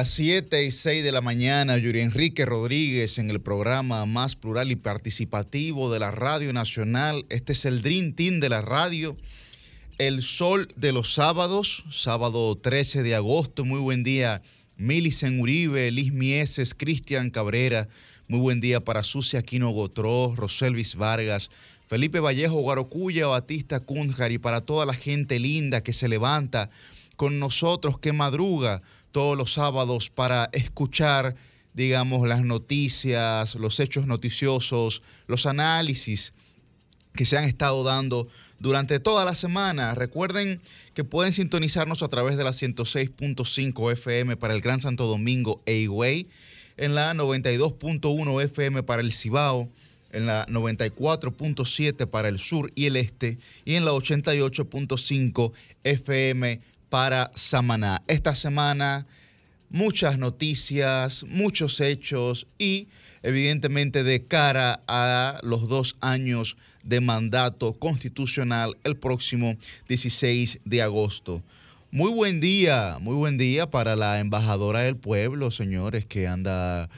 Día, 7 y 6 de la mañana, Yuri Enrique Rodríguez en el programa más plural y participativo de la Radio Nacional. Este es el Dream Team de la radio. El sol de los sábados, sábado 13 de agosto. Muy buen día, Milicen Uribe, Liz Mieses, Cristian Cabrera. Muy buen día para Sucia Aquino Gotró, Roselvis Vargas, Felipe Vallejo, Guarocuya, Batista Cunjar y para toda la gente linda que se levanta con nosotros, que madruga todos los sábados para escuchar, digamos, las noticias, los hechos noticiosos, los análisis que se han estado dando durante toda la semana. Recuerden que pueden sintonizarnos a través de la 106.5 FM para el Gran Santo Domingo e Higüey, en la 92.1 FM para el Cibao, en la 94.7 para el sur y el este y en la 88.5 FM para Samaná. Esta semana muchas noticias, muchos hechos y evidentemente de cara a los dos años de mandato constitucional el próximo 16 de agosto. Muy buen día, muy buen día para la embajadora del pueblo, señores, que anda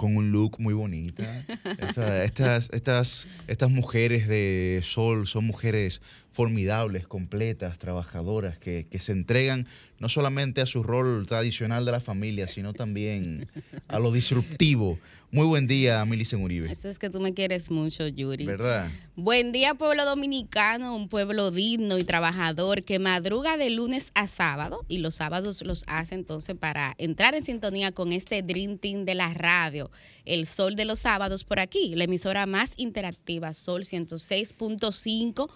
con un look muy bonita. estas, estas, estas mujeres de sol son mujeres formidables, completas, trabajadoras, que, que, se entregan no solamente a su rol tradicional de la familia, sino también a lo disruptivo. Muy buen día, Milicen Uribe. Eso es que tú me quieres mucho, Yuri. ¿Verdad? Buen día, pueblo dominicano, un pueblo digno y trabajador que madruga de lunes a sábado y los sábados los hace entonces para entrar en sintonía con este Dream Team de la radio, el Sol de los Sábados por aquí, la emisora más interactiva, Sol 106.5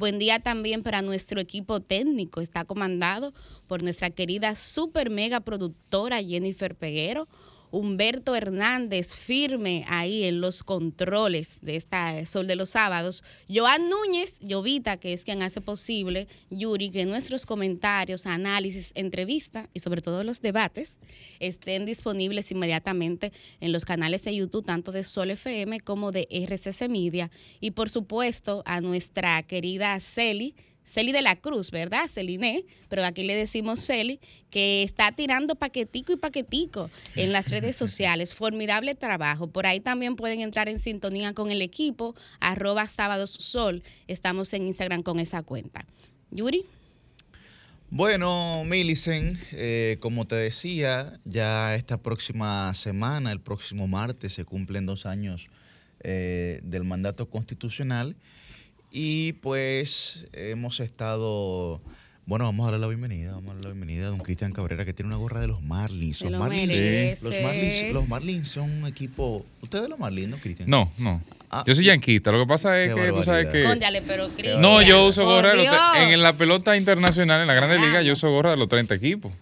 Buen día también para nuestro equipo técnico. Está comandado por nuestra querida super mega productora Jennifer Peguero. Humberto Hernández firme ahí en los controles de esta Sol de los Sábados. Joan Núñez, Llovita, que es quien hace posible, Yuri, que nuestros comentarios, análisis, entrevistas y sobre todo los debates estén disponibles inmediatamente en los canales de YouTube, tanto de Sol FM como de RCC Media. Y por supuesto a nuestra querida Celi Celi de la Cruz, ¿verdad? Celine, pero aquí le decimos Celi, que está tirando paquetico y paquetico en las redes sociales. Formidable trabajo. Por ahí también pueden entrar en sintonía con el equipo, arroba sábados sol. Estamos en Instagram con esa cuenta. Yuri. Bueno, Milicen, eh, como te decía, ya esta próxima semana, el próximo martes, se cumplen dos años eh, del mandato constitucional. Y pues hemos estado. Bueno, vamos a darle la bienvenida, vamos a darle la bienvenida a don Cristian Cabrera, que tiene una gorra de los Marlins. Los Marlins, los Marlins, los Marlins son un equipo. ¿Ustedes los Marlins, no, Cristian? No, no. Ah, yo soy yanquista. Lo que pasa es que tú sabes que. pero Cristian. No, yo uso gorra. en la pelota internacional, en la Grande Liga, yo uso gorra de los 30 equipos.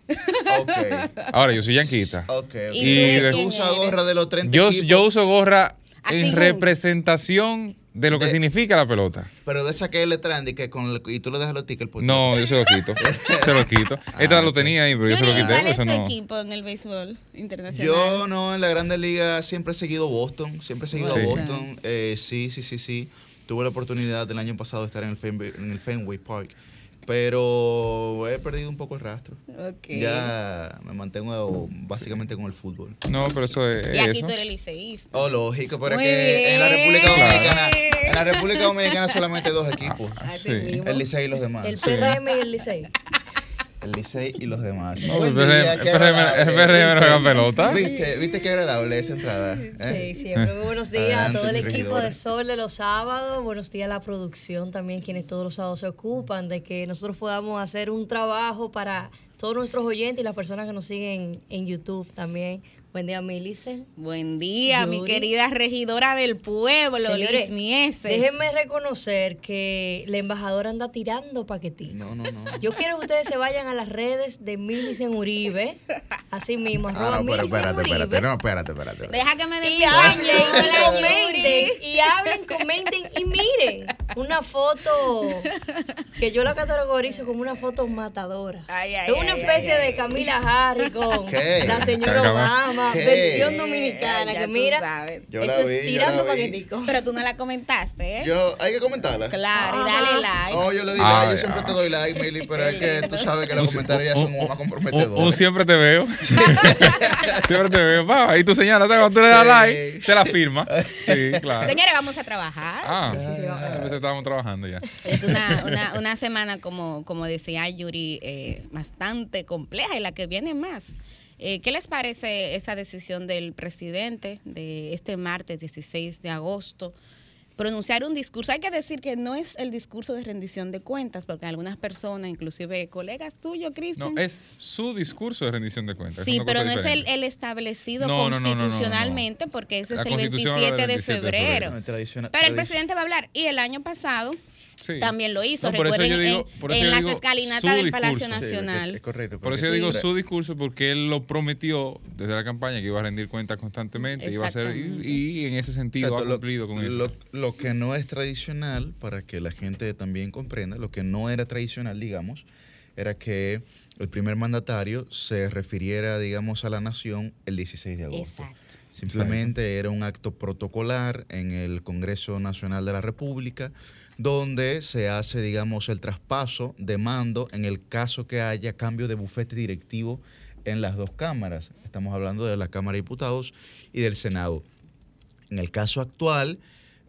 Okay. Ahora, yo soy yanquista. Okay, ¿Y, tú, usas gorra de los 30 yo, equipos? Yo uso gorra en representación de lo que significa la pelota. Pero de esa que él le traen y, que con y tú le dejas los tickets. No, yo se lo quito. se lo quito. Ah, Esta lo tenía ahí, pero yo, se lo quité. ¿Cuál es no. equipo en el béisbol internacional? Yo no, en la Grande Liga siempre he seguido Boston. Siempre he seguido a Boston. Eh, sí, sí, sí, sí. Tuve la oportunidad del año pasado de estar en el Fenway, en el Fenway Park pero he perdido un poco el rastro. Okay. Ya me mantengo básicamente con el fútbol. No, pero eso es. Y aquí tú eres liceísta. Oh, lógico, pero es que en la República Dominicana, en la República Dominicana solamente dos equipos. Ah, sí. El Licey y los demás. El PRM y el Licey el Licey y los demás. No, el PRM no juega pelota. ¿Viste, ¿Viste qué agradable esa entrada? ¿eh? Sí, siempre. Muy buenos días a todo el equipo de Sol de los sábados. Buenos días a la producción también, quienes todos los sábados se ocupan de que nosotros podamos hacer un trabajo para todos nuestros oyentes y las personas que nos siguen en YouTube también. Buen día, Milice. Buen día, mi querida regidora del pueblo, Liz Mieses. Déjenme reconocer que la embajadora anda tirando paquetitos. No, no, no. Yo quiero que ustedes se vayan a las redes de Milicen Uribe, así mismo, ah, no, pero espérate, espérate, no, espérate, espérate. Deja que me den y hablen, comenten, y hablen, comenten y miren una foto que yo la categorizo como una foto matadora. es una especie de Camila Harris con la señora Obama, versión dominicana, que mira, yo eso es tirando paquetico. Pero tú no la comentaste, ¿eh? Yo, hay que comentarla. Claro, y dale like. No, yo le di like, yo siempre te doy like, Mili, pero es que tú sabes que los comentarios ya son más comprometedores. Un, siempre te veo. siempre te veo. Va, y tú señalas, cuando tú le das like, te la firma. Sí, claro. Señores, vamos a trabajar. Ah, veces estábamos trabajando ya. Es una, una, una semana, como, como decía Yuri, eh, bastante compleja y la que viene más. Eh, ¿Qué les parece esa decisión del presidente de este martes 16 de agosto? pronunciar un discurso. Hay que decir que no es el discurso de rendición de cuentas, porque algunas personas, inclusive colegas tuyos, Cristian. No, es su discurso de rendición de cuentas. Sí, pero no es el, establecido constitucionalmente, porque ese es el 27 de febrero. Pero el presidente va a hablar. Y el año pasado también lo hizo. Recuerden en, las escalinatas del Palacio Nacional. correcto. Por eso yo digo su discurso, porque él lo prometió desde la campaña que iba a rendir cuentas constantemente iba a ser, y, en ese sentido ha cumplido con eso. Lo, que no es tradicional, para que la gente también comprenda, lo que no era tradicional, digamos, era que el primer mandatario se refiriera, digamos, a la nación el 16 de agosto. Simplemente era un acto protocolar en el Congreso Nacional de la República donde se hace, digamos, el traspaso de mando en el caso que haya cambio de bufete directivo en las dos cámaras. Estamos hablando de la Cámara de Diputados y del Senado. En el caso actual,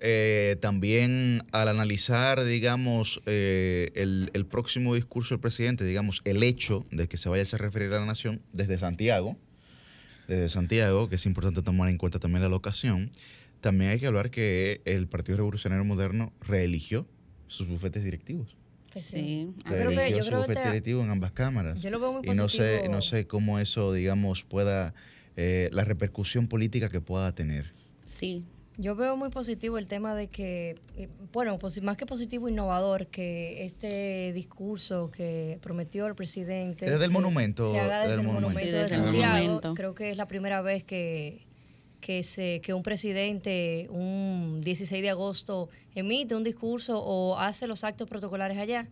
eh, también al analizar, digamos, eh, el, el, próximo discurso del presidente, digamos, el hecho de que se vaya a referir a la nación desde Santiago, desde Santiago, que es importante tomar en cuenta también la locación, también hay que hablar que el Partido Revolucionario Moderno reeligió sus bufetes directivos. Pues sí. Reeligió su bufete directivo en ambas cámaras. Yo lo veo muy y no sé, no sé cómo eso, digamos, pueda, eh, la repercusión política que pueda tener. Sí. Yo veo muy positivo el tema de que, eh, bueno, más que positivo, innovador, que este discurso que prometió el presidente. Desde el monumento. desde, el monumento, de Santiago. Creo que es la primera vez que que, se, que un presidente un 16 de agosto emite un discurso o hace los actos protocolares allá.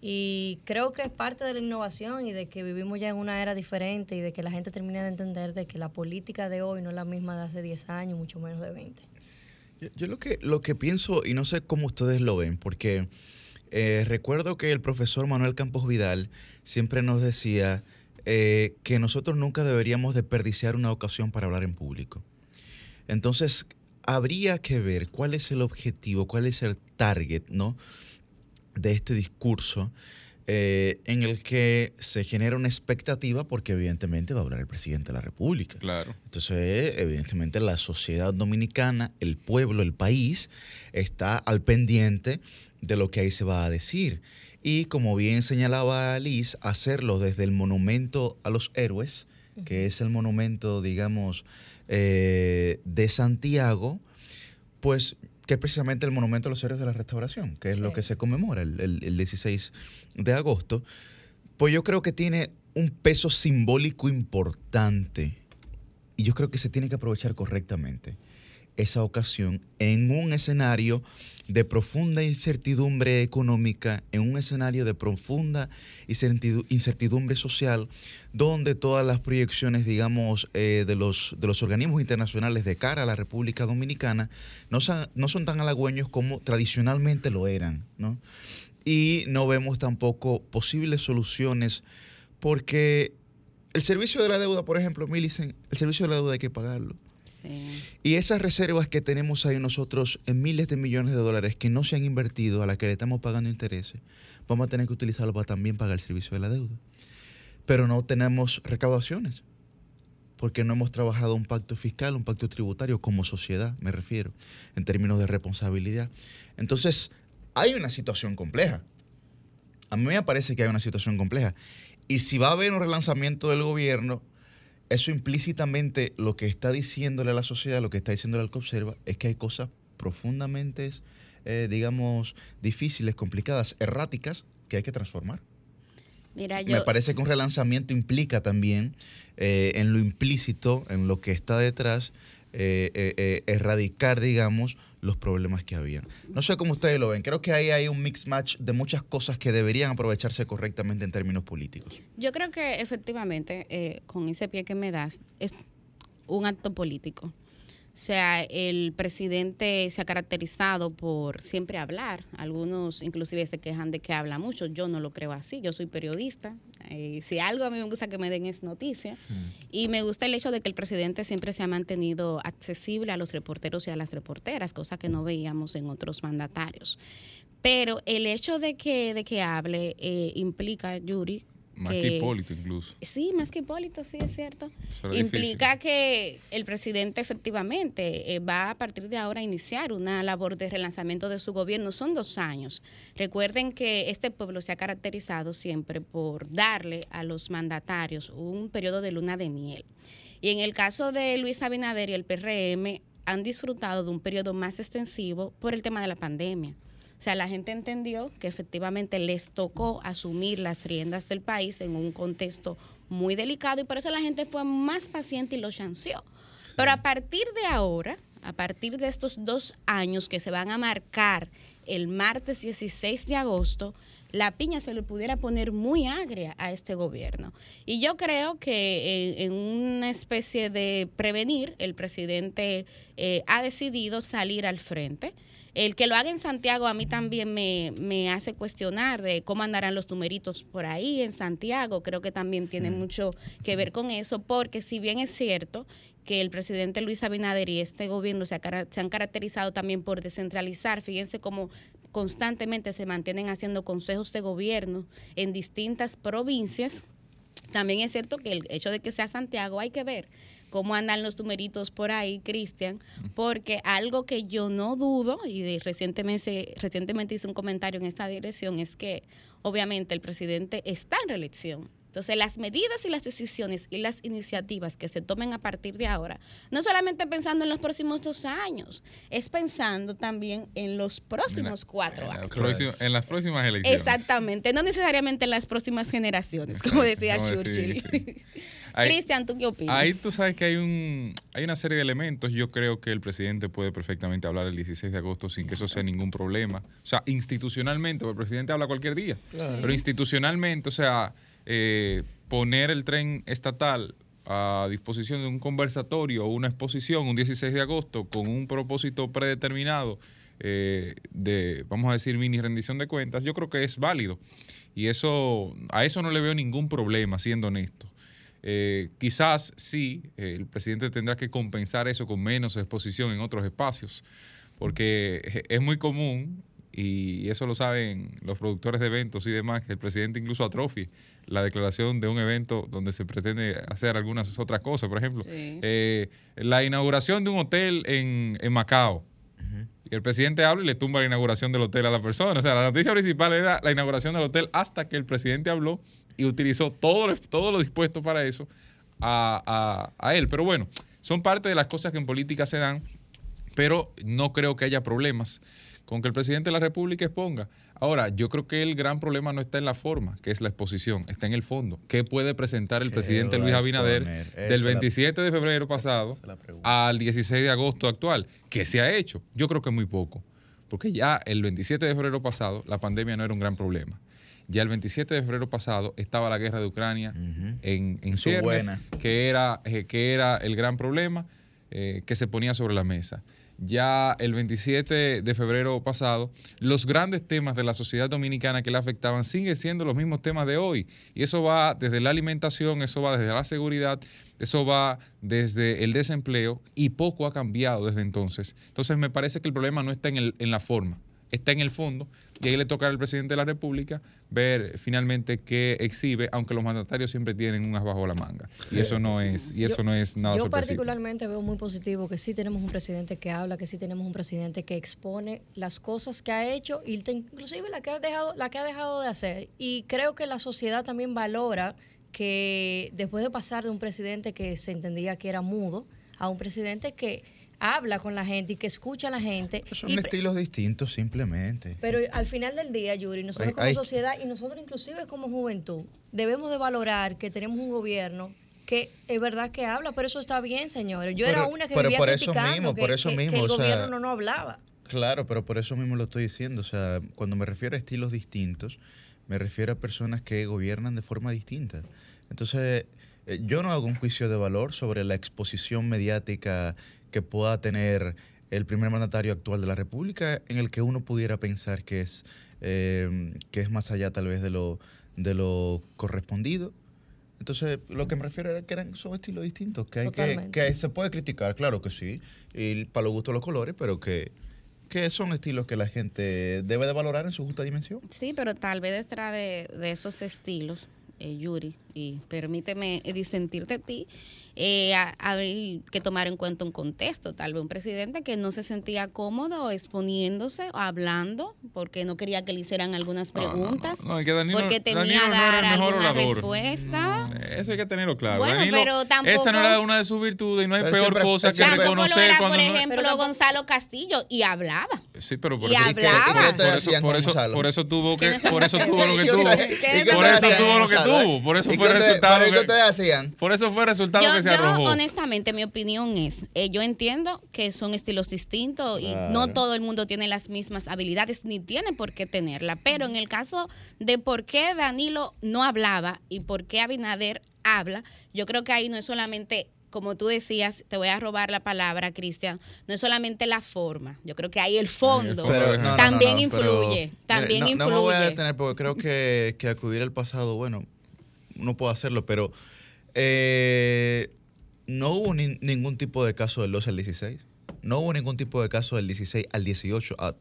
Y creo que es parte de la innovación y de que vivimos ya en una era diferente y de que la gente termine de entender de que la política de hoy no es la misma de hace 10 años, mucho menos de 20. Yo, lo, que, lo que pienso, y no sé cómo ustedes lo ven, porque eh, recuerdo que el profesor Manuel Campos Vidal siempre nos decía eh, que nosotros nunca deberíamos desperdiciar una ocasión para hablar en público. Entonces, habría que ver cuál es el objetivo, cuál es el target, ¿no? De este discurso eh, en el que se genera una expectativa porque evidentemente va a hablar el presidente de la República. Claro. Entonces, evidentemente la sociedad dominicana, el pueblo, el país, está al pendiente de lo que ahí se va a decir. Y como bien señalaba Liz, hacerlo desde el monumento a los héroes, que es el monumento, digamos, eh, de Santiago, pues que es precisamente el Monumento a los Héroes de la Restauración, que es lo que se conmemora el, el, 16 de agosto, pues yo creo que tiene un peso simbólico importante y yo creo que se tiene que aprovechar correctamente esa ocasión en un escenario de profunda incertidumbre económica, en un escenario de profunda incertidumbre social, donde todas las proyecciones, digamos, eh, de, los, de los organismos internacionales de cara a la República Dominicana no son, no son tan halagüeños como tradicionalmente lo eran, ¿no? Y no vemos tampoco posibles soluciones porque el servicio de la deuda, por ejemplo, Milicen, el servicio de la deuda hay que pagarlo. Y esas reservas que tenemos ahí nosotros en miles de millones de dólares que no se han invertido, a las que le estamos pagando intereses, vamos a tener que utilizarlo para también pagar el servicio de la deuda. Pero no tenemos recaudaciones, porque no hemos trabajado un pacto fiscal, un pacto tributario como sociedad, me refiero, en términos de responsabilidad. Entonces, hay una situación compleja. A mí me parece que hay una situación compleja. Y si va a haber un relanzamiento del gobierno, eso implícitamente lo que está diciéndole a la sociedad, lo que está diciéndole al que observa, es que hay cosas profundamente, eh, digamos, difíciles, complicadas, erráticas, que hay que transformar. Me parece que un relanzamiento implica también eh, en lo implícito, en lo que está detrás, eh, erradicar, digamos, los problemas que había. No sé cómo ustedes lo ven. Creo que ahí hay un mix match de muchas cosas que deberían aprovecharse correctamente en términos políticos. Yo creo que efectivamente, con ese pie que me das, es un acto político. O sea, el presidente se ha caracterizado por siempre hablar. Algunos inclusive se quejan de que habla mucho. Yo no lo creo así. Yo soy periodista. Eh, si algo a mí me gusta que me den es noticia. Y me gusta el hecho de que el presidente siempre se ha mantenido accesible a los reporteros y a las reporteras, cosa que no veíamos en otros mandatarios. Pero el hecho de que, de que hable eh, implica, Yuri, más que, Hipólito incluso. Sí, más que Hipólito, sí, es cierto. Implica que el presidente efectivamente eh, va a partir de ahora a iniciar una labor de relanzamiento de su gobierno. Son dos años. Recuerden que este pueblo se ha caracterizado siempre por darle a los mandatarios un periodo de luna de miel. Y en el caso de Luis Abinader y el PRM han disfrutado de un periodo más extensivo por el tema de la pandemia. O sea, la gente entendió que efectivamente les tocó asumir las riendas del país en un contexto muy delicado y por eso la gente fue más paciente y lo chanceó. Pero a partir de ahora, a partir de estos dos años que se van a marcar el martes 16 de agosto, la piña se le pudiera poner muy agria a este gobierno. Y yo creo que en, una especie de prevenir, el presidente eh, ha decidido salir al frente. El que lo haga en Santiago a mí también me, hace cuestionar de cómo andarán los numeritos por ahí en Santiago. Creo que también tiene mm. mucho que ver con eso, porque si bien es cierto que el presidente Luis Abinader y este gobierno se, se han caracterizado también por descentralizar, fíjense cómo constantemente se mantienen haciendo consejos de gobierno en distintas provincias. También es cierto que el hecho de que sea Santiago hay que ver cómo andan los numeritos por ahí, Cristian, porque algo que yo no dudo, y recientemente, recientemente hice un comentario en esta dirección, es que obviamente el presidente está en reelección. Entonces, las medidas y las decisiones y las iniciativas que se tomen a partir de ahora, no solamente pensando en los próximos dos años, es pensando también en los próximos cuatro años. en las próximas elecciones. Exactamente, no necesariamente en las próximas generaciones, como decía Churchill. Cristian, ¿tú qué opinas? Ahí tú sabes que hay, un, hay una serie de elementos. Yo creo que el presidente puede perfectamente hablar el 16 de agosto sin que eso sea ningún problema. O sea, institucionalmente, el presidente habla cualquier día, pero institucionalmente, o sea eh, poner el tren estatal a disposición de un conversatorio o una exposición un 16 de agosto con un propósito predeterminado eh, de, vamos a decir, mini rendición de cuentas, yo creo que es válido. Y eso, a eso no le veo ningún problema, siendo honesto. Eh, quizás sí, el presidente tendrá que compensar eso con menos exposición en otros espacios, porque es muy común y eso lo saben los productores de eventos y demás, que el presidente incluso atrofie la declaración de un evento donde se pretende hacer algunas otras cosas. Por ejemplo, eh, la inauguración de un hotel en, Macao. Y el presidente habla y le tumba la inauguración del hotel a la persona. O sea, la noticia principal era la inauguración del hotel hasta que el presidente habló y utilizó todo, todo lo dispuesto para eso a, a él. Pero bueno, son parte de las cosas que en política se dan, pero no creo que haya problemas con que el presidente de la República exponga. Ahora, yo creo que el gran problema no está en la forma, que es la exposición, está en el fondo. ¿Qué puede presentar el presidente Luis Abinader del 27 de febrero pasado al 16 de agosto actual? ¿Qué se ha hecho? Yo creo que muy poco, porque ya el 27 de febrero pasado la pandemia no era un gran problema. Ya el 27 de febrero pasado estaba la guerra de Ucrania en, en ciernes, que era, eh, que era el gran problema eh, que se ponía sobre la mesa ya el 27 de febrero pasado, los grandes temas de la sociedad dominicana que le afectaban siguen siendo los mismos temas de hoy. Y eso va desde la alimentación, eso va desde la seguridad, eso va desde el desempleo y poco ha cambiado desde entonces. Entonces me parece que el problema no está en, el, en la forma, está en el fondo y ahí le toca al presidente de la República ver finalmente qué exhibe, aunque los mandatarios siempre tienen unas bajo la manga. Y eso no es, y eso yo, no es nada Yo particularmente veo muy positivo que sí tenemos un presidente que habla, que sí tenemos un presidente que expone las cosas que ha hecho, inclusive la que ha dejado, la que ha dejado de hacer. Y creo que la sociedad también valora que después de pasar de un presidente que se entendía que era mudo, a un presidente que habla con la gente y que escucha a la gente. Son estilos distintos simplemente. Pero al final del día, Yuri, nosotros como sociedad y nosotros inclusive como juventud, debemos de valorar que tenemos un gobierno que es verdad que habla, pero eso está bien, señores. Yo era una que pero vivía por eso mismo, que, por eso mismo, el gobierno no, hablaba. Claro, pero por eso mismo lo estoy diciendo. O sea, cuando me refiero a estilos distintos, me refiero a personas que gobiernan de forma distinta. Entonces, eh, yo no hago un juicio de valor sobre la exposición mediática que pueda tener el primer mandatario actual de la República, en el que uno pudiera pensar que es, eh, que es más allá tal vez de lo, de lo correspondido. Entonces, lo que me refiero era que eran, son estilos distintos, que, hay que, que, se puede criticar, claro que sí, y para los gustos los colores, pero que, que son estilos que la gente debe de valorar en su justa dimensión. Sí, pero tal vez detrás de, de esos estilos, eh, Yuri, y permíteme disentirte a ti, eh, hay que tomar en cuenta un contexto, tal vez un presidente que no se sentía cómodo exponiéndose, hablando, porque no quería que le hicieran algunas preguntas, porque tenía que dar alguna respuesta. eso hay que tenerlo claro. Bueno, pero tampoco, esa no era una de sus virtudes y no hay peor cosa que reconocer cuando por ejemplo, Gonzalo Castillo y hablaba. Sí, pero por y eso, hablaba. Por, eso, por, eso, por eso tuvo que por eso tuvo lo que tuvo. Por eso tuvo lo que tuvo, por eso fue el resultado que Por eso fue el resultado que se yo, honestamente, mi opinión es, eh, yo entiendo que son estilos distintos y no todo el mundo tiene las mismas habilidades ni tiene por qué tenerla, pero en el caso de por qué Danilo no hablaba y por qué Abinader habla, yo creo que ahí no es solamente como tú decías, te voy a robar la palabra, Cristian, no es solamente la forma, yo creo que ahí el fondo también influye, también influye. No me voy a detener porque creo que, que acudir al pasado, bueno, no puedo hacerlo, pero eh, no hubo ningún tipo de caso del 12 al 16. No hubo ningún tipo de caso del 16 al 18. Ah,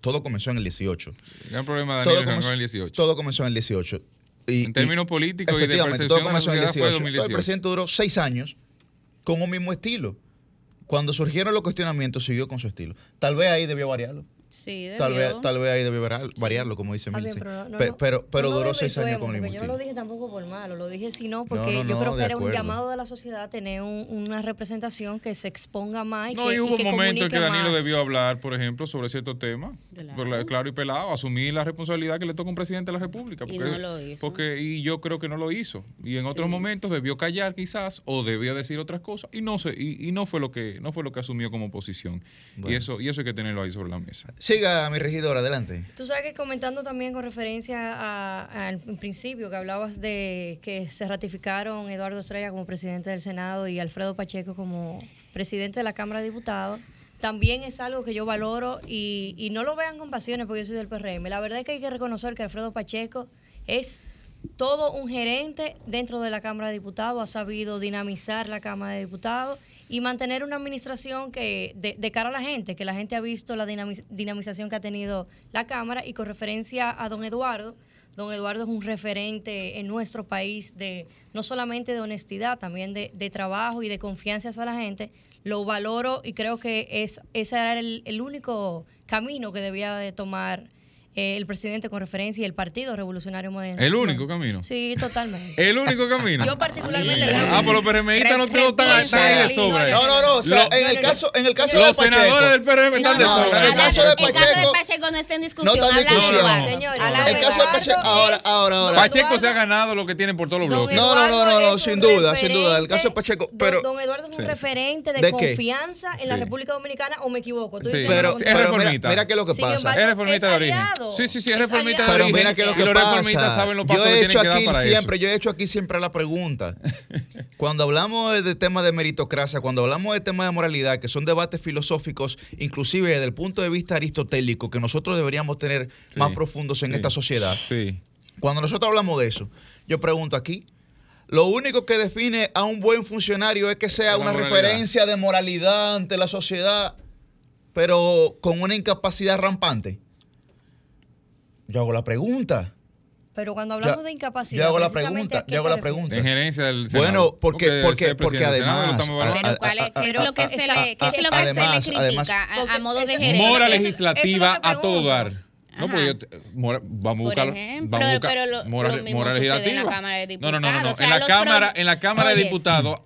todo comenzó en el 18. El gran problema de Daniel todo comenzó, en el 18. Todo comenzó en el 18. Y, en términos políticos y de percepción todo comenzó en el 18. el presidente duró seis años con un mismo estilo. Cuando surgieron los cuestionamientos, siguió con su estilo. Tal vez ahí debió variarlo. Sí, tal vez tal vez ahí debe variarlo, como dice Milce. Pero, pero, duró seis años con el mismo Yo no lo dije tampoco por malo, lo dije sino porque yo creo que era un llamado de la sociedad tener una representación que se exponga más. Y no, y hubo un momento en que Danilo debió hablar, por ejemplo, sobre cierto tema, claro. y pelado, asumir la responsabilidad que le toca a un presidente de la República. Porque, y no lo hizo. Porque, y yo creo que no lo hizo. Y en otros momentos debió callar quizás o debió decir otras cosas y no sé, y, no fue lo que no fue lo que asumió como posición. Y eso y eso hay que tenerlo ahí sobre la mesa. Siga, mi regidora, adelante. Tú sabes que comentando también con referencia al principio que hablabas de que se ratificaron Eduardo Estrella como presidente del Senado y Alfredo Pacheco como presidente de la Cámara de Diputados, también es algo que yo valoro y, y no lo vean con pasiones porque yo soy del PRM. La verdad es que hay que reconocer que Alfredo Pacheco es todo un gerente dentro de la Cámara de Diputados, ha sabido dinamizar la Cámara de Diputados y mantener una administración que de, cara a la gente, que la gente ha visto la dinamización que ha tenido la Cámara y con referencia a don Eduardo, don Eduardo es un referente en nuestro país de no solamente de honestidad, también de, trabajo y de confianza a la gente. Lo valoro y creo que es, ese era el, el único camino que debía de tomar eh, el presidente con referencia y el Partido Revolucionario Moderno. ¿El único camino? Sí, totalmente. ¿El único camino? Yo particularmente. ah, pero los PRMistas no, están ahí de sobre. No, no, no. O sea, en el caso, en el caso de Pacheco. Los senadores del PRM están de sobre. en el caso de Pacheco. El caso de Pacheco no está en discusión. No está en discusión. El caso de Pacheco. Ahora, ahora, ahora. Pacheco se ha ganado lo que tienen por todos los bloques. No, no, no, no, sin duda, sin duda. El caso de Pacheco. Pero. Don Eduardo es un referente de confianza en la República Dominicana, o me equivoco. Pero es reformista. Mira qué es lo que pasa. Es reformista de origen. Sí, sí, sí, es reformista pero mira que lo que pasa. yo he hecho aquí siempre, yo he hecho aquí siempre la pregunta. cuando hablamos de temas de meritocracia, cuando hablamos de temas de moralidad, que son debates filosóficos, inclusive desde el punto de vista aristotélico, que nosotros deberíamos tener más profundos en esta sociedad. Cuando nosotros hablamos de eso, yo pregunto aquí, lo único que define a un buen funcionario es que sea una referencia de moralidad ante la sociedad, pero con una incapacidad rampante. Yo hago la pregunta. Pero cuando hablamos de incapacidad. Yo hago la pregunta. Yo hago la pregunta. En gerencia del Bueno, porque, porque, porque, además. ¿qué es lo que se le, qué es lo que se le critica a, modo de gerencia? Mora legislativa a todo dar. No, porque yo vamos a buscar, ejemplo, vamos a buscar pero lo, mora, lo mora legislativa. En la Cámara de Diputados. No, no, no, no, en la Cámara, en la Cámara de Diputados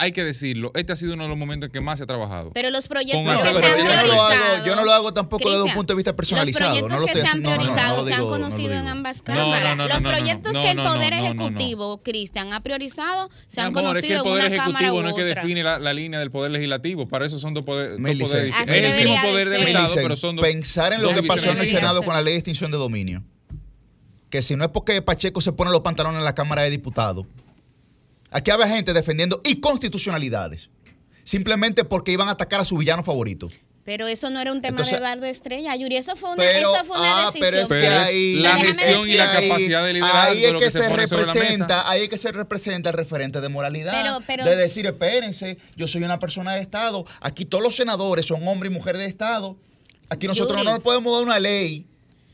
hay que decirlo, este ha sido uno de los momentos en que más se ha trabajado. Pero los proyectos Con que el- se pero han yo no lo hago- yo no lo hago tampoco desde un punto de vista personalizado, Los proyectos no lo que estoy se han no, no, no priorizado se han no conocido en ambas No, cámaras. no, no, los no, no, proyectos no, que el no, no, Poder no, no, no. Ejecutivo, Cristian, ha priorizado se han amor, es que conocido el Poder en una cámara Ejecutivo u no es que define la, la línea del Poder Legislativo. Para eso son dos, poderes. Es el mismo poder del. Estado, pero son dos. pensar en lo que pasó en el Senado con la ley de extinción de dominio. Que si no es porque Pacheco se pone los pantalones en la Cámara de Diputados. Aquí había gente defendiendo inconstitucionalidades. Simplemente porque iban a atacar a su villano favorito. Pero eso no era un tema Entonces- de Eduardo Estrella, Yuri. Eso fue una, Pero, eso fue una ah, decisión. pero es que ahí. la gestión y la capacidad de liderazgo Ahí es lo que, que se representa, ahí es que se representa el referente de moralidad. Pero- pero- de decir, espérense, yo soy una persona de Estado. Aquí todos los senadores son hombres y mujeres de Estado. Aquí nosotros Yuri. no nos podemos dar una ley.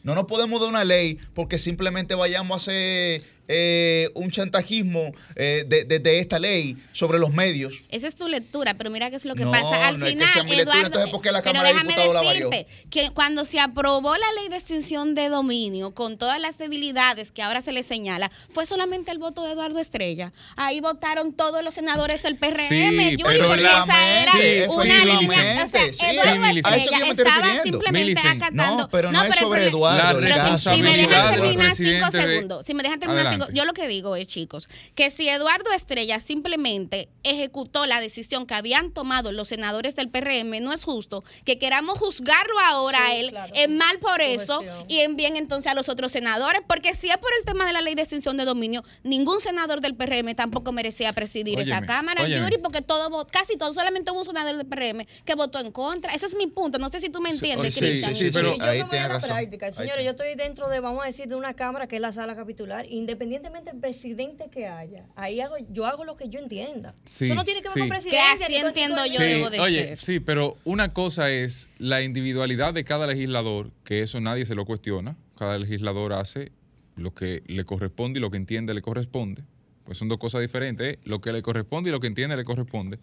No nos podemos dar una ley porque simplemente vayamos a hacer eh, un chantajismo eh, de, de- de esta ley sobre los medios. Esa es tu lectura, pero mira qué es lo que No, pasa. Al no es que final, lectura, Eduardo, entonces, ¿por qué la pero Cámara de déjame Diputados la varió? decirte que cuando se aprobó la ley de extinción de dominio, con todas las debilidades que ahora se le señala, fue solamente el voto de Eduardo Estrella. Ahí votaron todos los senadores del PRM, Sí, Yuri, pero porque la- esa era sí, una línea. O sea, sí. Eduardo Estrella estaba simplemente acatando. No, pero no es sobre Eduardo, La si- me dejan terminar cinco de- segundos, si me dejan terminar yo lo que digo es, chicos, que si Eduardo Estrella simplemente ejecutó la decisión que habían tomado los senadores del PRM, no es justo que queramos juzgarlo ahora a él claro. en mal por Su eso gestión. y en bien entonces a los otros senadores, porque si es por el tema de la ley de extinción de dominio, ningún senador del PRM tampoco merecía presidir esa cámara, óyeme. Yuri, porque todo casi todo, solamente hubo un senador del PRM que votó en contra. Ese es mi punto, no sé si tú me entiendes, sí, Cristian. sí, sí, pero- yo ahí me voy a la razón. práctica. Señores, yo estoy dentro de, vamos a decir, de una cámara que es la sala capitular, independientemente del presidente que haya. Ahí hago, yo hago lo que yo entienda. Sí, Eso no tiene que ver sí. con Que presidencia. así ni con- entiendo yo Sí, debo de oye, ser. sí, pero una cosa es la individualidad de cada legislador, que eso nadie se lo cuestiona. Cada legislador hace lo que le corresponde y lo que entiende le corresponde. Pues son dos cosas diferentes. ¿eh? Lo que le corresponde y lo que entiende le corresponde.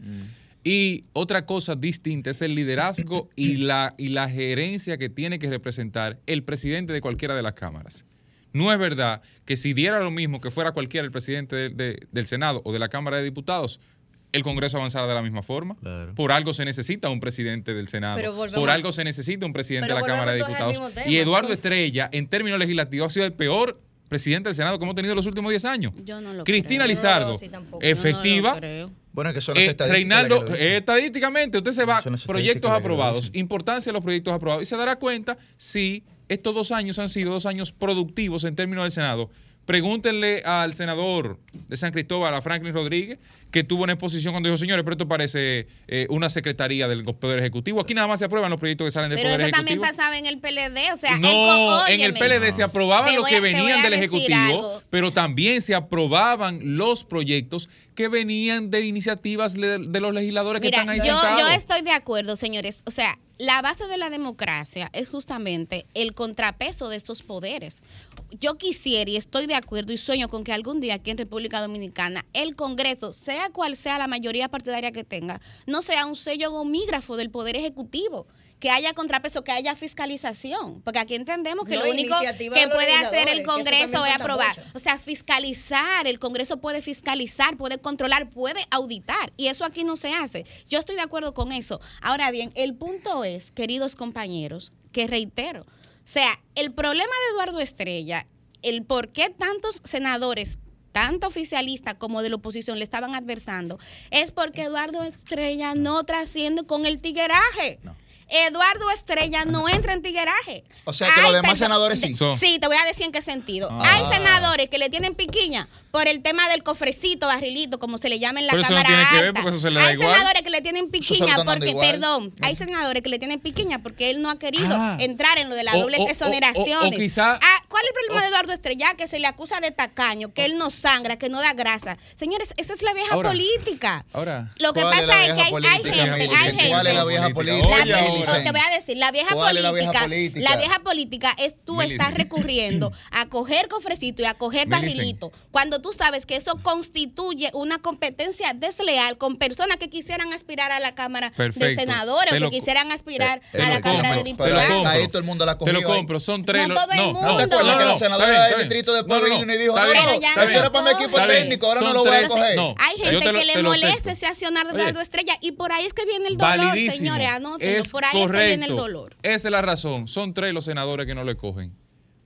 Y otra cosa distinta es el liderazgo y la, y la gerencia que tiene que representar el presidente de cualquiera de las cámaras. No es verdad que si diera lo mismo que fuera cualquiera el presidente de- de- del Senado o de la Cámara de Diputados, el Congreso avanzara de la misma forma. Claro. Por algo se necesita un presidente del Senado. Volvemos- Por algo se necesita un presidente de la Cámara de Diputados. tema. Y Eduardo Estrella, en términos legislativos, ha sido el peor presidente del Senado que hemos tenido en los últimos 10 años. Yo no lo Cristina creo. Lizardo, No, sí, efectiva. Yo no lo creo. Bueno, es que son las Eh, Reinaldo, eh, estadísticamente, usted se va, proyectos aprobados, importancia de los proyectos aprobados, y se dará cuenta si estos dos años han sido dos años productivos en términos del Senado. Pregúntenle al senador de San Cristóbal, a Franklin Rodríguez, que tuvo una exposición cuando dijo, señores, pero esto parece eh, una secretaría del Poder Ejecutivo. Aquí nada más se aprueban los proyectos que salen del Pero Poder eso también Ejecutivo. pasaba en el PLD, o sea, el No, co- en el. PLD se aprobaban los que a- venían del Ejecutivo, algo. pero también se aprobaban los proyectos que venían de iniciativas de los legisladores que están ahí yo, sentados. yo estoy de acuerdo, señores. O sea, la base de la democracia es justamente el contrapeso de estos poderes. Yo quisiera y estoy de acuerdo y sueño con que algún día aquí en República Dominicana el Congreso, sea cual sea la mayoría partidaria que tenga, no sea un sello gomígrafo del Poder Ejecutivo. Que haya contrapeso, que haya fiscalización. Porque aquí entendemos que No, lo único que puede hacer el Congreso es aprobar. mucho. O sea, fiscalizar, el Congreso puede fiscalizar, puede controlar, puede auditar. Y eso aquí no se hace. Yo estoy de acuerdo con eso. Ahora bien, el punto es, queridos compañeros, que reitero, sea, el problema de Eduardo Estrella, el por qué tantos senadores tanto oficialistas como de la oposición le estaban adversando, es porque Eduardo Estrella no trasciende con el tigueraje. Eduardo Estrella no entra en tigueraje. O sea, que los demás senadores sí. Son. Sí, te voy a decir en qué sentido. Ah. Hay senadores que le tienen piquiña por el tema del cofrecito, barrilito, como se le llama en la Pero eso no Cámara tiene que ver, porque eso se le da Hay igual. senadores que le tienen piquiña porque, igual. perdón, hay senadores que le tienen piquiña porque él no ha querido Ah. entrar en lo de las O- dobles o- o- exoneraciones. o- o quizá- Ah, ¿Cuál es el problema de Eduardo Estrella? Que se le acusa de tacaño, que él no sangra, que no da grasa. Señores, esa es la vieja Ahora, política. ahora. Lo que ¿Cuál es la pasa es, que hay, hay gente, hay gente. ¿Cuál es la vieja política? Oye, La- ahora. te voy a decir, la vieja ¿Cuál es política, la vieja política? la vieja política es tú Milicen. estás recurriendo a coger cofrecito y a coger Milicen. barrilito. Cuando cuando tú sabes que eso constituye una competencia desleal con personas que quisieran aspirar a la Cámara de Senadores o que quisieran aspirar a la Cámara de Diputados. Ahí todo el mundo la cogió. Te lo compro, son tres. No todo el mundo. ¿No te acuerdas que la senadora del distrito después vino y dijo, no, no, no, eso era para mi equipo técnico, ahora no lo voy a coger? Hay gente que le molesta ese accionar de Eduardo Estrella y por ahí es que viene el dolor, señores, anótenlo. Por ahí es que viene el dolor. Esa es la razón. Son tres los senadores que no le cogen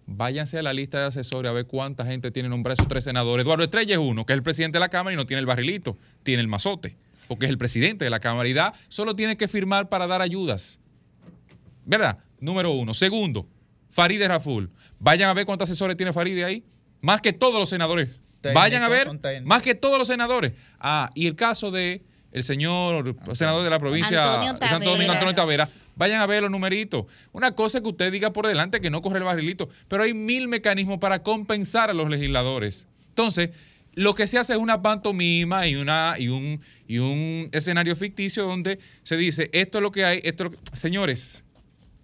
váyanse a la lista de asesores a ver cuánta gente tiene nombrado esos tres senadores. Eduardo Estrella es uno, que es el presidente de la Cámara y no tiene el barrilito, tiene el mazote, porque es el presidente de la Cámara y da, solo tiene que firmar para dar ayudas. ¿Verdad? Número uno. Segundo, Farideh Raful. Vayan a ver cuántos asesores tiene Farideh ahí. Más que todos los senadores. Vayan a ver. Más que todos los senadores. Ah, y el caso de el señor senador de la provincia de Santo Domingo, Antonio Tavera, vayan a ver los numeritos. Una cosa que usted diga por delante que no corre el barrilito, pero hay mil mecanismos para compensar a los legisladores. Entonces, lo que se hace es una pantomima y, una, y, un, y un escenario ficticio donde se dice, esto es lo que hay, esto Señores,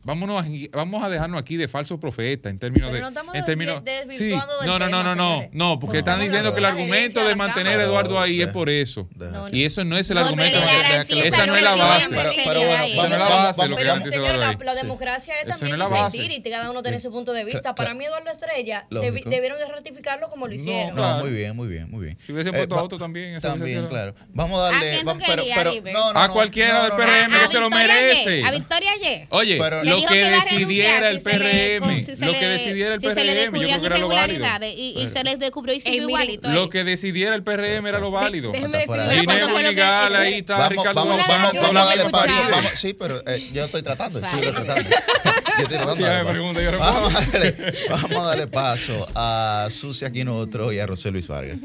Vámonos, vamos a dejarnos aquí de falsos profetas en términos de. en términos, sí, no, no, no, no, no, no, porque están diciendo que el argumento de mantener a Eduardo ahí es por eso. Y eso no es el argumento. Esa no es la base. Pero bueno, esa no es la base. Lo que la democracia es también sentir y cada uno tiene su punto de vista. Para mí, Eduardo Estrella debieron de ratificarlo como lo hicieron. No, muy bien, muy bien, muy bien. Si hubiesen puesto a otro también. También, claro. Vamos a darle. A cualquiera del PRM que se lo merece. A Victoria ayer. Oye, lo que decidiera el PRM, lo que decidiera el PRM, yo creo que era lo válido. Y, se les descubrió y siguió igualito. Lo que decidiera el PRM era lo válido. Dinero legal, ahí está Ricardo Vamos, vamos, vamos a darle paso. Sí, pero eh, yo estoy tratando, estoy tratando. Yo estoy tratando. Vamos a darle paso a Susi Aquino y a José Luis Vargas.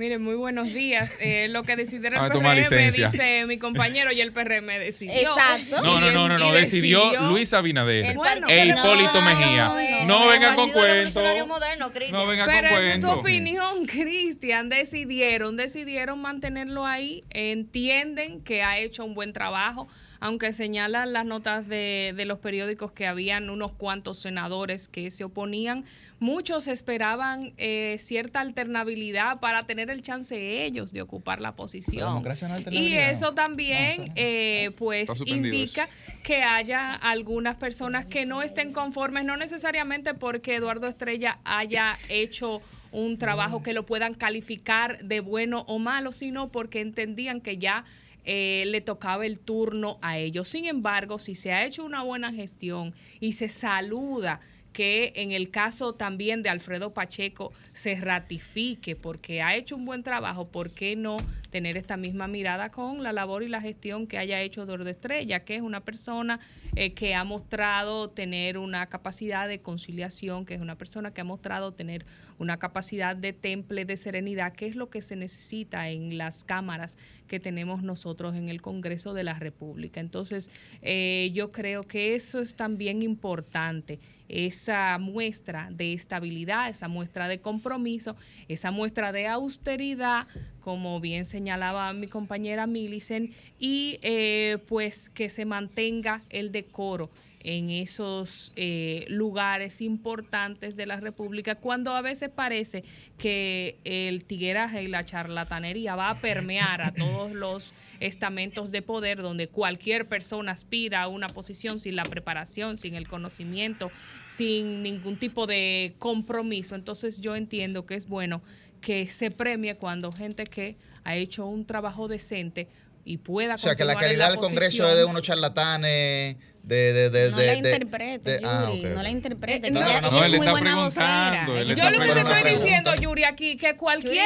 Miren, muy buenos días. Eh, lo que decidiera el PRM, dice mi compañero, y el PRM decidió. Exacto. No, no, no, no, no. decidió, Luis Abinader e Hipólito Mejía. No, vengan con cuentos. No vengan con cuentos. Pero es tu opinión, Cristian. Decidieron, decidieron mantenerlo ahí. Entienden que ha hecho un buen trabajo aunque señalan las notas de, de, los periódicos que habían unos cuantos senadores que se oponían, muchos esperaban eh, cierta alternabilidad para tener el chance ellos de ocupar la posición. y eso también eh, pues indica que haya algunas personas que no estén conformes, no necesariamente porque Eduardo Estrella haya hecho un trabajo que lo puedan calificar de bueno o malo, sino porque entendían que ya eh, le tocaba el turno a ellos. Sin embargo, si se ha hecho una buena gestión y se saluda que en el caso también de Alfredo Pacheco se ratifique porque ha hecho un buen trabajo, ¿por qué no tener esta misma mirada con la labor y la gestión que haya hecho Dordo Estrella, que es una persona eh, que ha mostrado tener una capacidad de conciliación, que es una persona que ha mostrado tener una capacidad de temple, de serenidad, que es lo que se necesita en las cámaras que tenemos nosotros en el Congreso de la República. Entonces, eh, yo creo que eso es también importante, esa muestra de estabilidad, esa muestra de compromiso, esa muestra de austeridad, como bien señalaba mi compañera Millicent, y eh, pues que se mantenga el decoro en esos eh, lugares importantes de la República, cuando a veces parece que el tigueraje y la charlatanería va a permear a todos los estamentos de poder donde cualquier persona aspira a una posición sin la preparación, sin el conocimiento, sin ningún tipo de compromiso. Entonces yo entiendo que es bueno que se premie cuando gente que ha hecho un trabajo decente y pueda... O sea, que la calidad del Congreso es de unos charlatanes de, de, de, no la interprete, Yuri, ah, no la interprete. Eh, no, ella, no, él es muy buena vocera. Yo lo que te estoy diciendo, Yuri, aquí, que cualquier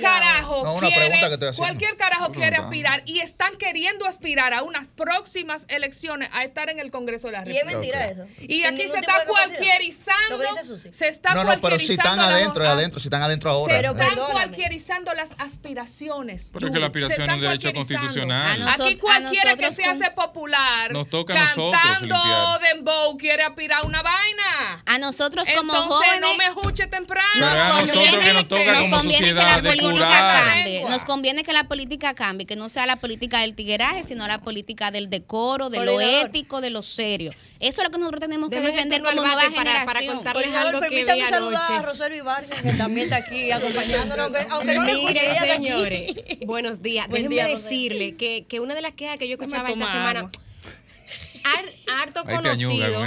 carajo quiere, cualquier carajo quiere aspirar y están queriendo aspirar a unas próximas elecciones a estar en el Congreso de la República. Y es mentira eso. Y aquí se está cualquierizando. Se está no, no, pero si están adentro, adentro, si están adentro ahora. Se están cualquierizando las aspiraciones. Pero es que la aspiración es un derecho constitucional. Aquí cualquiera que se hace popular. Nos toca a nosotros cantando Dembow quiere aspirar una vaina. A nosotros como Entonces, jóvenes. no me escuche temprano. Nos a conviene, que nos toca nos como conviene que la política curar. cambie. Nos conviene que la política cambie, que no sea la política del tigueraje, sino la política del decoro, de lo Coordinador. ético, de lo serio. Eso es lo que nosotros tenemos que Déjeme defender meterlo como nueva para- para generación. contarles Coordinador, algo que permítame vi saludar a anoche. Rosario Ibarra, que también está aquí acompañándonos, que- aunque no Miren, señores, buenos días. Buen Déjenme día, decirle que, que una de las quejas que yo escuchaba esta semana, agua. add harto conocido,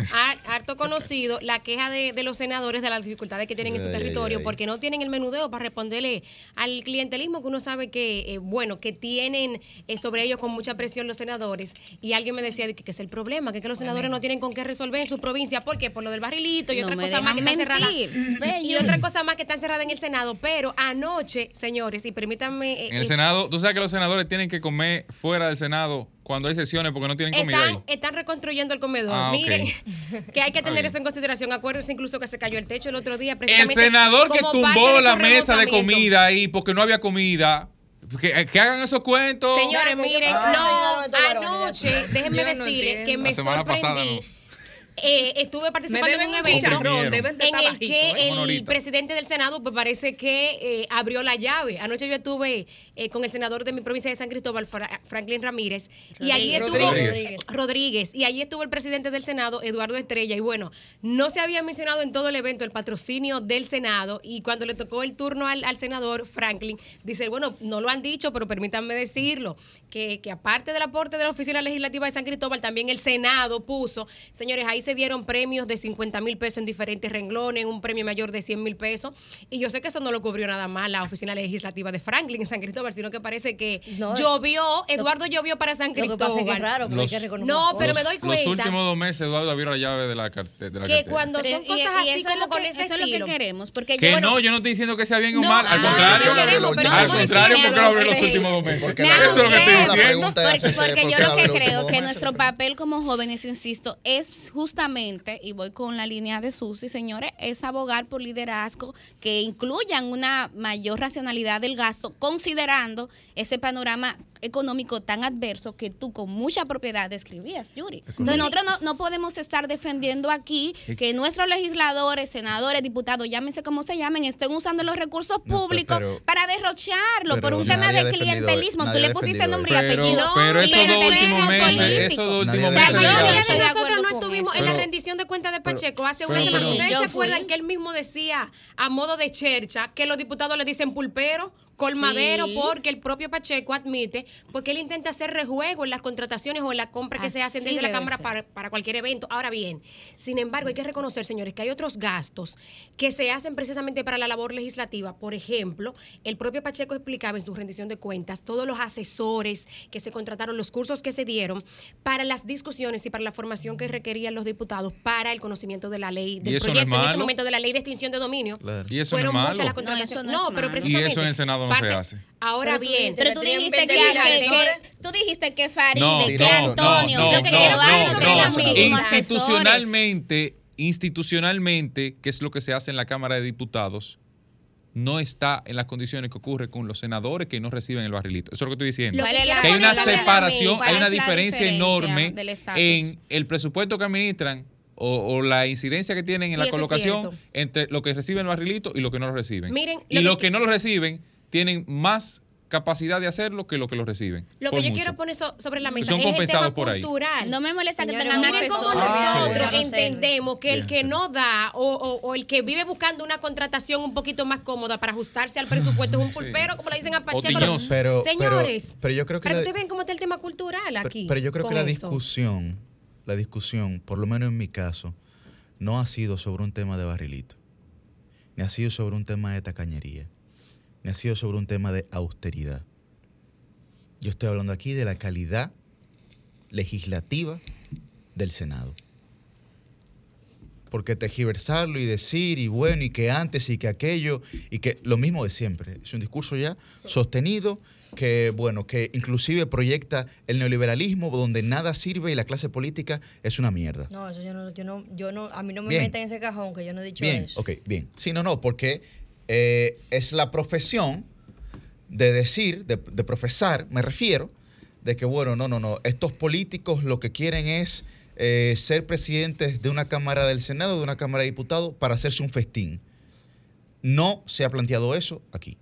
harto conocido la queja de, de los senadores de las dificultades que tienen en su territorio ay. porque no tienen el menudeo para responderle al clientelismo que uno sabe que, eh, bueno, que tienen eh, sobre ellos con mucha presión los senadores. Y alguien me decía de que, que es el problema, que, que los senadores no tienen con qué resolver en su provincia. ¿Por qué? Por lo del barrilito y No otra me cosa más que dejan está cerrada. mentir. Y otra cosa más que está encerrada en el Senado. Pero anoche, señores, y permítanme. eh, En el eh, Senado, tú sabes que los senadores tienen que comer fuera del Senado cuando hay sesiones porque no tienen comida Están, ahí. están reconstruyendo el comedor. Ah. Miren, que hay que tener eso en consideración. Acuérdense incluso que se cayó el techo el otro día. El senador que tumbó la mesa de comida ahí porque no había comida, que, que hagan esos cuentos. Señores, miren, Ah. no, varones, anoche, déjenme Yo no decirle que me pasada sorprendí. no. Eh, estuve participando en un evento en el que ¿eh? el presidente del Senado pues parece que eh, abrió la llave. Anoche yo estuve eh, con el senador de mi provincia de San Cristóbal, Fra- Franklin Ramírez, y allí estuvo Rodríguez. Rodríguez, y allí estuvo el presidente del Senado, Eduardo Estrella, y bueno, no se había mencionado en todo el evento el patrocinio del Senado, y cuando le tocó el turno al, al senador Franklin, dice, bueno, no lo han dicho, pero permítanme decirlo, que, que aparte del aporte de la Oficina Legislativa de San Cristóbal, también el Senado puso, señores, ahí se dieron premios de 50 mil pesos en diferentes renglones, un premio mayor de 100 mil pesos, y yo sé que eso no lo cubrió nada más la Oficina Legislativa de Franklin en San Cristóbal, sino que parece que No, llovió, Eduardo llovió para San Lo que Cristóbal. pasa es que es raro, pero hay Los- que. No, pero los, me doy los cuenta últimos dos meses Eduardo abrió la llave de la, carte- de la que cartera. cuando Pero son y- cosas y así es como lo con que- ese Eso es lo que queremos. Porque Que yo, no, yo no estoy diciendo que sea bien o No, mal. Al contrario, al contrario, porque lo abrió los últimos dos meses. Porque Eso es lo que estoy asusta, la diciendo. pregunta es Porque, ese, porque ¿por yo lo que los creo que nuestro papel como jóvenes, insisto, es justamente, y voy con la línea de Susi, señores, es abogar por liderazgo que incluyan una mayor racionalidad del gasto, considerando ese panorama económico tan adverso que tú con mucha propiedad describías, Yuri. Entonces nosotros no, no podemos estar defendiendo aquí que nuestros legisladores, senadores, diputados, llámense como se llamen, estén usando los recursos No, públicos pero- para derrocharlo pero por un tema de clientelismo. Tú le pusiste nombre y apellido. pero esos dos Clientelismo últimos meses, político. esos dos últimos meses. eso. Nosotros no estuvimos eso. en la rendición de cuentas de Pacheco hace una semana. ¿Ustedes se acuerdan que él mismo decía, a modo de chercha, que los diputados le dicen pulpero? Colmadero Sí. porque el propio Pacheco admite porque él intenta hacer rejuego en las contrataciones o en las compras que se hacen desde la Cámara para, para cualquier evento. Ahora bien, sin embargo, hay que reconocer, señores, que hay otros gastos que se hacen precisamente para la labor legislativa. Por ejemplo, el propio Pacheco explicaba en su rendición de cuentas todos los asesores que se contrataron, los cursos que se dieron para las discusiones y para la formación que requerían los diputados para el conocimiento de la ley, del ¿Y eso no es proyecto en ese momento de la ley de extinción de dominio. Claro. Y eso no es Fueron malo. muchas las No, eso contrataciones. no No, es pero precisamente. Y eso en el Senado no se hace. Ahora bien, Pero tú dijiste que, 20 mil que- que- asesores. tú dijiste que Faride, No, que no, Antonio, no, que no, Eduardo no, tenían no. muchísimos asesores. Institucionalmente, institucionalmente, que es lo que se hace en la Cámara de Diputados, no está en las condiciones que ocurre con los senadores que no reciben el barrilito. Eso es lo que estoy diciendo. Lo ¿Cuál es la- que hay una separación, hay ¿Cuál una diferencia diferencia enorme en el presupuesto que administran o, o la incidencia que tienen en Sí, la colocación entre lo que reciben el barrilito y lo que no lo reciben. Miren, y lo los que no lo reciben tienen más capacidad de hacerlo que los que lo reciben. Lo que yo mucho. quiero poner so- sobre la mesa Son es el compensados tema por ahí. cultural. No me molesta que Señores, tengan cómo asesores. Ah, nosotros sí. entendemos que el que sí. no da o, o- o el que vive buscando una contratación un poquito más cómoda para ajustarse al presupuesto es un pulpero, como le dicen a Pacheco. Pero- Señores, pero- pero yo creo que para la- ustedes ven cómo está el tema cultural Pero- aquí. Pero, yo creo que la eso. discusión, la discusión, por lo menos en mi caso, no ha sido sobre un tema de barrilito, ni ha sido sobre un tema de tacañería, ha sido sobre un tema de austeridad. Yo estoy hablando aquí de la calidad legislativa del Senado. Porque tergiversarlo y decir, y bueno, y que antes, y que aquello, y que lo mismo de siempre. Es un discurso ya sostenido que, bueno, que inclusive proyecta el neoliberalismo donde nada sirve y la clase política es una mierda. No, eso yo no, yo no, yo no, a mí no me meten en ese cajón que yo no he dicho Bien, eso. ok, bien. Sí, no, no, porque eh, es la profesión de decir, de, profesar, me refiero, de que, bueno, no, no, no, estos políticos lo que quieren es eh, ser presidentes de una Cámara del Senado, de una Cámara de Diputados, para hacerse un festín. No se ha planteado eso aquí.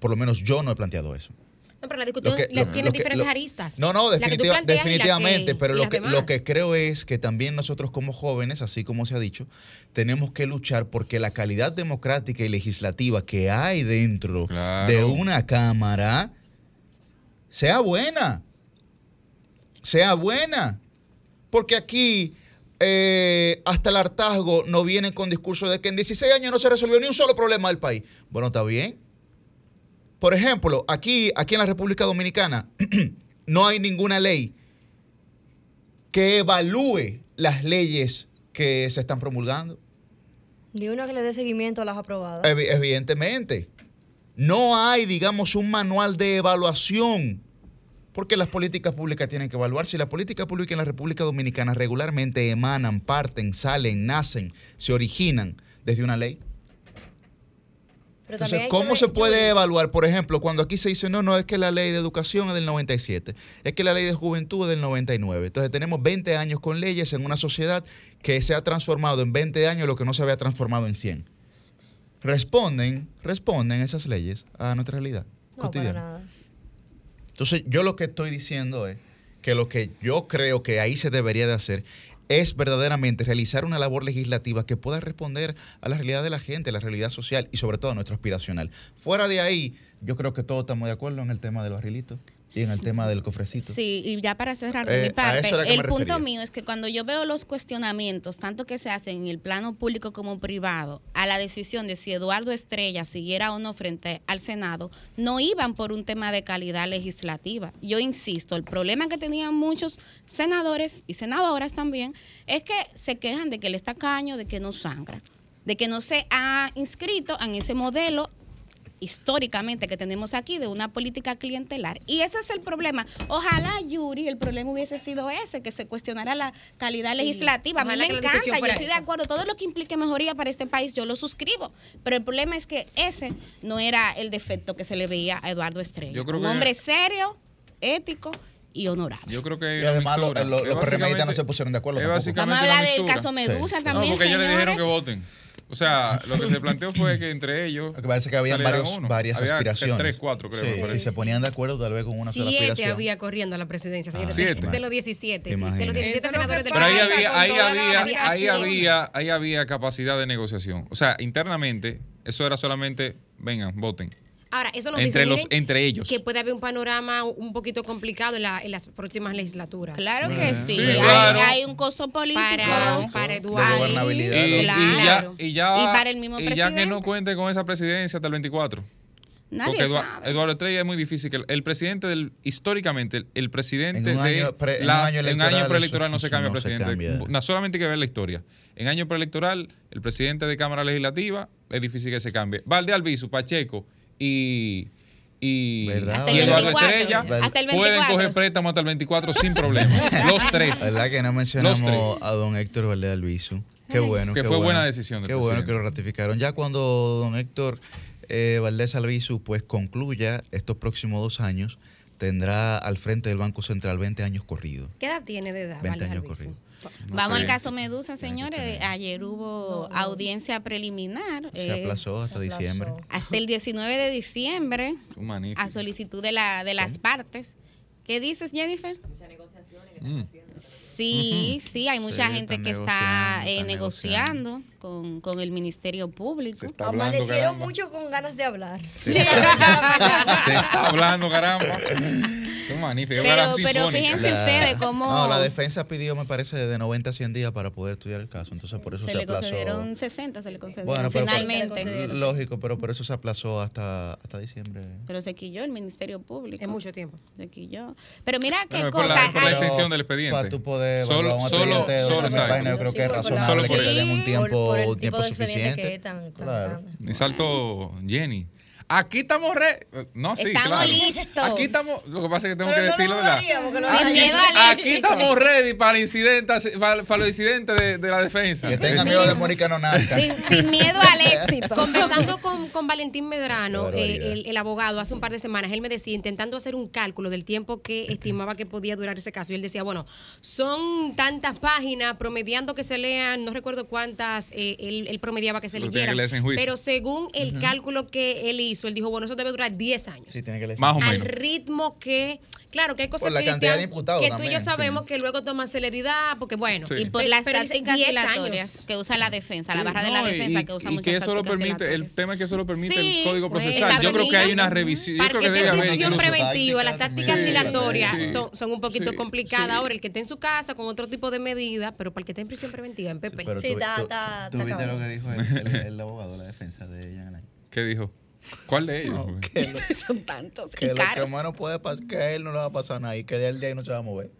Por lo menos yo no he planteado eso. No, pero la discusión Lo que- la lo- tiene lo que- diferentes lo- aristas. No, no, definitiva- que- definitivamente, pero lo que, lo que creo es que también nosotros como jóvenes, así como se ha dicho, tenemos que luchar porque la calidad democrática y legislativa que hay dentro Claro. de una Cámara sea buena. Sea buena. Porque aquí eh, hasta el hartazgo no vienen con discurso de que en 16 años no se resolvió ni un solo problema del país. Bueno, está bien. Por ejemplo, aquí, aquí en la República Dominicana no hay ninguna ley que evalúe las leyes que se están promulgando. Ni una que le dé seguimiento a las aprobadas. Evi- evidentemente. No hay, digamos, un manual de evaluación. Porque las políticas públicas tienen que evaluarse. Y las políticas públicas en la República Dominicana regularmente emanan, parten, salen, nacen, se originan desde una ley. Pero Entonces, ¿cómo se puede evaluar? Por ejemplo, cuando aquí se dice, no, no, es que la ley de educación es del 97, es que la ley de juventud es del 99. Entonces, tenemos 20 años con leyes en una sociedad que se ha transformado en 20 años lo que no se había transformado en 100. Responden, responden esas leyes a nuestra realidad No, para cotidiana. nada. Entonces, yo lo que estoy diciendo es que lo que yo creo que ahí se debería de hacer es verdaderamente realizar una labor legislativa que pueda responder a la realidad de la gente, a la realidad social y sobre todo a nuestro aspiracional. Fuera de ahí, yo creo que todos estamos de acuerdo en el tema del barrilito y en el tema del cofrecito. Sí, y ya para cerrar de Eh, mi parte, el punto mío es que cuando yo veo los cuestionamientos, tanto que se hacen en el plano público como privado, a la decisión de si Eduardo Estrella siguiera o no frente al Senado, no iban por un tema de calidad legislativa. Yo insisto, el problema que tenían muchos senadores y senadoras también es que se quejan de que él está caño, de que no sangra, de que no se ha inscrito en ese modelo históricamente que tenemos aquí de una política clientelar. Y ese es el problema. Ojalá, Yuri, el problema hubiese sido ese, que se cuestionara la calidad Sí, legislativa. A mí ojalá me encanta, yo estoy de acuerdo. Todo lo que implique mejoría para este país, yo lo suscribo. Pero el problema es que ese no era el defecto que se le veía a Eduardo Estrella. Yo creo Un que- hombre serio, ético y honorable. Yo creo que Y además lo- lo- los PRMistas no se pusieron de acuerdo es tampoco. básicamente Vamos a hablar del caso Medusa Sí. No, también, porque ellos le dijeron que voten. O sea, lo que se planteó fue que entre ellos. Lo que parece que habían varios, varias Había aspiraciones. Tres, cuatro, creo. Sí, me si se ponían de acuerdo tal vez con una sola Siete aspiración. había corriendo a la presidencia. Ah, de- siete. De, los 17, sí, de los Imagínate. 17 Eso es lo senadores del Pero ahí había, ahí había, ahí había, ahí había capacidad de negociación. O sea, internamente, eso era solamente, vengan, voten. Ahora, eso nos Entre dice, los, miren, entre ellos. que puede haber un panorama un poquito complicado en, la- en las próximas legislaturas. Claro que sí. Sí, hay, claro. hay un costo político. Para, para De Eduardo. gobernabilidad. Y, y ya, Claro. y ya, Y para el mismo y ya que presidente. no cuente con esa presidencia hasta el 24. Nadie Porque sabe. Eduardo Estrella es muy difícil. El, el presidente del, históricamente, el, el presidente En de pre- en un las- año en preelectoral no se cambia no se presidente. cambia. No, solamente hay que ver la historia. En año preelectoral, el presidente de Cámara Legislativa es difícil que se cambie. Valde Albizu, Pacheco y, y, ¿Verdad? Hasta y el Eduardo 24. Estrella Hasta el pueden 24. coger préstamo hasta el 24 sin problema. Los tres. ¿Verdad que no mencionamos a don Héctor Valdés Albizu? Qué bueno. Que qué fue bueno. buena decisión del Qué bueno presidente. que lo ratificaron. Ya cuando don Héctor eh, Valdés Albizu pues concluya estos próximos dos años, tendrá al frente del Banco Central 20 años corridos. ¿Qué edad tiene de edad? 20 Valdés años corridos. No Vamos sé. al caso Medusa, que señores. Ayer hubo No, no. audiencia preliminar. Se eh, aplazó hasta se diciembre. hasta el 19 de diciembre, magnífico. a solicitud de, la, de las partes. ¿Qué dices, Jennifer? Mm. Sí, sí, hay mucha Sí, gente están que está negociando, eh, están negociando con, con el Ministerio Público. Amanecieron mucho con ganas de hablar. Se está hablando, caramba. Qué magnífico. Pero- pero fíjense ustedes cómo- No, la defensa pidió, me parece, de 90 a 100 días para poder estudiar el caso. Entonces, por eso se, se le aplazó. concedieron 60, se le concedieron Bueno, pero finalmente. pero- lógico, pero por eso se aplazó hasta, hasta diciembre. Pero se quilló el Ministerio Público. Es mucho tiempo. Se quilló. Pero mira qué Bueno, es por la- cosa. por la extensión del expediente. Para tú poder Solo- un solo- solo yo creo Sí, que es razonable que le den un tiempo, Por- por el tiempo tipo de expediente suficiente. que es tan- tan claro. Y salto Jenny. Aquí estamos re. No, sí, Estamos claro. listos. Aquí estamos. Lo que pasa es que tengo Pero que no decirlo, lo ¿verdad? Aquí éxito. estamos ready para, el incidente, para, para los incidentes de, de la defensa. Que tengan miedo de morir que no nazca. Sin, sin miedo al éxito. Conversando con, con Valentín Medrano, eh, el, el abogado, hace un par de semanas, él me decía, intentando hacer un cálculo del tiempo que estimaba que podía durar ese caso, y él decía, bueno, son tantas páginas, promediando que se lean, no recuerdo cuántas, eh, él, él promediaba que se leyeran, pero según el cálculo que él hizo, él dijo, bueno, eso debe durar 10 años. Sí, tiene que leer. Más o al menos. ritmo que, claro, que hay cosas Por la que, cantidad que- de imputados que tú y también, yo sabemos sí. que luego toman celeridad, porque bueno, Sí. Y por las tácticas 10 dilatorias años. que usa la defensa, la barra de la y- defensa y- que usa y muchas que eso lo permite, el tema es que eso lo permite Sí, el Código pues, Procesal. Yo creo que hay una revisión, yo creo que debe haber preventiva, las tácticas dilatorias son, son un poquito complicadas. Ahora, el que esté en su casa con otro tipo de medidas, pero para el que esté en prisión preventiva, en PP. Sí, está- tú- está- tú viste lo que dijo el, abogado de la defensa de Alain. ¿Qué dijo? ¿Cuál de ellos? Que lo, Son tantos que y lo que menos puede pasar, que a él no le va a pasar nada y que de él de ahí no se va a mover.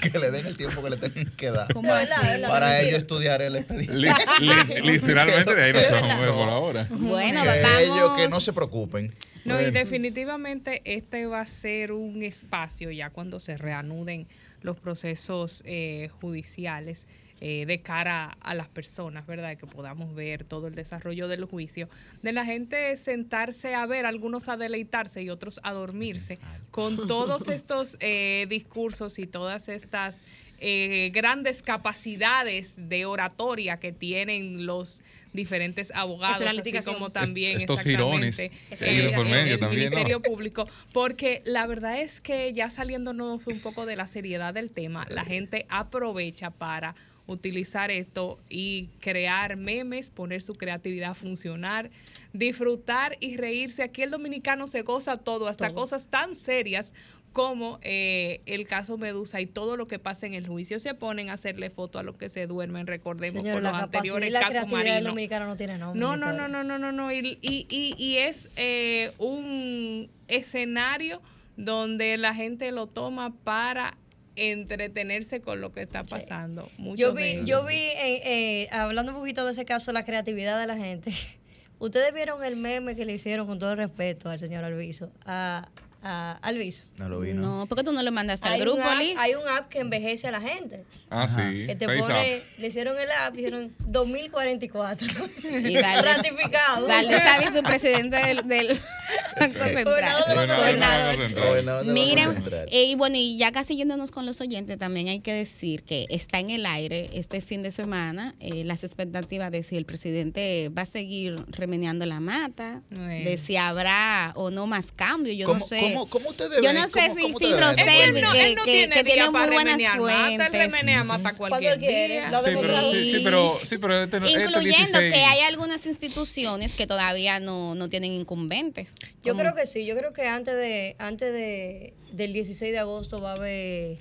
Que le den el tiempo que le tengan que dar. Para ellos estudiar el expediente. Li- li- literalmente de ahí no se va a mover por ahora. Bueno, Que vamos. ellos que no se preocupen. No, y definitivamente este va a ser un espacio ya cuando se reanuden los procesos eh, judiciales eh, de cara a las personas, ¿verdad? Que podamos ver todo el desarrollo del juicio, de la gente sentarse a ver, algunos a deleitarse y otros a dormirse con todos estos eh, discursos y todas estas eh, grandes capacidades de oratoria que tienen los diferentes abogados, así como también estos que eh, hay de por medio el también, ¿no? Ministerio Público, porque la verdad es que ya saliéndonos un poco de la seriedad del tema, la gente aprovecha para utilizar esto y crear memes, poner su creatividad a funcionar, disfrutar y reírse. Aquí el dominicano se goza todo, hasta cosas tan serias como eh, el caso Medusa y todo lo que pasa en el juicio. Se ponen a hacerle foto a los que se duermen, recordemos Señor, por la los capacidad y anteriores la casos creatividad del dominicano no tiene nombre. No, no, no, no, no, no, no. Y, y, y, y es eh, un escenario donde la gente lo toma para entretenerse con lo que está pasando. Muchos Yo vi, ellos, yo sí. vi eh, eh, hablando un poquito de ese caso, la creatividad de la gente. Ustedes vieron el meme que le hicieron con todo el respeto al señor Alviso, a, a Alviso. No lo vi, ¿no? No, ¿por qué tú no lo mandaste al Hay grupo, app, Liz? hay un app que envejece a la gente. Ah, sí. Que te Face pone, le hicieron el app, hicieron 2044. Y Valdés- Ratificado. Valdés Savi, su presidente del, del Banco Gobernador Central. Miren, y bueno, y ya casi yéndonos con los oyentes, también hay que decir que está en el aire este fin de semana eh, las expectativas de si el presidente va a seguir remeneando la mata, Bueno. de si habrá o no más cambios. Yo ¿Cómo, no sé. Cómo, cómo ustedes Yo no sé ¿Cómo- si- si no, que- que- tiene que tiene muy buenas fuentes. remenea mata cualquier día. lo Sí, pero, sí, pero, sí, pero este, no- este Incluyendo 16 que hay algunas instituciones que todavía no, no tienen incumbentes. Yo creo que sí, yo creo que antes de antes de, del 16 de agosto va a haber,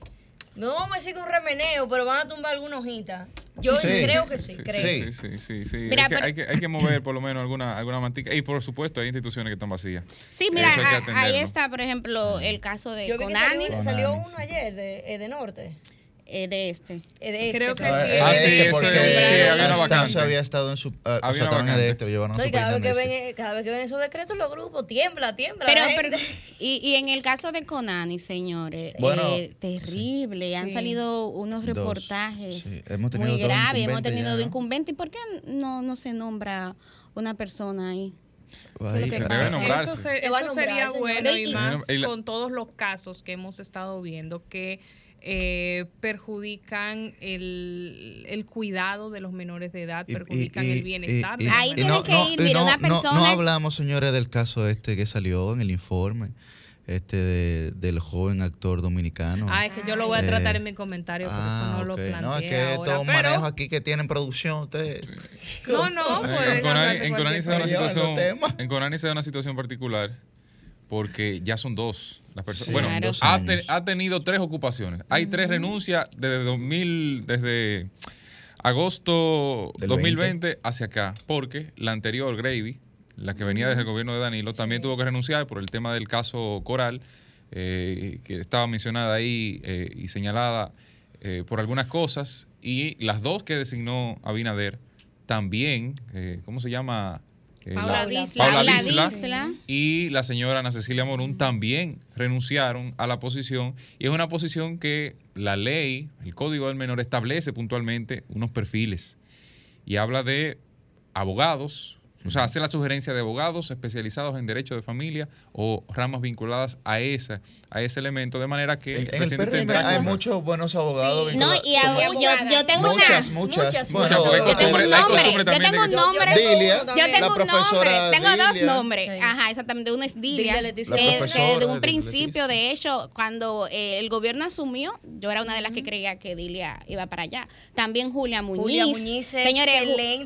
no vamos a decir que un remeneo, pero van a tumbar alguna hojita. Yo Sí. creo que sí, Sí, creo. sí, sí, sí, sí. Mira, hay, que, pero- hay, que, hay que mover por lo menos alguna, alguna mantica. Y por supuesto hay instituciones que están vacías. Sí, mira, a- ahí está, por ejemplo, el caso de Yo Conani, salió, Conani. salió uno ayer de, eh, de Norte. Eh, de este. eh, de este, Creo que Ah, sí, Ah, este, sí, eso porque sí, había una la vacante. estancia había estado en su. ah, o Había sea, una estaban en vacante. Dexter, llevaron a su cada vez, que ven, cada vez que ven esos decretos, los grupos tiembla, tiembla. Pero, la pero y, y en el caso de Conani, señores, Bueno, eh, terrible. Han Sí. salido unos reportajes sí. Hemos tenido muy graves. Hemos tenido ¿no? incumbentes. ¿Y por qué no, no se nombra una persona ahí? Ahí Lo que se- pasa. Debe Eso nombrarse. Eso, se- Se sería bueno y Y- más con todos los casos que hemos estado viendo que eh, perjudican el, el cuidado de los menores de edad, perjudican y- el bienestar y- de Ahí tiene menores. que ir, no, una no- no persona- hablamos, señores, del caso este que salió en el informe, este de- del joven actor dominicano. Ah, es que yo lo voy a Eh, tratar en mi comentario, por Ah, eso no lo ok. planteé No, es que ahora, estos pero- manejos aquí que tienen producción, ustedes. No, no, pueden en Conani, Conani se da una situación, en Conani se da una situación particular porque ya son dos las personas. Sí, bueno, ha, años. te- ha tenido tres ocupaciones. Hay tres renuncias desde 2000, desde agosto Del 2020 hacia acá, porque la anterior Gravy, la que venía desde el gobierno de Danilo, también tuvo que renunciar por el tema del caso Coral, eh, que estaba mencionada ahí eh, y señalada eh, por algunas cosas, y las dos que designó Abinader también, eh, ¿cómo se llama? Eh, Paula la- Disla. Paula Paula Disla Disla. y la señora Ana Cecilia Morún también renunciaron a la posición y es una posición que la ley, el Código del Menor establece puntualmente unos perfiles y habla de abogados, o sea, hace la sugerencia de abogados especializados en derecho de familia o ramas vinculadas a esa, a ese elemento, de manera que En, en el PRM hay muchos buenos abogados. Sí. No, y a- yo, yo tengo muchas, una. muchas. muchas, Bueno, Yo tengo un nombre, yo tengo un nombre. Dilia, Yo la tengo un nombre, tengo dos Dilia. nombres. Ajá, exactamente. Uno es Dilia. Dilia que desde un principio, de hecho, cuando eh, el gobierno asumió, yo era una de las que creía que Dilia iba para allá. También Julia Muñiz. Julia Muñiz, Señores,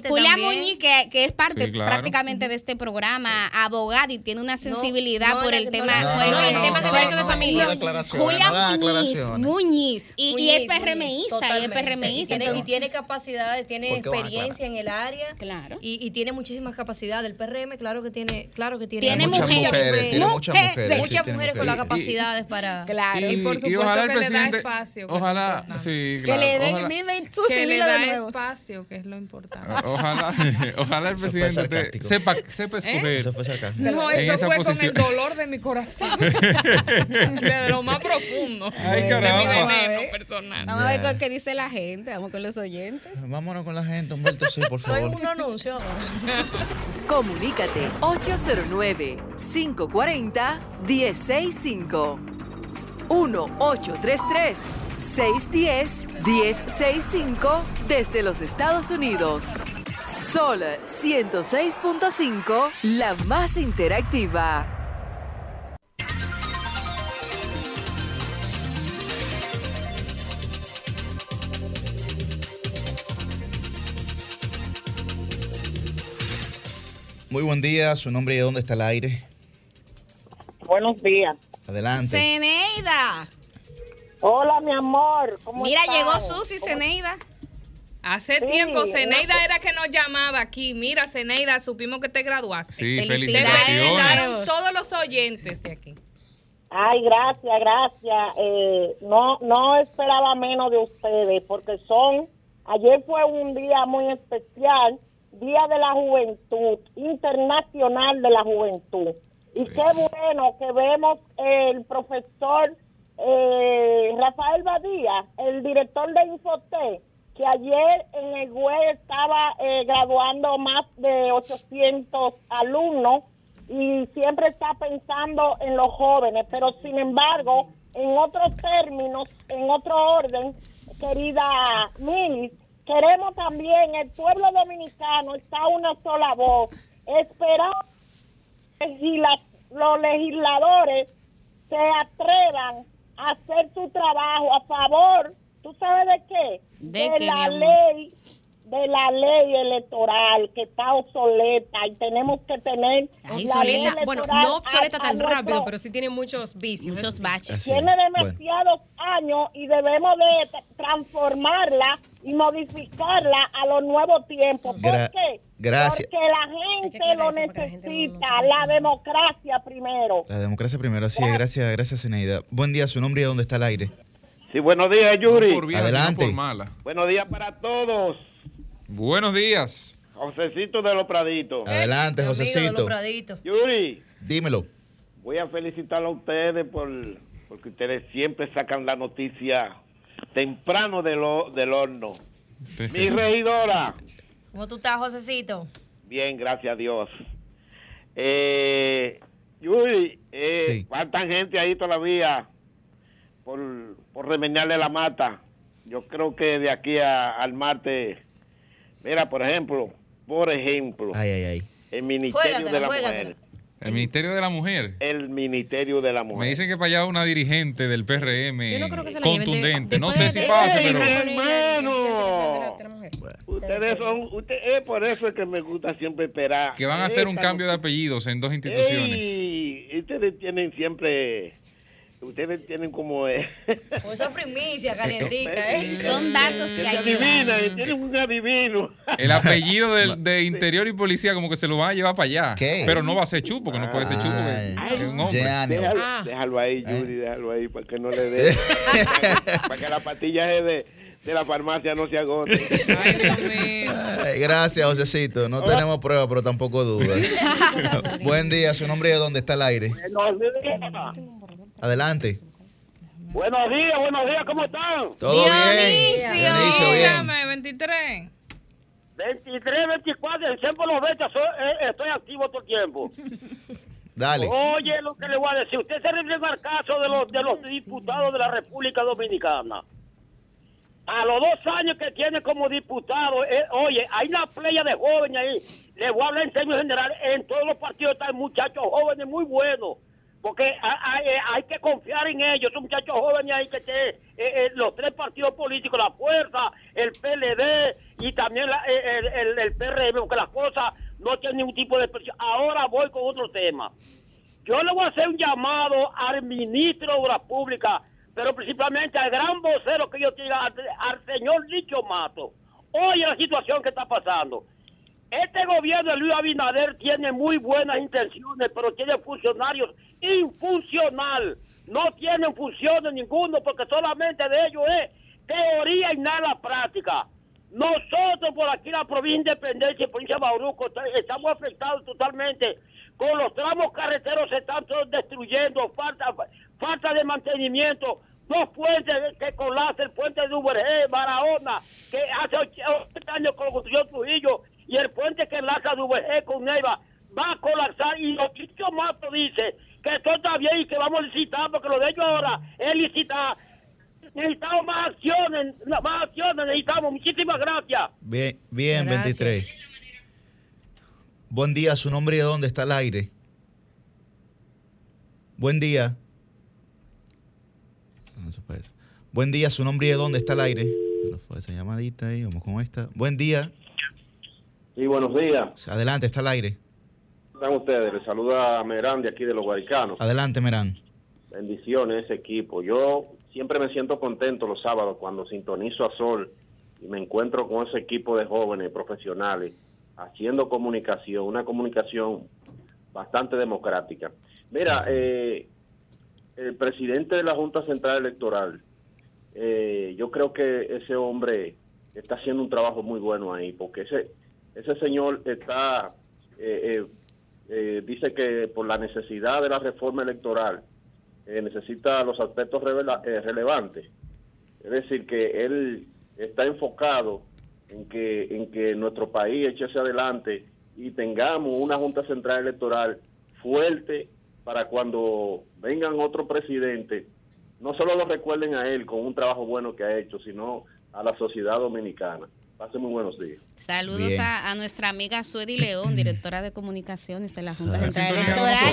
Julia también. Muñiz, que, que es parte Sí, claro. Prácticamente de este programa, abogada y tiene una sensibilidad no, por el no, tema. no, por no, el no, tema- no, no, por el- no, no, familia. Julia Muñiz. Muñiz, y, y es PRMista, y es. PRMista. Y tiene, y entonces- tiene capacidades, tiene ¿Por qué van a experiencia en el área. Claro. Y, y tiene muchísimas capacidades. El PRM, claro que tiene, claro que tiene. Tiene muchas mujeres. mujeres, tiene muchas Mujeres. muchas mujeres con las capacidades para. Claro. Y por supuesto ojalá que el le da presidente, espacio, ojalá, Que claro, le den, dime tú, Que le de da espacio, que es lo importante. O- Ojalá, ojalá el presidente te- sepa, sepa escoger. Eso fue sarcasmo. No, eso esa fue posición. con el dolor de mi corazón. Desde lo más profundo. Ay, de caramba. mi Vamos a veneno ver. personal. Vamos a ver qué dice la gente, vamos con los oyentes. Vámonos con la gente, Humberto, sí, por favor. un anuncio. Comunícate 809-540-1065. 1-833-610-1065 desde los Estados Unidos. Sol 106.5, la más interactiva. Muy buen día, su nombre y de dónde está el aire. Buenos días. Adelante. Ceneida. Hola, mi amor. ¿Cómo Mira, estás? llegó Susi, Ceneida. Hace Sí, tiempo, Ceneida una- era que nos llamaba aquí. Mira, Ceneida, supimos que te graduaste. Sí, Felicidades. Felicitaron todos los oyentes de aquí. Ay, gracias, gracias. Eh, no, no esperaba menos de ustedes porque son. Ayer fue un día muy especial, Día de la Juventud, Internacional de la Juventud. Y qué bueno que vemos el profesor eh, Rafael Badía, el director de Infotec, que ayer en el web estaba eh, graduando más de 800 alumnos y siempre está pensando en los jóvenes, pero sin embargo, en otros términos, en otro orden, querida Milis, queremos también, el pueblo dominicano está una sola voz, esperamos que los legisladores se atrevan a hacer su trabajo a favor, ¿tú sabes de qué? ¿De qué, la ley de la ley electoral que está obsoleta y tenemos que tener Ay, la ley Obsoleta, bueno, no obsoleta a- a tan nuestro- rápido, pero sí tiene muchos vicios. Muchos baches. Así tiene. Bueno. demasiados años y debemos de tra- transformarla y modificarla a los nuevos tiempos. ¿Por Gra- qué? gracias. Porque la gente lo eso porque la gente no- no necesita, sabe. la democracia primero. La democracia primero, así es. Gracias, gracias, Zeneida. Buen día, su nombre y de dónde está el aire. Sí, buenos días, No Yuri. por sino Adelante. por mala. Buenos días para todos. Buenos días. Josecito de los Praditos. Adelante, Dios mío, de los Josecito. Praditos. Yuri, Dímelo. voy a felicitar a ustedes por porque ustedes siempre sacan la noticia temprano del, ho- del horno. Mi regidora, ¿Cómo tú estás, Josecito? bien, gracias a Dios. Eh, Yuri, eh, Sí. faltan gente ahí todavía por, por remeñarle la mata. Yo creo que de aquí a- al martes, mira, por ejemplo, por ejemplo, Ay, ay, ay. el Ministerio Juégatela, de la juégatela. Mujer. El Ministerio de la Mujer. El Ministerio de la Mujer. Me dicen que para allá una dirigente del PRM no que de- contundente. no sé si pase, ¡Ey, pero hermano! de la mujer. Ustedes son, usted, es por eso es que me gusta siempre esperar. que van a hacer un cambio de apellidos en dos instituciones. Ey, ustedes tienen siempre, ustedes tienen como... eh, Con esa primicia calientica, ¿eh? Son datos que hay que adivinan, dar. tienen un adivino. El apellido del- de, Interior y Policía como que se lo van a llevar para allá. ¿Qué? Pero no va a ser Chu, porque no puede ser Chu, porque Ay, es un hombre. Déjalo, Ah. déjalo ahí, Eh. Yuri, déjalo ahí para que no le dé, para que la patilla se, de- de la farmacia no se agote. Ay, gracias, Josecito. No tenemos pruebas, pero tampoco dudas. Buen día, su nombre y de dónde está el aire. Buenos días. Adelante. Buenos días, buenos días, ¿cómo están? Todo bien. Dionisio, bien. Dígame, 23. 23, 24, siempre los vechas, soy- eh, estoy activo todo el tiempo. Dale. Oye, lo que le voy a decir, usted se refiere al caso de los, de los diputados de la República Dominicana. A los dos años que tiene como diputado, eh, oye, hay una playa de jóvenes ahí. Le voy a hablar en términos generales, en todos los partidos están muchachos jóvenes muy buenos. Porque hay, hay- hay que confiar en ellos, son muchachos jóvenes ahí que te- eh, eh, los tres partidos políticos, la Fuerza, el PLD y también eh, el, PRM, porque las cosas no tienen ningún tipo de presión. Ahora voy con otro tema. Yo le voy a hacer un llamado al ministro de Obras Públicas, pero principalmente al gran vocero que yo tenga, al, al señor Licho Mato. Oye la situación que está pasando. Este gobierno de Luis Abinader tiene muy buenas intenciones, pero tiene funcionarios infuncional. No tienen funciones ninguno porque solamente de ellos es teoría y nada práctica. Nosotros por aquí la provincia de Independencia, provincia de Bauruco, estamos afectados totalmente. Con los tramos carreteros se están todos destruyendo, falta, falta de mantenimiento. Dos puentes que colapsan, el puente de Uberge, Barahona, que hace 80 años que lo construyó Trujillo, y el puente que enlaza de Uberge con Neiva va a colapsar. Y los Chicho Mato dice que todo está bien y que vamos a licitar, porque lo de ellos ahora es licitar. Necesitamos más acciones, más acciones necesitamos. Muchísimas gracias. Bien, bien, Gracias. 23. Buen día, su nombre y de dónde está el aire. Buen día. No se puede. Buen día, su nombre y de dónde está el aire. Pero fue esa llamadita ahí, vamos con esta. Buen día. Sí, buenos días. Adelante, está el aire. ¿Cómo están ustedes? Les saluda Merán de aquí de los Guaricanos. Adelante, Merán. Bendiciones ese equipo. Yo siempre me siento contento los sábados cuando sintonizo a Sol y me encuentro con ese equipo de jóvenes profesionales haciendo comunicación, una comunicación bastante democrática. Mira, eh, el presidente de la Junta Central Electoral, eh, yo creo que ese hombre está haciendo un trabajo muy bueno ahí, porque ese, ese señor está, eh, eh, eh, dice que por la necesidad de la reforma electoral, eh, necesita los aspectos relevantes. Es decir, que él está enfocado en que, en que nuestro país eche hacia adelante y tengamos una Junta Central Electoral fuerte para cuando vengan otro presidente, no solo lo recuerden a él con un trabajo bueno que ha hecho, sino a la sociedad dominicana. Pasen muy buenos días. Saludos a, a nuestra amiga Suedi León, directora de comunicaciones de la Junta Saludos. Central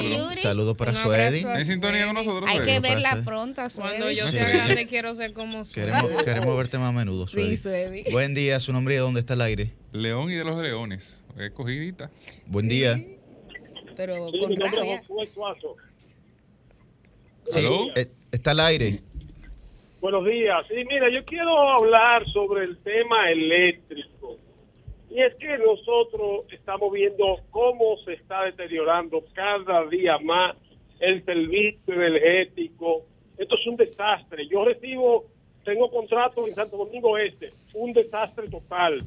Electoral. Saludos para Suedi. En sintonía con nosotros. Hay Suedi. que verla Suedi. pronto Suedi. Cuando yo Sí. sea grande quiero ser como su. Queremos, queremos verte más a menudo, Suedi. Suedi. Buen día, su nombre y de dónde está el aire. León y de los leones. Es cogidita. Buen día. Pero Sí, con mi nombre rabia. es Josué Suazo. Sí, ¿Aló? eh, está al aire. Buenos días. Sí, mira, yo quiero hablar sobre el tema eléctrico. Y es que nosotros estamos viendo cómo se está deteriorando cada día más el servicio energético. Esto es un desastre. Yo recibo, tengo contrato en Santo Domingo Este, un desastre total.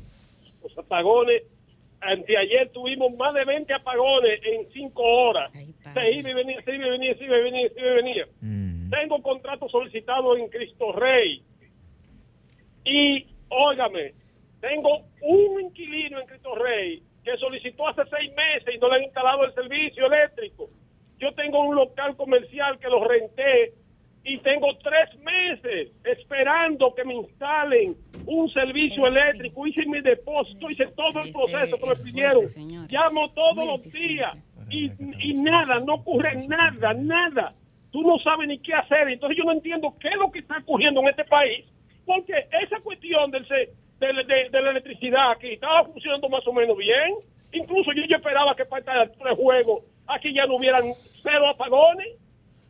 Los apagones, anteayer tuvimos más de 20 apagones en 5 horas. Se iba y venía, se iba y venía, se iba y venía, se iba y venía. Tengo contrato solicitado en Cristo Rey. Y, óigame, tengo un inquilino en Cristo Rey que solicitó hace seis meses y no le han instalado el servicio eléctrico. Yo tengo un local comercial que lo renté y tengo tres meses esperando que me instalen un servicio eléctrico. Hice mi depósito, hice todo el proceso que me pidieron. Llamo todos los días y, y nada, no ocurre nada, nada. Tú no sabes ni qué hacer. Entonces yo no entiendo qué es lo que está ocurriendo en este país. Porque esa cuestión del, se- del- de, de la electricidad aquí estaba funcionando más o menos bien. Incluso yo, yo esperaba que para esta altura de juego aquí ya no hubieran cero apagones.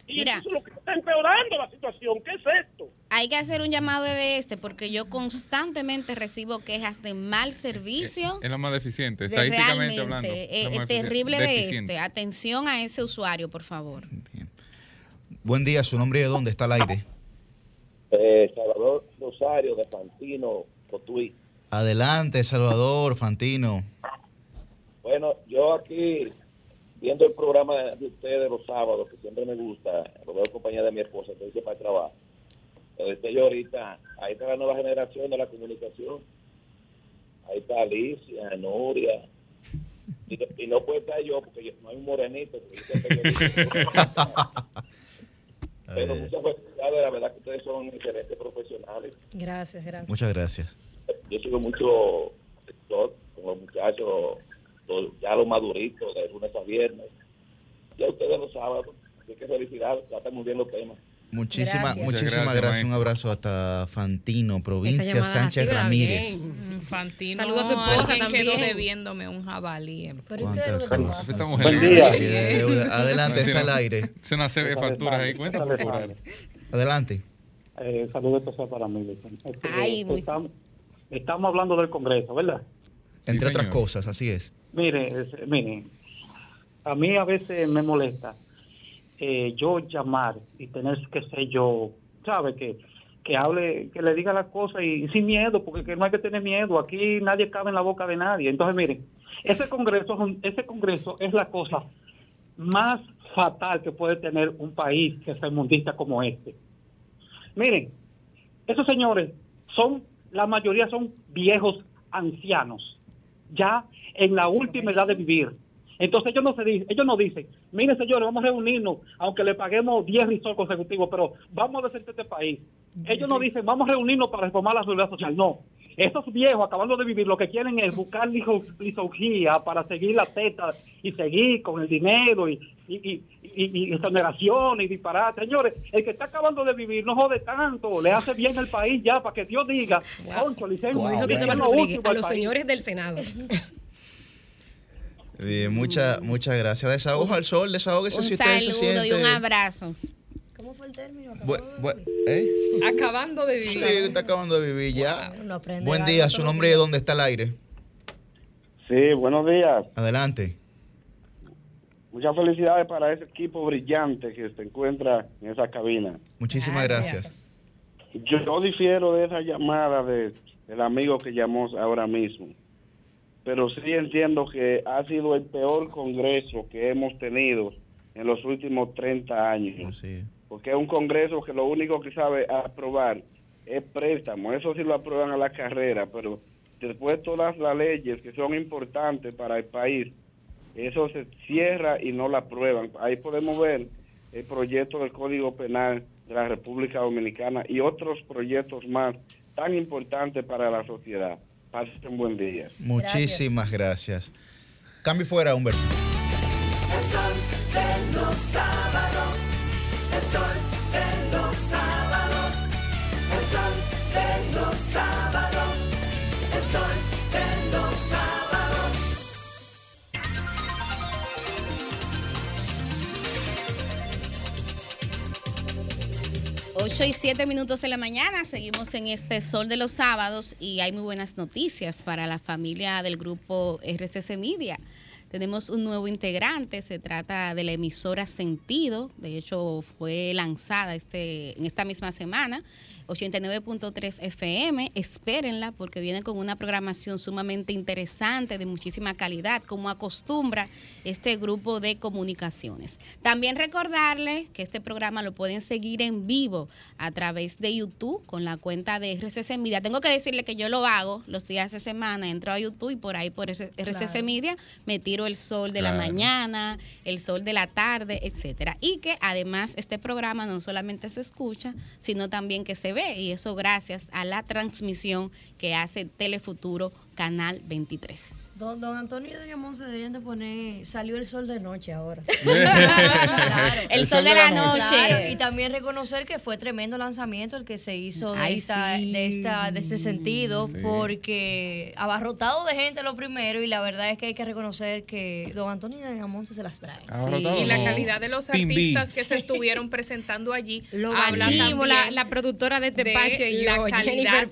Y Mira. eso es lo que está empeorando la situación. ¿Qué es esto? Hay que hacer un llamado de este porque yo constantemente recibo quejas de mal servicio. Es la más deficiente, de estadísticamente realmente hablando. eh, la más eh, eficiente. terrible de este. Atención a ese usuario, por favor. Buen día, su nombre y de dónde está el aire. Eh, Salvador Rosario de Fantino Cotuí. Adelante, Salvador, Fantino. Bueno, yo aquí viendo el programa de ustedes los sábados, que siempre me gusta, lo veo en compañía de mi esposa, que dice para el trabajo. Decía yo ahorita, ahí está la nueva generación de la comunicación. Ahí está Alicia, Nuria. Y, y no puede estar yo, porque yo- no hay un morenito. porque yo. Pero muchas felicidades, la verdad que ustedes son excelentes profesionales. Gracias, gracias. Muchas gracias. Yo sigo mucho TikTok con los muchachos, los- ya los maduritos, de lunes a viernes. Ya ustedes los sábados. Así que felicidades, tratan muy bien los temas. Muchísimas, Gracias. muchísimas gracias. gracias, Un abrazo hasta Fantino, provincia Sánchez. Ramírez. Bien. Fantino. Saludos a su esposa alguien quedó también. debiéndome un jabalí. Adelante, está al aire. Es una serie de facturas ahí. Cuéntame por ahí. Adelante. Eh, saludos especial para mí. Este, Ay, eh, muy- estamos, estamos hablando del Congreso, ¿verdad? Entre otras cosas, así es. Mire, es- mire, a mí a veces me molesta eh, yo llamar y tener que ser yo, ¿sabe? Que, que hable, que le diga las cosas y, sin miedo, porque que no hay que tener miedo. Aquí nadie cabe en la boca de nadie. Entonces, mire, ese Congreso, ese Congreso es la cosa más fatal que puede tener un país que es mundista como este. Miren, esos señores son, la mayoría son viejos ancianos, ya en la última edad de vivir. Entonces ellos no se dicen, ellos no dicen, miren señores, vamos a reunirnos, aunque le paguemos 10 risos consecutivos, pero vamos a decirte este país. Ellos no dicen, vamos a reunirnos para reformar la seguridad social. No. Esos viejos acabando de vivir lo que quieren es buscar liso- lisogía para seguir la teta y seguir con el dinero y, y, y, y, y exoneración y disparar. Señores, el que está acabando de vivir no jode tanto, le hace bien el país ya para que Dios diga, concho, licencia, Como dijo es Cristóbal lo Rodríguez, último a al los país". señores del Senado. Bien, muchas, muchas gracias. Desahogo al sol, desahógese si Un usted se saludo siente. y un abrazo. ¿Cómo fue el término? Bu- bu- ¿eh? Acabando de Sí, vivir. está acabando de vivir ya. Uno aprende Buen día, su nombre y de dónde está el aire. Sí, buenos días. Adelante. Muchas felicidades para ese equipo brillante que se encuentra en esa cabina. Muchísimas gracias. Yo, yo difiero de esa llamada de, del amigo que llamó ahora mismo, pero sí entiendo que ha sido el peor congreso que hemos tenido en los últimos 30 años. Porque es un congreso que lo único que sabe aprobar es préstamo. Eso sí lo aprueban a la carrera, pero después todas las leyes que son importantes para el país, eso se cierra y no la aprueban. Ahí podemos ver el proyecto del Código Penal de la República Dominicana y otros proyectos más tan importantes para la sociedad. Pasen un buen día. Muchísimas gracias. Cambio fuera, Humberto. El sol de los sábados, el sol de los sábados, el sol de los sábados, el sol de los 8 y 7 minutos de la mañana, seguimos en este sol de los sábados y hay muy buenas noticias para la familia del grupo RCC Media. Tenemos un nuevo integrante, se trata de la emisora Sentido, de hecho fue lanzada este, en esta misma semana, 89.3 FM, espérenla porque viene con una programación sumamente interesante, de muchísima calidad, como acostumbra este grupo de comunicaciones. También recordarles que este programa lo pueden seguir en vivo a través de YouTube con la cuenta de RCC Media. Tengo que decirle que yo lo hago los días de semana, entro a YouTube y por ahí por RCC Claro. Media me tiro el sol de la mañana, el sol de la tarde, etcétera. Y que además este programa no solamente se escucha, sino también que se y eso gracias a la transmisión que hace Telefuturo Canal 23. Don, don Antonio de Llamón se deberían de poner Salió el sol de noche ahora. El sol de la noche. Claro, y también reconocer que fue tremendo lanzamiento el que se hizo de, Ay, esta, sí. de, esta, de este sentido, Sí. porque abarrotado de gente lo primero, y la verdad es que hay que reconocer que don Antonio de Llamón se las trae. Y la calidad de los Team B. artistas que se estuvieron presentando allí Lo habla vanimos, la, también la productora de este espacio y la calidad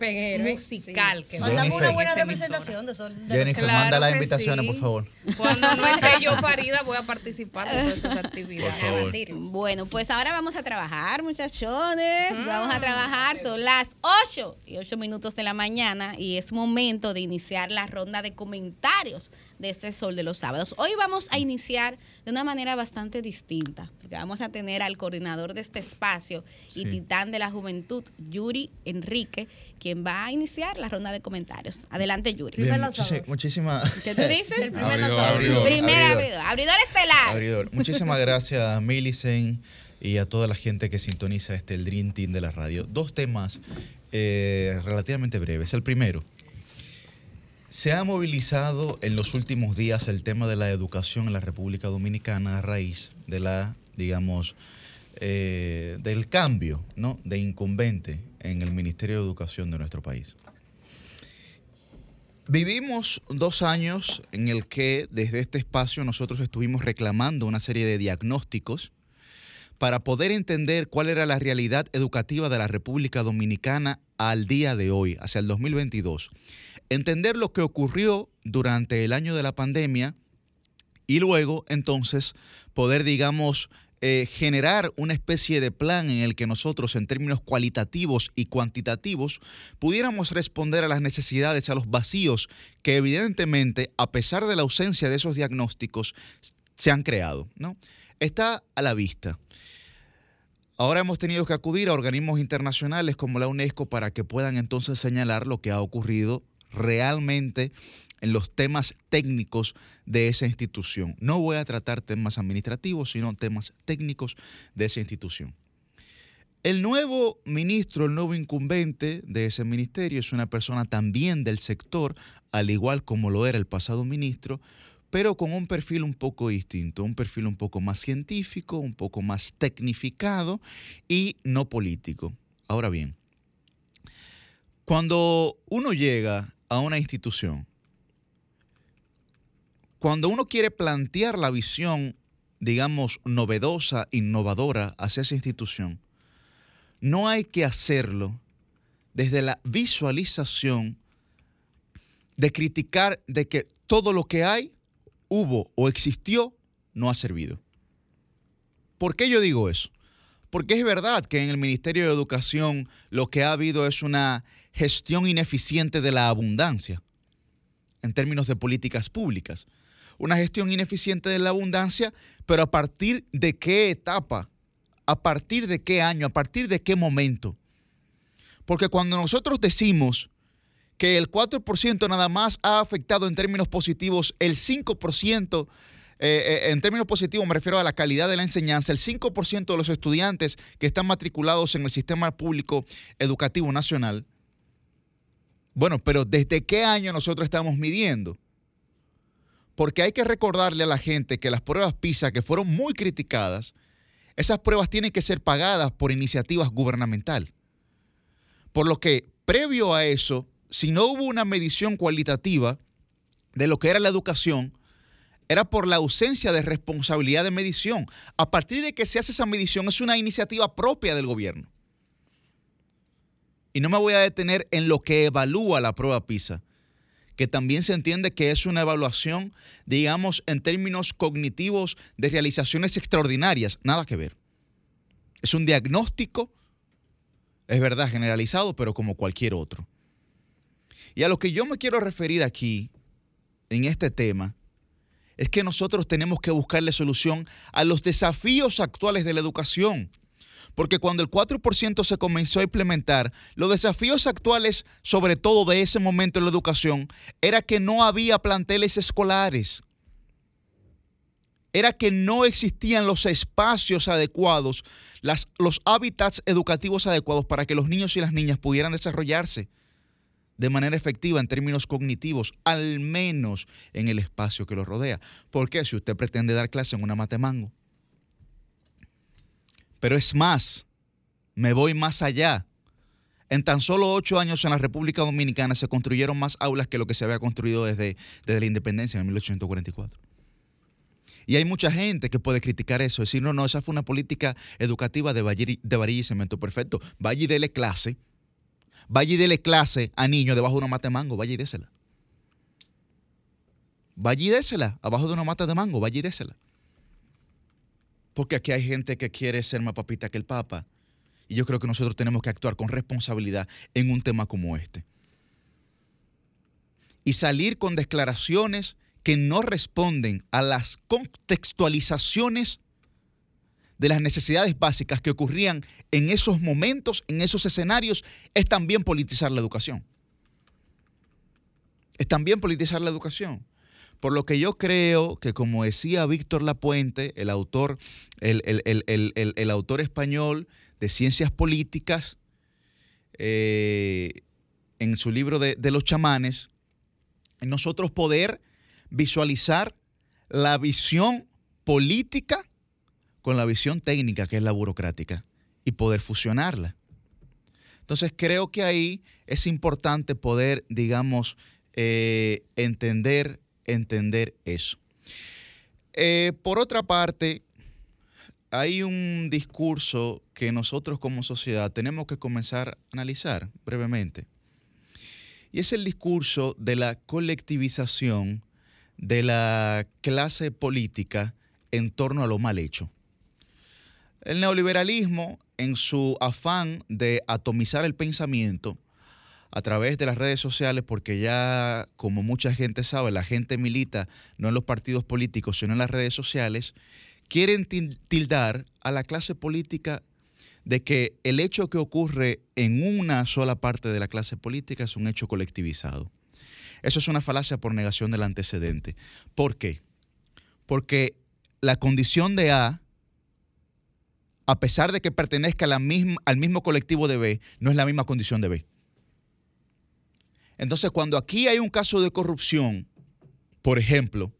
musical Sí. que Mandamos una buena representación de sol de Jennifer, Las invitaciones, sí. por favor. Cuando no esté yo parida, voy a participar de todas esas actividades. Por favor. Bueno, pues ahora vamos a trabajar, muchachones. Vamos a trabajar. Son las 8 y 8 minutos de la mañana y es momento de iniciar la ronda de comentarios de este Sol de los Sábados. Hoy vamos a iniciar de una manera bastante distinta, porque vamos a tener al coordinador de este espacio y Sí. titán de la juventud, Yuri Enrique, quien va a iniciar la ronda de comentarios. Adelante, Yuri. Bien, muchísimas. ¿Qué tú dices? El primer Abridor, lanzador. abridor, Primer abridor. abridor. Abridor estelar. Abridor. Muchísimas gracias a Millicent y a toda la gente que sintoniza este el Dream Team de la radio. Dos temas eh, relativamente breves. El primero, se ha movilizado en los últimos días el tema de la educación en la República Dominicana a raíz de la, digamos, eh, del cambio ¿no? de incumbente en el Ministerio de Educación de nuestro país. Vivimos dos años en el que desde este espacio nosotros estuvimos reclamando una serie de diagnósticos para poder entender cuál era la realidad educativa de la República Dominicana al día de hoy, hacia el 2022. Entender lo que ocurrió durante el año de la pandemia y luego entonces poder, digamos, eh, generar una especie de plan en el que nosotros, en términos cualitativos y cuantitativos, pudiéramos responder a las necesidades, a los vacíos que evidentemente, a pesar de la ausencia de esos diagnósticos, se han creado. ¿no? Está a la vista. Ahora hemos tenido que acudir a organismos internacionales como la UNESCO para que puedan entonces señalar lo que ha ocurrido realmente en los temas técnicos de esa institución. No voy a tratar temas administrativos, sino temas técnicos de esa institución. El nuevo ministro, el nuevo incumbente de ese ministerio es una persona también del sector, al igual como lo era el pasado ministro, pero con un perfil un poco distinto, un perfil un poco más científico, un poco más tecnificado y no político. Ahora bien, cuando uno llega a una institución, cuando uno quiere plantear la visión, digamos, novedosa, innovadora hacia esa institución, no hay que hacerlo desde la visualización de criticar de que todo lo que hay, hubo o existió, no ha servido. ¿Por qué yo digo eso? Porque es verdad que en el Ministerio de Educación lo que ha habido es una gestión ineficiente de la abundancia en términos de políticas públicas. Una gestión ineficiente de la abundancia, pero a partir de qué etapa, a partir de qué año, a partir de qué momento. Porque cuando nosotros decimos que el 4% nada más ha afectado en términos positivos el 5%, eh, eh, en términos positivos me refiero a la calidad de la enseñanza, el 5% de los estudiantes que están matriculados en el sistema público educativo nacional. Bueno, pero ¿desde qué año nosotros estamos midiendo? Porque hay que recordarle a la gente que las pruebas PISA, que fueron muy criticadas, esas pruebas tienen que ser pagadas por iniciativas gubernamentales. Por lo que, previo a eso, si no hubo una medición cualitativa de lo que era la educación, era por la ausencia de responsabilidad de medición. A partir de que se hace esa medición, es una iniciativa propia del gobierno. Y no me voy a detener en lo que evalúa la prueba PISA, que también se entiende que es una evaluación, digamos, en términos cognitivos de realizaciones extraordinarias. Nada que ver. Es un diagnóstico, es verdad, generalizado, pero como cualquier otro. Y a lo que yo me quiero referir aquí, en este tema, es que nosotros tenemos que buscarle solución a los desafíos actuales de la educación. Porque cuando el 4% se comenzó a implementar, los desafíos actuales, sobre todo de ese momento en la educación, era que no había planteles escolares. Era que no existían los espacios adecuados, las, los hábitats educativos adecuados para que los niños y las niñas pudieran desarrollarse de manera efectiva en términos cognitivos, al menos en el espacio que los rodea. Porque si usted pretende dar clase en una matemango, pero es más, me voy más allá. En tan solo ocho años en la República Dominicana se construyeron más aulas que lo que se había construido desde, desde la independencia en 1844. Y hay mucha gente que puede criticar eso, decir, no, no, esa fue una política educativa de, varilla, de y cemento perfecto. Vaya y dele clase, vaya y dele clase a niños debajo de una matemango, vaya y désela. vaya y désela, abajo de una mata de mango, vaya y désela. Porque aquí hay gente que quiere ser más papita que el Papa. Y yo creo que nosotros tenemos que actuar con responsabilidad en un tema como este. Y salir con declaraciones que no responden a las contextualizaciones de las necesidades básicas que ocurrían en esos momentos, en esos escenarios, es también politizar la educación. Es también politizar la educación. Por lo que yo creo que, como decía Víctor Lapuente, el autor, el, autor español de ciencias políticas, eh, en su libro de, los chamanes, nosotros poder visualizar la visión política con la visión técnica, que es la burocrática, y poder fusionarla. Entonces creo que ahí es importante poder, digamos, eh, entender, entender eso. Eh, por otra parte, hay un discurso que nosotros como sociedad tenemos que comenzar a analizar brevemente. Y es el discurso de la colectivización de la clase política en torno a lo mal hecho. El neoliberalismo, en su afán de atomizar el pensamiento a través de las redes sociales, porque ya, como mucha gente sabe, la gente milita no en los partidos políticos, sino en las redes sociales, quieren til- tildar a la clase política de que el hecho que ocurre en una sola parte de la clase política es un hecho colectivizado. Eso es una falacia por negación del antecedente. ¿Por qué? Porque la condición de A, a pesar de que pertenezca al mismo colectivo de B, no es la misma condición de B. Entonces, cuando aquí hay un caso de corrupción, por ejemplo,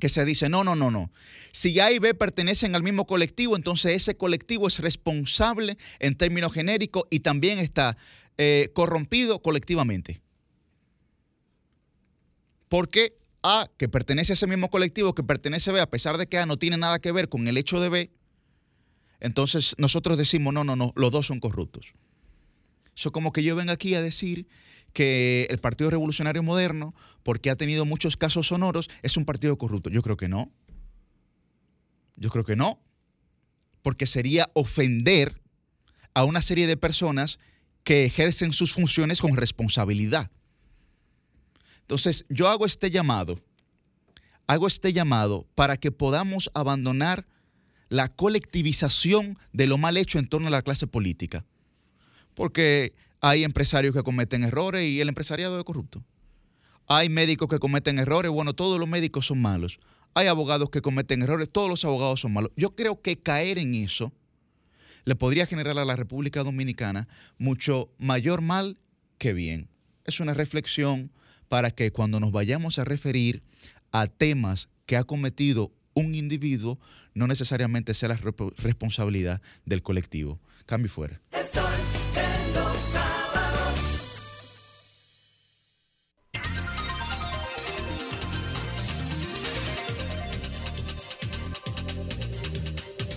que se dice, no, no, no, no. Si A y B pertenecen al mismo colectivo, entonces ese colectivo es responsable en términos genéricos y también está eh, corrompido colectivamente. Porque A, que pertenece a ese mismo colectivo, que pertenece a B, a pesar de que A no tiene nada que ver con el hecho de B, entonces nosotros decimos, no, no, no, los dos son corruptos. Eso como que yo venga aquí a decir que el Partido Revolucionario Moderno, porque ha tenido muchos casos sonoros, es un partido corrupto. Yo creo que no. Yo creo que no. Porque sería ofender a una serie de personas que ejercen sus funciones con responsabilidad. Entonces, yo hago este llamado, hago este llamado para que podamos abandonar la colectivización de lo mal hecho en torno a la clase política. Porque hay empresarios que cometen errores y el empresariado es corrupto. Hay médicos que cometen errores, bueno, todos los médicos son malos. Hay abogados que cometen errores, todos los abogados son malos. Yo creo que caer en eso le podría generar a la República Dominicana mucho mayor mal que bien. Es una reflexión para que cuando nos vayamos a referir a temas que ha cometido un individuo, no necesariamente sea la responsabilidad del colectivo. Cambio fuera. De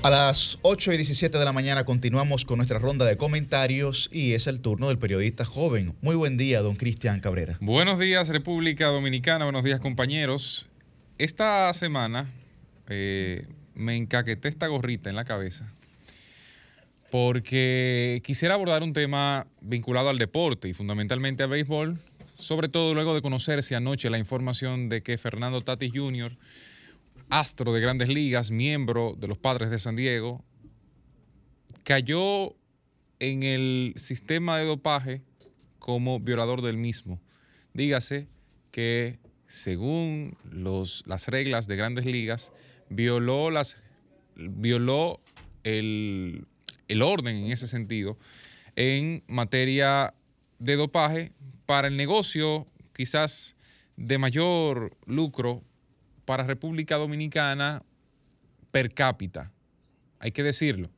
A las 8 y 17 de la mañana continuamos con nuestra ronda de comentarios y es el turno del periodista joven. Muy buen día, don Cristian Cabrera. Buenos días, República Dominicana. Buenos días, compañeros. Esta semana eh, me encaqueté esta gorrita en la cabeza porque quisiera abordar un tema vinculado al deporte y fundamentalmente al béisbol, sobre todo luego de conocerse anoche la información de que Fernando Tatis Jr., astro de grandes ligas, miembro de los Padres de San Diego, cayó en el sistema de dopaje como violador del mismo. Dígase que según los, las reglas de grandes ligas, violó, las, violó el, el orden en ese sentido en materia de dopaje para el negocio quizás de mayor lucro para República Dominicana per cápita, hay que decirlo.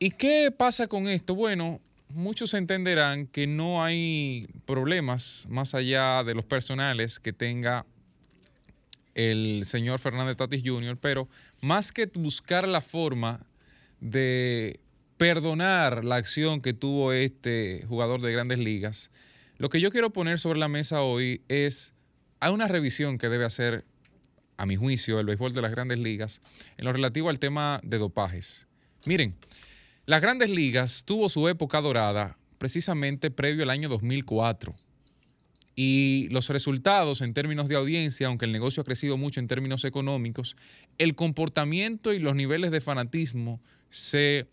¿Y qué pasa con esto? Bueno, muchos entenderán que no hay problemas más allá de los personales que tenga el señor Fernández Tatis Jr., pero más que buscar la forma de perdonar la acción que tuvo este jugador de grandes ligas, lo que yo quiero poner sobre la mesa hoy es hay una revisión que debe hacer, a mi juicio, el béisbol de las grandes ligas en lo relativo al tema de dopajes. Miren, las grandes ligas tuvo su época dorada precisamente previo al año 2004. Y los resultados en términos de audiencia, aunque el negocio ha crecido mucho en términos económicos, el comportamiento y los niveles de fanatismo se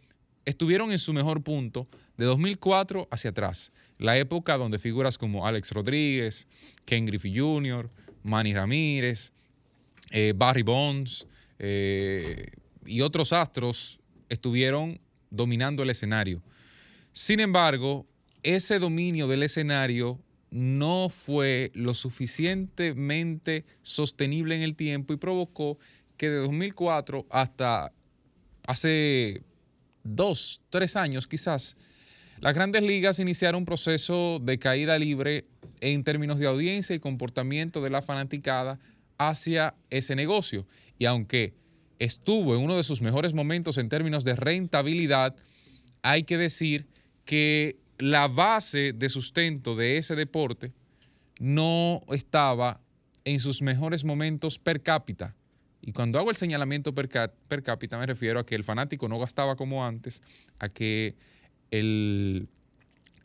estuvieron en su mejor punto de 2004 hacia atrás. La época donde figuras como Alex Rodríguez, Ken Griffey Jr., Manny Ramírez, eh, Barry Bonds eh, y otros astros estuvieron dominando el escenario. Sin embargo, ese dominio del escenario no fue lo suficientemente sostenible en el tiempo y provocó que de 2004 hasta hace dos, tres años quizás, las grandes ligas iniciaron un proceso de caída libre en términos de audiencia y comportamiento de la fanaticada hacia ese negocio. Y aunque estuvo en uno de sus mejores momentos en términos de rentabilidad, hay que decir que la base de sustento de ese deporte no estaba en sus mejores momentos per cápita. Y cuando hago el señalamiento per, cápita me refiero a que el fanático no gastaba como antes, a que el,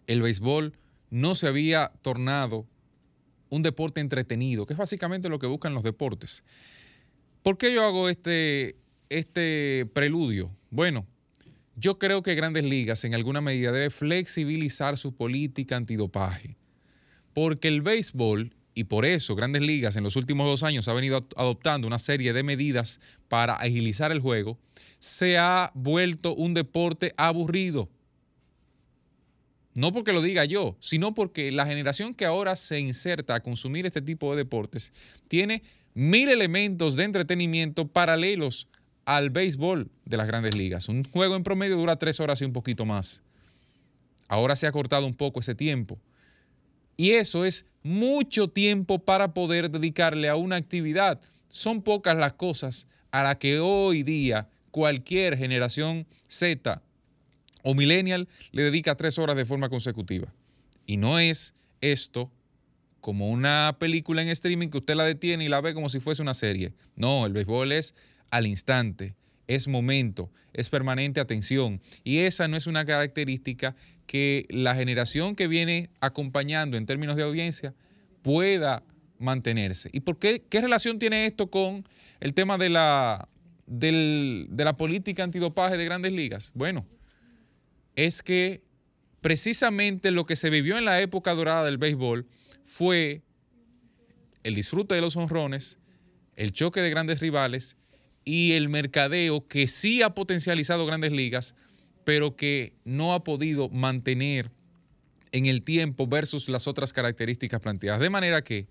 el béisbol no se había tornado un deporte entretenido, que es básicamente lo que buscan los deportes. ¿Por qué yo hago este, este preludio? Bueno, yo creo que Grandes Ligas en alguna medida debe flexibilizar su política antidopaje, porque el béisbol, y por eso Grandes Ligas en los últimos dos años ha venido ad- adoptando una serie de medidas para agilizar el juego, se ha vuelto un deporte aburrido. No porque lo diga yo, sino porque la generación que ahora se inserta a consumir este tipo de deportes tiene mil elementos de entretenimiento paralelos al béisbol de las grandes ligas. Un juego en promedio dura tres horas y un poquito más. Ahora se ha cortado un poco ese tiempo. Y eso es mucho tiempo para poder dedicarle a una actividad. Son pocas las cosas a las que hoy día cualquier generación Z o millennial le dedica tres horas de forma consecutiva. Y no es esto como una película en streaming que usted la detiene y la ve como si fuese una serie. No, el béisbol es al instante, es momento, es permanente atención. Y esa no es una característica que la generación que viene acompañando en términos de audiencia pueda mantenerse. ¿Y por qué? ¿Qué relación tiene esto con el tema de la, de la política antidopaje de grandes ligas? Bueno, es que precisamente lo que se vivió en la época dorada del béisbol fue el disfrute de los honrones, el choque de grandes rivales y el mercadeo que sí ha potencializado grandes ligas, pero que no ha podido mantener en el tiempo versus las otras características planteadas. De manera que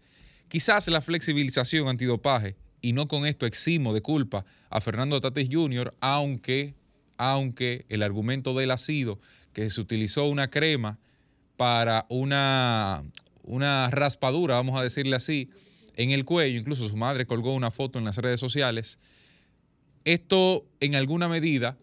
quizás la flexibilización antidopaje, y no con esto eximo de culpa a Fernando Tatis Jr., aunque, aunque el argumento de él ha sido que se utilizó una crema para una, una raspadura, vamos a decirle así, en el cuello, incluso su madre colgó una foto en las redes sociales. Esto en alguna medida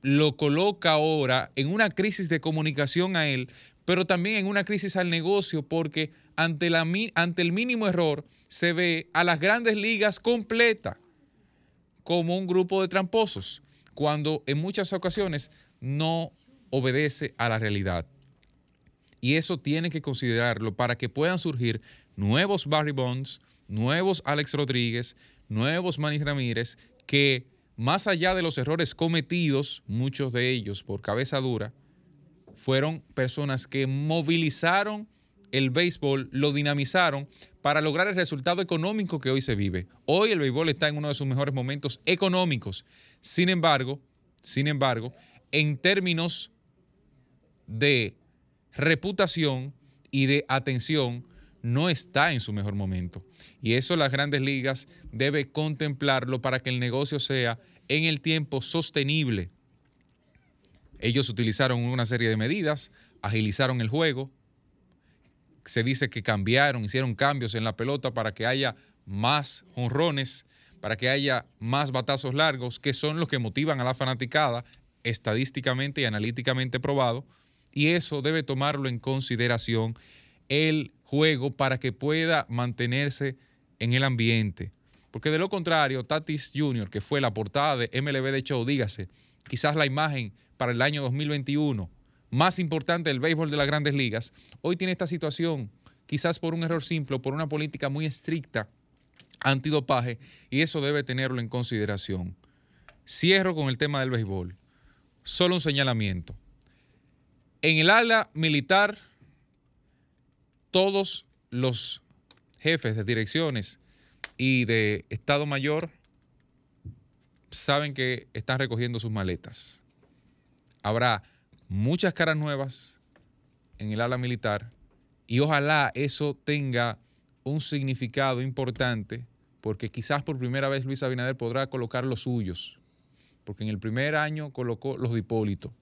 lo coloca ahora en una crisis de comunicación a él, pero también en una crisis al negocio, porque ante, la, ante el mínimo error se ve a las grandes ligas completa como un grupo de tramposos, cuando en muchas ocasiones no obedece a la realidad. Y eso tiene que considerarlo para que puedan surgir nuevos Barry Bonds, nuevos Alex Rodríguez, nuevos Manny Ramírez, que más allá de los errores cometidos, muchos de ellos por cabeza dura, fueron personas que movilizaron el béisbol, lo dinamizaron para lograr el resultado económico que hoy se vive. Hoy el béisbol está en uno de sus mejores momentos económicos. Sin embargo, sin embargo, en términos de reputación y de atención, no está en su mejor momento. Y eso las grandes ligas debe contemplarlo para que el negocio sea en el tiempo sostenible. Ellos utilizaron una serie de medidas, agilizaron el juego. Se dice que cambiaron, hicieron cambios en la pelota para que haya más honrones, para que haya más batazos largos, que son los que motivan a la fanaticada, estadísticamente y analíticamente probado. Y eso debe tomarlo en consideración el juego para que pueda mantenerse en el ambiente. Porque de lo contrario, Tatis Jr., que fue la portada de MLB de Show, dígase, quizás la imagen para el año 2021 más importante del béisbol de las grandes ligas, hoy tiene esta situación, quizás por un error simple, por una política muy estricta antidopaje, y eso debe tenerlo en consideración. Cierro con el tema del béisbol. Solo un señalamiento. En el ala militar, todos los jefes de direcciones y de Estado Mayor saben que están recogiendo sus maletas. Habrá muchas caras nuevas en el ala militar y ojalá eso tenga un significado importante porque quizás por primera vez Luis Abinader podrá colocar los suyos, porque en el primer año colocó los de Hipólito.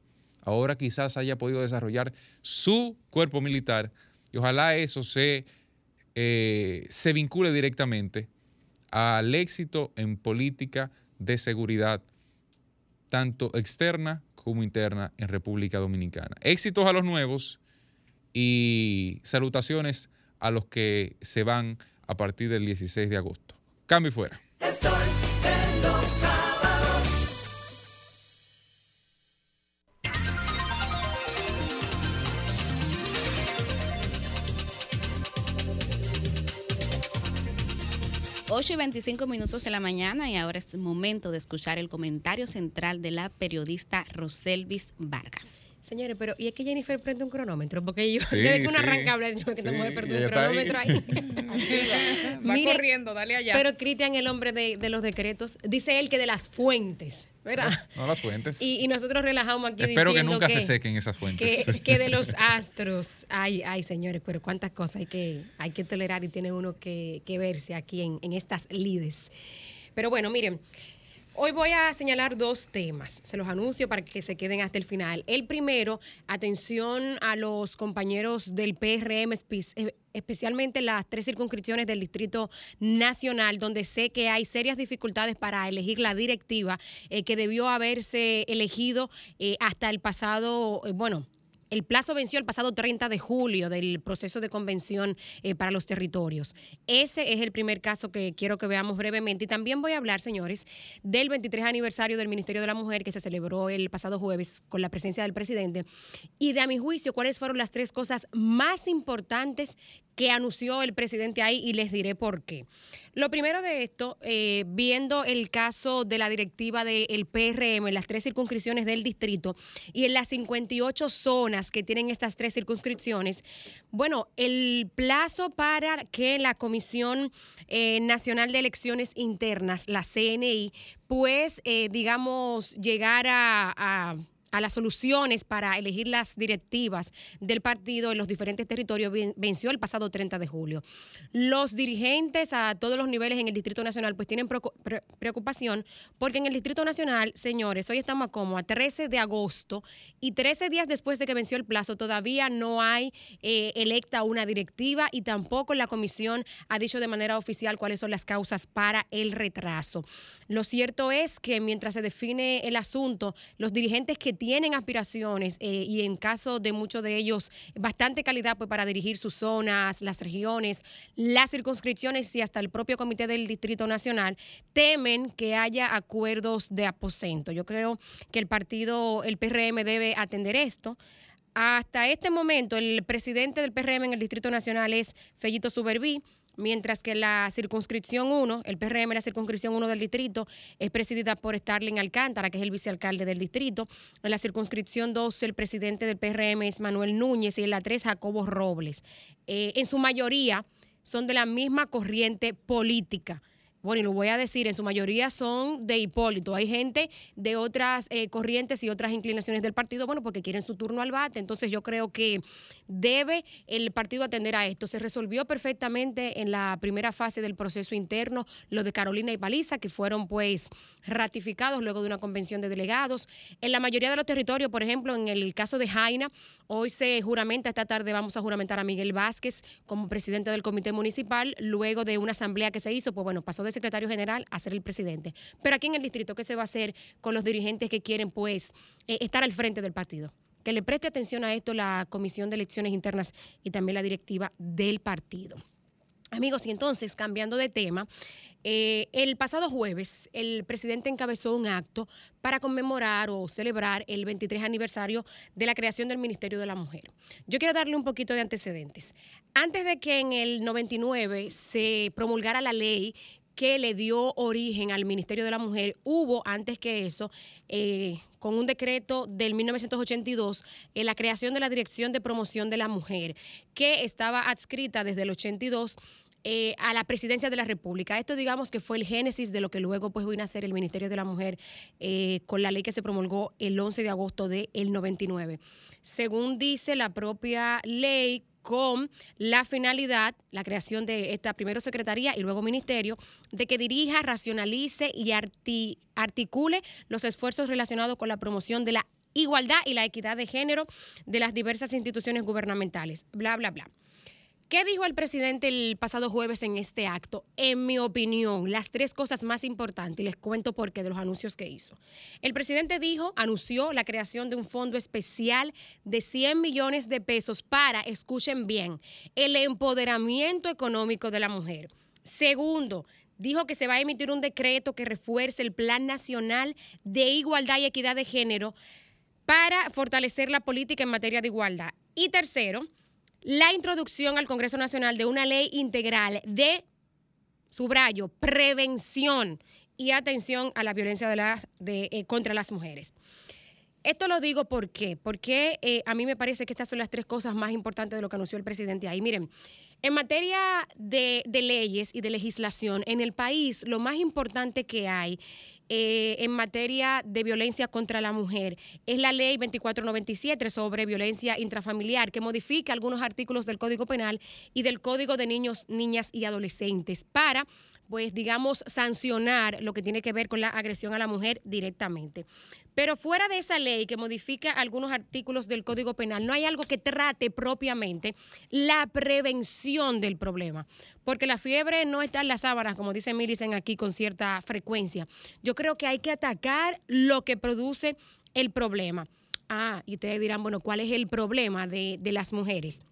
Ahora quizás haya podido desarrollar su cuerpo militar y ojalá eso se, eh, se vincule directamente al éxito en política de seguridad, tanto externa como interna en República Dominicana. Éxitos a los nuevos y salutaciones a los que se van a partir del 16 de agosto. Cambio y fuera. 8 y 25 minutos de la mañana y ahora es momento de escuchar el comentario central de la periodista Roselvis Vargas. Señores, pero ¿y es que Jennifer prende un cronómetro? Porque yo, Sí, que uno sí. arranca a hablar, yo que Sí, tengo que perder ella un ahí. cronómetro ahí. Va Mire, corriendo, dale allá. Pero Cristian, el hombre de, de los decretos, dice él que de las fuentes, ¿verdad? No las fuentes. Y, y nosotros relajamos aquí Espero que nunca se sequen esas fuentes. que, que de los astros, ay, ay, señores, pero cuántas cosas hay que, hay que tolerar y tiene uno que, que verse aquí en, en estas lides. Pero bueno, miren, hoy voy a señalar dos temas, se los anuncio para que se queden hasta el final. El primero, atención a los compañeros del PRM, eh, especialmente las tres circunscripciones del Distrito Nacional, donde sé que hay serias dificultades para elegir la directiva eh, que debió haberse elegido eh, hasta el pasado, eh, bueno, el plazo venció el pasado 30 de julio del proceso de convención eh, para los territorios. Ese es el primer caso que quiero que veamos brevemente. Y también voy a hablar, señores, del 23 aniversario del Ministerio de la Mujer que se celebró el pasado jueves con la presencia del presidente. Y de a mi juicio, cuáles fueron las tres cosas más importantes que anunció el presidente ahí y les diré por qué. Lo primero de esto, eh, viendo el caso de la directiva del PRM en las tres circunscripciones del distrito y en las 58 zonas que tienen estas tres circunscripciones, bueno, el plazo para que la Comisión eh, Nacional de Elecciones Internas, la CNI, pues, eh, digamos, llegara a a las soluciones para elegir las directivas del partido en los diferentes territorios ven- venció el pasado 30 de julio. Los dirigentes a todos los niveles en el Distrito Nacional pues tienen preocu- pre- preocupación porque en el Distrito Nacional, señores, hoy estamos como a 13 de agosto y 13 días después de que venció el plazo todavía no hay eh, electa una directiva y tampoco la comisión ha dicho de manera oficial cuáles son las causas para el retraso. Lo cierto es que mientras se define el asunto, los dirigentes que tienen aspiraciones eh, y en caso de muchos de ellos bastante calidad pues, para dirigir sus zonas, las regiones, las circunscripciones y hasta el propio comité del Distrito Nacional temen que haya acuerdos de aposento. Yo creo que el partido, el PRM debe atender esto. Hasta este momento, el presidente del PRM en el Distrito Nacional es Fellito Suberví, mientras que la circunscripción 1, el PRM, la circunscripción 1 del distrito, es presidida por Starling Alcántara, que es el vicealcalde del distrito. En la circunscripción 2, el presidente del PRM es Manuel Núñez y en la 3, Jacobo Robles. Eh, en su mayoría son de la misma corriente política. Bueno, y lo voy a decir, en su mayoría son de Hipólito. Hay gente de otras eh, corrientes y otras inclinaciones del partido, bueno, porque quieren su turno al bate. Entonces yo creo que debe el partido atender a esto. Se resolvió perfectamente en la primera fase del proceso interno lo de Carolina y Paliza, que fueron pues ratificados luego de una convención de delegados. En la mayoría de los territorios, por ejemplo, en el caso de Jaina, hoy se juramenta, esta tarde vamos a juramentar a Miguel Vázquez como presidente del comité municipal, luego de una asamblea que se hizo, pues bueno, pasó de secretario general a ser el presidente. Pero aquí en el distrito, ¿qué se va a hacer con los dirigentes que quieren pues eh, estar al frente del partido? que le preste atención a esto la Comisión de Elecciones Internas y también la directiva del partido. Amigos, y entonces, cambiando de tema, eh, el pasado jueves el presidente encabezó un acto para conmemorar o celebrar el 23 aniversario de la creación del Ministerio de la Mujer. Yo quiero darle un poquito de antecedentes. Antes de que en el 99 se promulgara la ley que le dio origen al Ministerio de la Mujer, hubo antes que eso, eh, con un decreto del 1982, eh, la creación de la Dirección de Promoción de la Mujer, que estaba adscrita desde el 82 eh, a la presidencia de la República. Esto digamos que fue el génesis de lo que luego pues vino a ser el Ministerio de la Mujer eh, con la ley que se promulgó el 11 de agosto del 99. Según dice la propia ley, con la finalidad, la creación de esta primero secretaría y luego ministerio, de que dirija, racionalice y arti- articule los esfuerzos relacionados con la promoción de la igualdad y la equidad de género de las diversas instituciones gubernamentales. Bla, bla, bla. ¿Qué dijo el presidente el pasado jueves en este acto? En mi opinión, las tres cosas más importantes, y les cuento por qué de los anuncios que hizo. El presidente dijo, anunció la creación de un fondo especial de 100 millones de pesos para, escuchen bien, el empoderamiento económico de la mujer. Segundo, dijo que se va a emitir un decreto que refuerce el Plan Nacional de Igualdad y Equidad de Género para fortalecer la política en materia de igualdad. Y tercero, la introducción al Congreso Nacional de una ley integral de, subrayo, prevención y atención a la violencia de las- de, eh, contra las mujeres. Esto lo digo ¿por qué? porque eh, a mí me parece que estas son las tres cosas más importantes de lo que anunció el presidente ahí. Miren, en materia de, de leyes y de legislación, en el país lo más importante que hay eh, en materia de violencia contra la mujer es la ley 2497 sobre violencia intrafamiliar, que modifica algunos artículos del Código Penal y del Código de Niños, Niñas y Adolescentes para pues digamos, sancionar lo que tiene que ver con la agresión a la mujer directamente. Pero fuera de esa ley que modifica algunos artículos del Código Penal, no hay algo que trate propiamente la prevención del problema. Porque la fiebre no está en las sábanas, como dice Millicent aquí con cierta frecuencia. Yo creo que hay que atacar lo que produce el problema. Ah, y ustedes dirán, bueno, ¿cuál es el problema de las mujeres?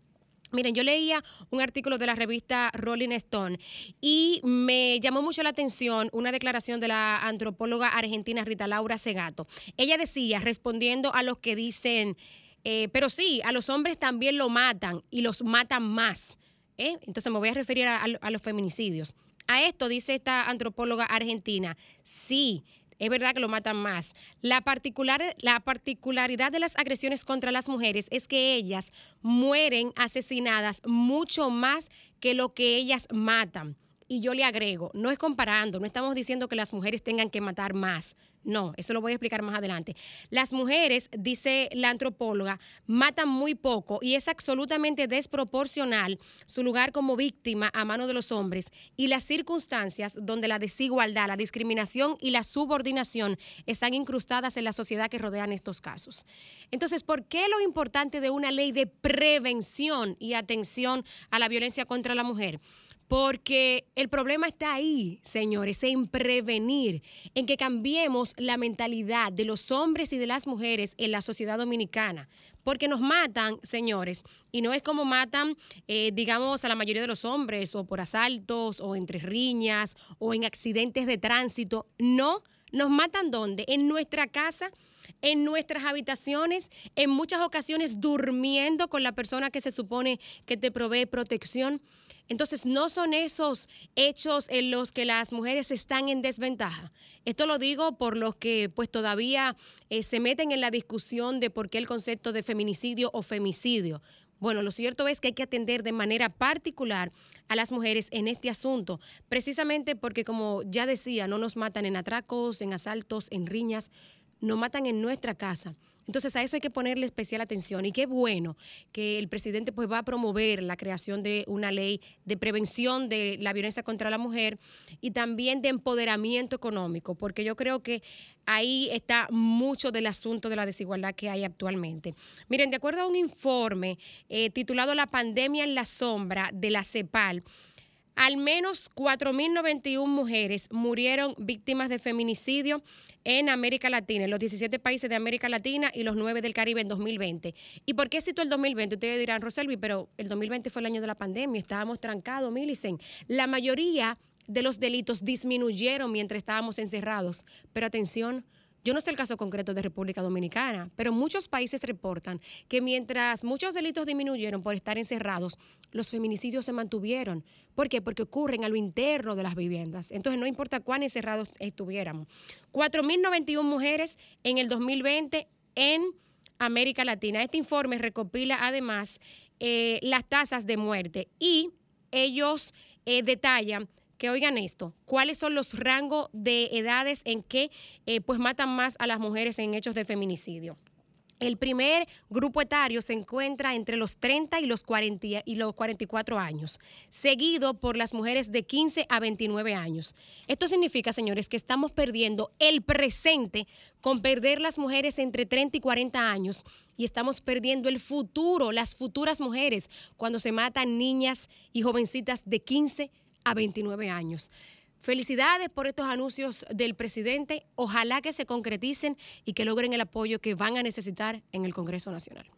Miren, yo leía un artículo de la revista Rolling Stone y me llamó mucho la atención una declaración de la antropóloga argentina Rita Laura Segato. Ella decía, respondiendo a los que dicen, eh, pero sí, a los hombres también lo matan y los matan más. ¿eh? Entonces me voy a referir a, los feminicidios. A esto dice esta antropóloga argentina, sí, es verdad que lo matan más. La, particular, la particularidad de las agresiones contra las mujeres es que ellas mueren asesinadas mucho más que lo que ellas matan. Y yo le agrego, no es comparando, no estamos diciendo que las mujeres tengan que matar más. No, eso lo voy a explicar más adelante. Las mujeres, dice la antropóloga, matan muy poco y es absolutamente desproporcional su lugar como víctima a mano de los hombres y las circunstancias donde la desigualdad, la discriminación y la subordinación están incrustadas en la sociedad que rodean estos casos. Entonces, ¿por qué lo importante de una ley de prevención y atención a la violencia contra la mujer? Porque el problema está ahí, señores, en prevenir, en que cambiemos la mentalidad de los hombres y de las mujeres en la sociedad dominicana. Porque nos matan, señores, y no es como matan, eh, digamos, a la mayoría de los hombres, o por asaltos, o entre riñas, o en accidentes de tránsito. No, nos matan ¿dónde? En nuestra casa en nuestras habitaciones, en muchas ocasiones durmiendo con la persona que se supone que te provee protección. Entonces, no son esos hechos en los que las mujeres están en desventaja. Esto lo digo por los que pues todavía eh, se meten en la discusión de por qué el concepto de feminicidio o femicidio. Bueno, lo cierto es que hay que atender de manera particular a las mujeres en este asunto, precisamente porque, como ya decía, no nos matan en atracos, en asaltos, en riñas, nos matan en nuestra casa. Entonces a eso hay que ponerle especial atención y qué bueno que el presidente pues va a promover la creación de una ley de prevención de la violencia contra la mujer y también de empoderamiento económico, porque yo creo que ahí está mucho del asunto de la desigualdad que hay actualmente. Miren, de acuerdo a un informe eh, titulado La pandemia en la sombra de la CEPAL, Al menos 4.091 mujeres murieron víctimas de feminicidio en América Latina, en los 17 países de América Latina y los 9 del Caribe en 2020. ¿Y por qué cito el 2020? Ustedes dirán, Roselvi, pero el 2020 fue el año de la pandemia, estábamos trancados, Milicen. La mayoría de los delitos disminuyeron mientras estábamos encerrados. Pero atención, yo no sé el caso concreto de República Dominicana, pero muchos países reportan que mientras muchos delitos disminuyeron por estar encerrados, los feminicidios se mantuvieron. ¿Por qué? Porque ocurren a lo interno de las viviendas. Entonces no importa cuán encerrados estuviéramos. 4.091 mujeres en el 2020 en América Latina. Este informe recopila además eh, las tasas de muerte y ellos eh, detallan que oigan esto, cuáles son los rangos de edades en que eh, pues matan más a las mujeres en hechos de feminicidio. El primer grupo etario se encuentra entre los 30 y los, 40 y los 44 años, seguido por las mujeres de 15 a 29 años. Esto significa, señores, que estamos perdiendo el presente con perder las mujeres entre 30 y 40 años y estamos perdiendo el futuro, las futuras mujeres, cuando se matan niñas y jovencitas de 15 a 29 años. Felicidades por estos anuncios del presidente. Ojalá que se concreticen y que logren el apoyo que van a necesitar en el Congreso Nacional.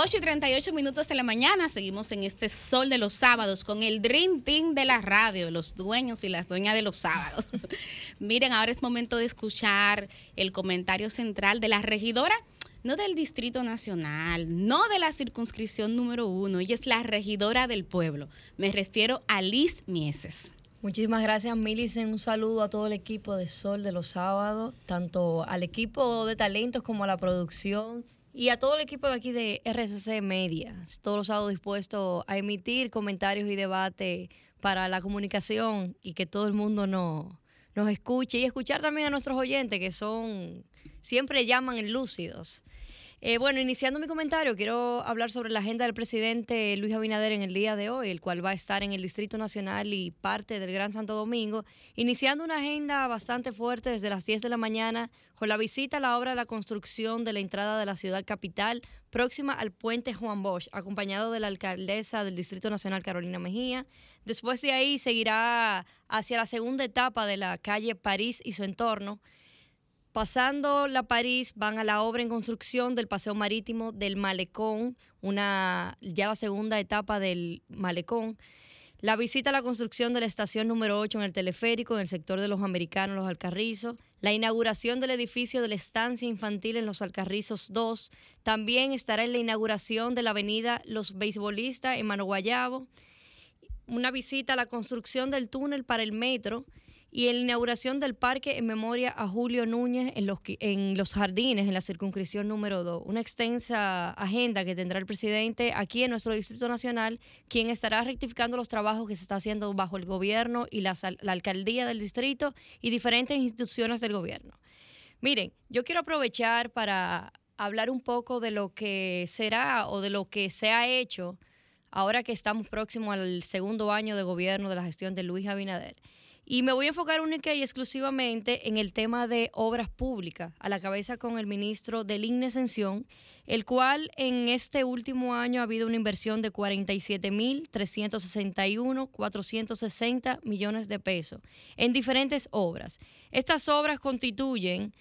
8 y 38 minutos de la mañana, seguimos en este sol de los sábados con el Dream Team de la radio, los dueños y las dueñas de los sábados. Miren, ahora es momento de escuchar el comentario central de la regidora, no del Distrito Nacional, no de la circunscripción número uno, ella es la regidora del pueblo. Me refiero a Liz Mieses. Muchísimas gracias, Milicen. Un saludo a todo el equipo de Sol de los Sábados, tanto al equipo de talentos como a la producción y a todo el equipo de aquí de RCC Media. Todos los sábados dispuestos a emitir comentarios y debate para la comunicación y que todo el mundo no, nos escuche y escuchar también a nuestros oyentes que son, siempre llaman lúcidos. Eh, bueno, iniciando mi comentario, quiero hablar sobre la agenda del presidente Luis Abinader en el día de hoy, el cual va a estar en el Distrito Nacional y parte del Gran Santo Domingo, iniciando una agenda bastante fuerte desde las 10 de la mañana con la visita a la obra de la construcción de la entrada de la ciudad capital próxima al puente Juan Bosch, acompañado de la alcaldesa del Distrito Nacional Carolina Mejía. Después de ahí seguirá hacia la segunda etapa de la calle París y su entorno. Pasando la París, van a la obra en construcción del paseo marítimo del Malecón, una ya la segunda etapa del Malecón. La visita a la construcción de la estación número 8 en el teleférico, en el sector de los americanos, los Alcarrizos. La inauguración del edificio de la estancia infantil en los Alcarrizos 2. También estará en la inauguración de la avenida Los Beisbolistas en Mano Guayabo. Una visita a la construcción del túnel para el metro y la inauguración del parque en memoria a Julio Núñez en los, jardines, en la circunscripción número 2. Una extensa agenda que tendrá el presidente aquí en nuestro Distrito Nacional, quien estará rectificando los trabajos que se está haciendo bajo el gobierno y la, la alcaldía del distrito y diferentes instituciones del gobierno. Miren, yo quiero aprovechar para hablar un poco de lo que será o de lo que se ha hecho ahora que estamos próximos al segundo año de gobierno de la gestión de Luis Abinader. Y me voy a enfocar única y exclusivamente en el tema de obras públicas, a la cabeza con el ministro del INE Ascensión, el cual en este último año ha habido una inversión de 47.361.460 millones de pesos en diferentes obras. Estas obras constituyen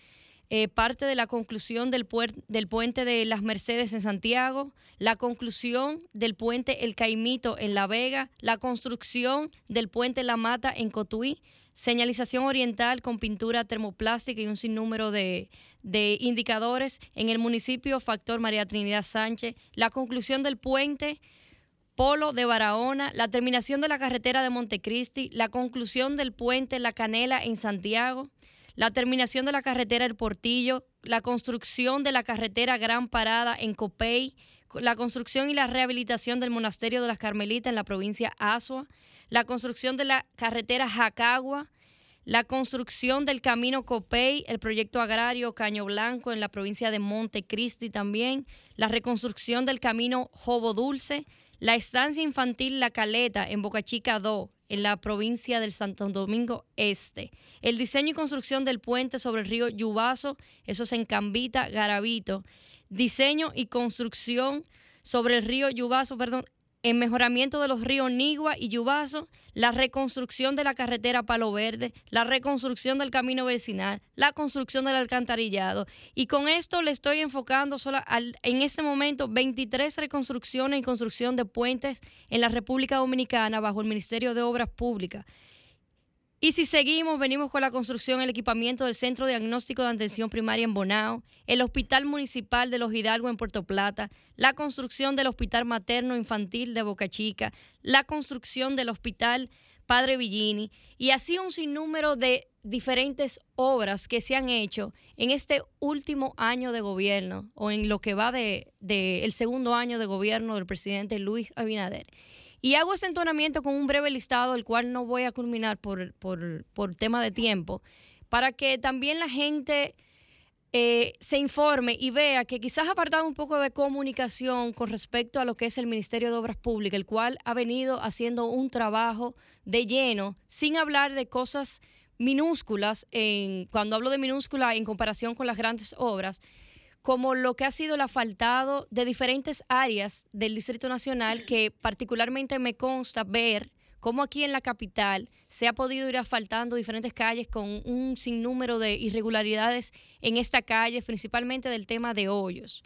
eh, parte de la conclusión del, del puente de las Mercedes en Santiago, la conclusión del puente El Caimito en La Vega, la construcción del puente La Mata en Cotuí, señalización oriental con pintura termoplástica y un sinnúmero de, de indicadores en el municipio Factor María Trinidad Sánchez, la conclusión del puente Polo de Barahona, la terminación de la carretera de Montecristi, la conclusión del puente La Canela en Santiago, la terminación de la carretera El Portillo, la construcción de la carretera Gran Parada en Copey, la construcción y la rehabilitación del monasterio de las Carmelitas en la provincia Asua, la construcción de la carretera Jacagua, la construcción del camino Copey, el proyecto agrario Caño Blanco en la provincia de Montecristi también, la reconstrucción del camino Jobo Dulce, la estancia infantil La Caleta en Boca Chica 2, en la provincia del Santo Domingo Este, el diseño y construcción del puente sobre el río Yubazo, eso es en Cambita, Garavito, diseño y construcción sobre el río Yubazo, perdón, en mejoramiento de los ríos Nigua y Yubazo, la reconstrucción de la carretera Palo Verde, la reconstrucción del camino vecinal, la construcción del alcantarillado. Y con esto le estoy enfocando sola al- en este momento 23 reconstrucciones y construcción de puentes en la República Dominicana bajo el Ministerio de Obras Públicas. Y si seguimos, venimos con la construcción, el equipamiento del Centro Diagnóstico de Atención Primaria en Bonao, el Hospital Municipal de Los Hidalgo en Puerto Plata, la construcción del Hospital Materno Infantil de Boca Chica, la construcción del Hospital Padre Villini y así un sinnúmero de diferentes obras que se han hecho en este último año de gobierno o en lo que va de, de el segundo año de gobierno del presidente Luis Abinader. Y hago este entonamiento con un breve listado, el cual no voy a culminar por, por, por tema de tiempo, para que también la gente eh, se informe y vea que quizás apartado un poco de comunicación con respecto a lo que es el Ministerio de Obras Públicas, el cual ha venido haciendo un trabajo de lleno, sin hablar de cosas minúsculas, en, cuando hablo de minúscula en comparación con las grandes obras, como lo que ha sido el asfaltado de diferentes áreas del Distrito Nacional, que particularmente me consta ver cómo aquí en la capital se ha podido ir asfaltando diferentes calles con un sinnúmero de irregularidades en esta calle, principalmente del tema de hoyos.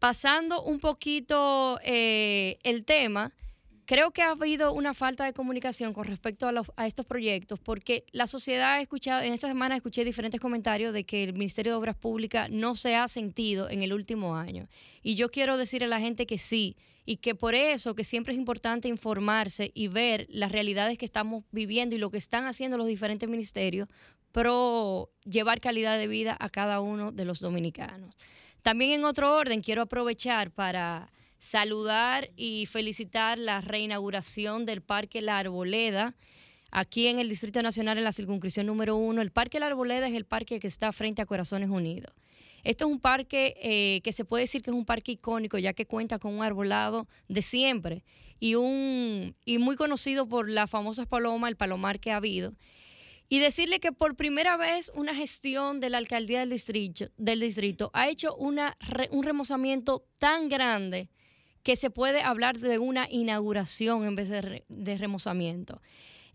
Pasando un poquito eh, el tema, creo que ha habido una falta de comunicación con respecto a, los- a estos proyectos, porque la sociedad ha escuchado, en esta semana escuché diferentes comentarios de que el Ministerio de Obras Públicas no se ha sentido en el último año. Y yo quiero decir a la gente que sí, y que por eso que siempre es importante informarse y ver las realidades que estamos viviendo y lo que están haciendo los diferentes ministerios pro llevar calidad de vida a cada uno de los dominicanos. También en otro orden quiero aprovechar para saludar y felicitar la reinauguración del Parque La Arboleda aquí en el Distrito Nacional en la circunscripción número uno. El Parque La Arboleda es el parque que está frente a Corazones Unidos. Este es un parque eh, que se puede decir que es un parque icónico, ya que cuenta con un arbolado de siempre y, un, y muy conocido por las famosas palomas, el palomar que ha habido. Y decirle que por primera vez una gestión de la alcaldía del distrito, del distrito ha hecho una, un remozamiento tan grande que se puede hablar de una inauguración en vez de, re- de remozamiento.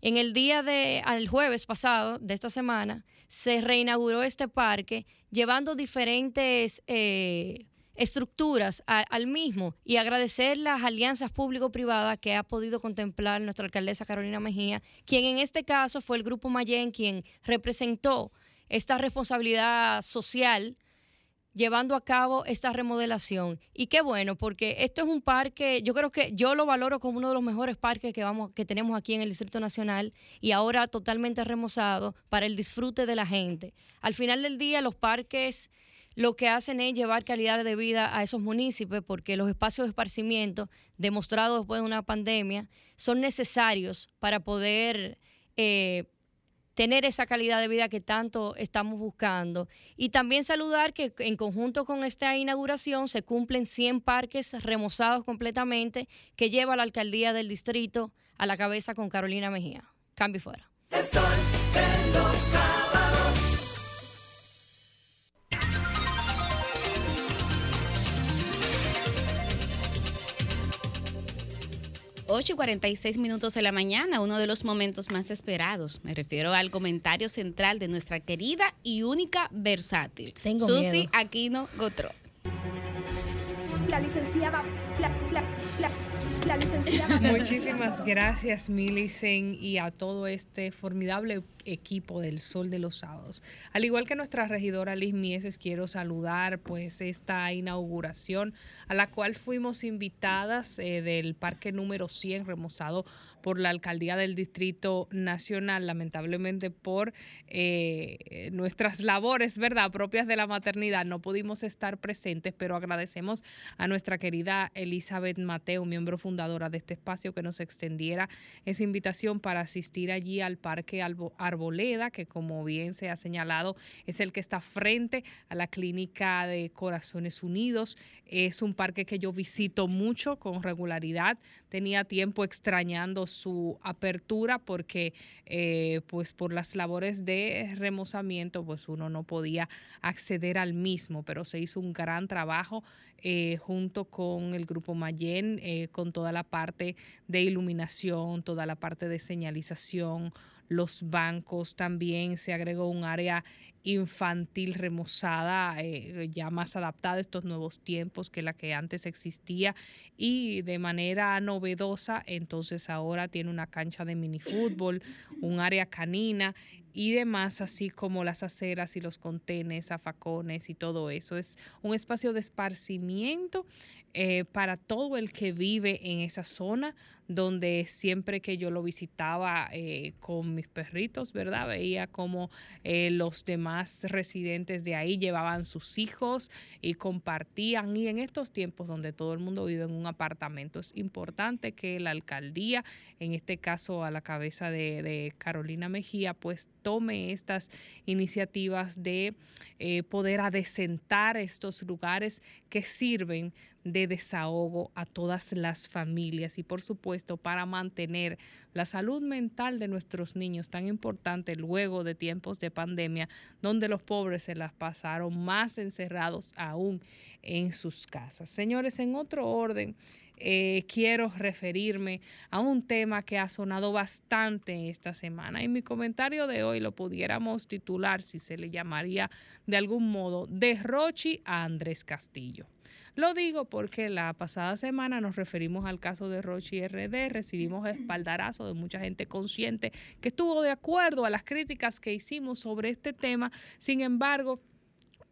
En el día de, al jueves pasado de esta semana, se reinauguró este parque llevando diferentes eh, estructuras al mismo y agradecer las alianzas público-privadas que ha podido contemplar nuestra alcaldesa Carolina Mejía, quien en este caso fue el Grupo Mayen quien representó esta responsabilidad social llevando a cabo esta remodelación. Y qué bueno, porque esto es un parque, yo creo que yo lo valoro como uno de los mejores parques que, tenemos aquí en el Distrito Nacional y ahora totalmente remozado para el disfrute de la gente. Al final del día, los parques lo que hacen es llevar calidad de vida a esos municipios porque los espacios de esparcimiento, demostrados después de una pandemia, son necesarios para poder eh, tener esa calidad de vida que tanto estamos buscando. Y también saludar que en conjunto con esta inauguración se cumplen 100 parques remozados completamente que lleva la alcaldía del distrito a la cabeza con Carolina Mejía. Cambio fuera. 8 y 46 minutos de la mañana, uno de los momentos más esperados. Me refiero al comentario central de nuestra querida y única versátil, Tengo Susi miedo. Aquino Gotro. La licenciada, la, la, la, Muchísimas gracias, Milicen, y a todo este formidable equipo del Sol de los Sábados. Al igual que nuestra regidora Liz Mieses, quiero saludar pues esta inauguración a la cual fuimos invitadas eh, del parque número 100 remozado por la alcaldía del Distrito Nacional, lamentablemente por eh, nuestras labores, ¿verdad?, propias de la maternidad, no pudimos estar presentes, pero agradecemos a nuestra querida Elizabeth Mateo, miembro fundadora de este espacio, que nos extendiera esa invitación para asistir allí al Parque Arboleda, que como bien se ha señalado, es el que está frente a la clínica de Corazones Unidos. Es un parque que yo visito mucho con regularidad. Tenía tiempo extrañando su apertura porque eh, pues por las labores de remozamiento pues uno no podía acceder al mismo, pero se hizo un gran trabajo eh, junto con el grupo Mayen, eh, con toda la parte de iluminación, toda la parte de señalización, los bancos también, se agregó un área infantil remozada, eh, ya más adaptada a estos nuevos tiempos que la que antes existía y de manera novedosa, entonces ahora tiene una cancha de minifútbol, un área canina y demás, así como las aceras y los contenes, zafacones y todo eso. Es un espacio de esparcimiento eh, para todo el que vive en esa zona, donde siempre que yo lo visitaba eh, con mis perritos, ¿verdad? Veía como eh, los demás residentes de ahí llevaban sus hijos y compartían. Y en estos tiempos donde todo el mundo vive en un apartamento, es importante que la alcaldía, en este caso a la cabeza de, Carolina Mejía, pues tome estas iniciativas de poder adecentar estos lugares que sirven de desahogo a todas las familias y por supuesto para mantener la salud mental de nuestros niños tan importante luego de tiempos de pandemia donde los pobres se las pasaron más encerrados aún en sus casas. Señores, en otro orden, eh, quiero referirme a un tema que ha sonado bastante esta semana. Y mi comentario de hoy lo pudiéramos titular, si se le llamaría de algún modo, de Rochi a Andrés Castillo. Lo digo porque la pasada semana nos referimos al caso de Rochi RD, recibimos espaldarazo de mucha gente consciente que estuvo de acuerdo a las críticas que hicimos sobre este tema. Sin embargo,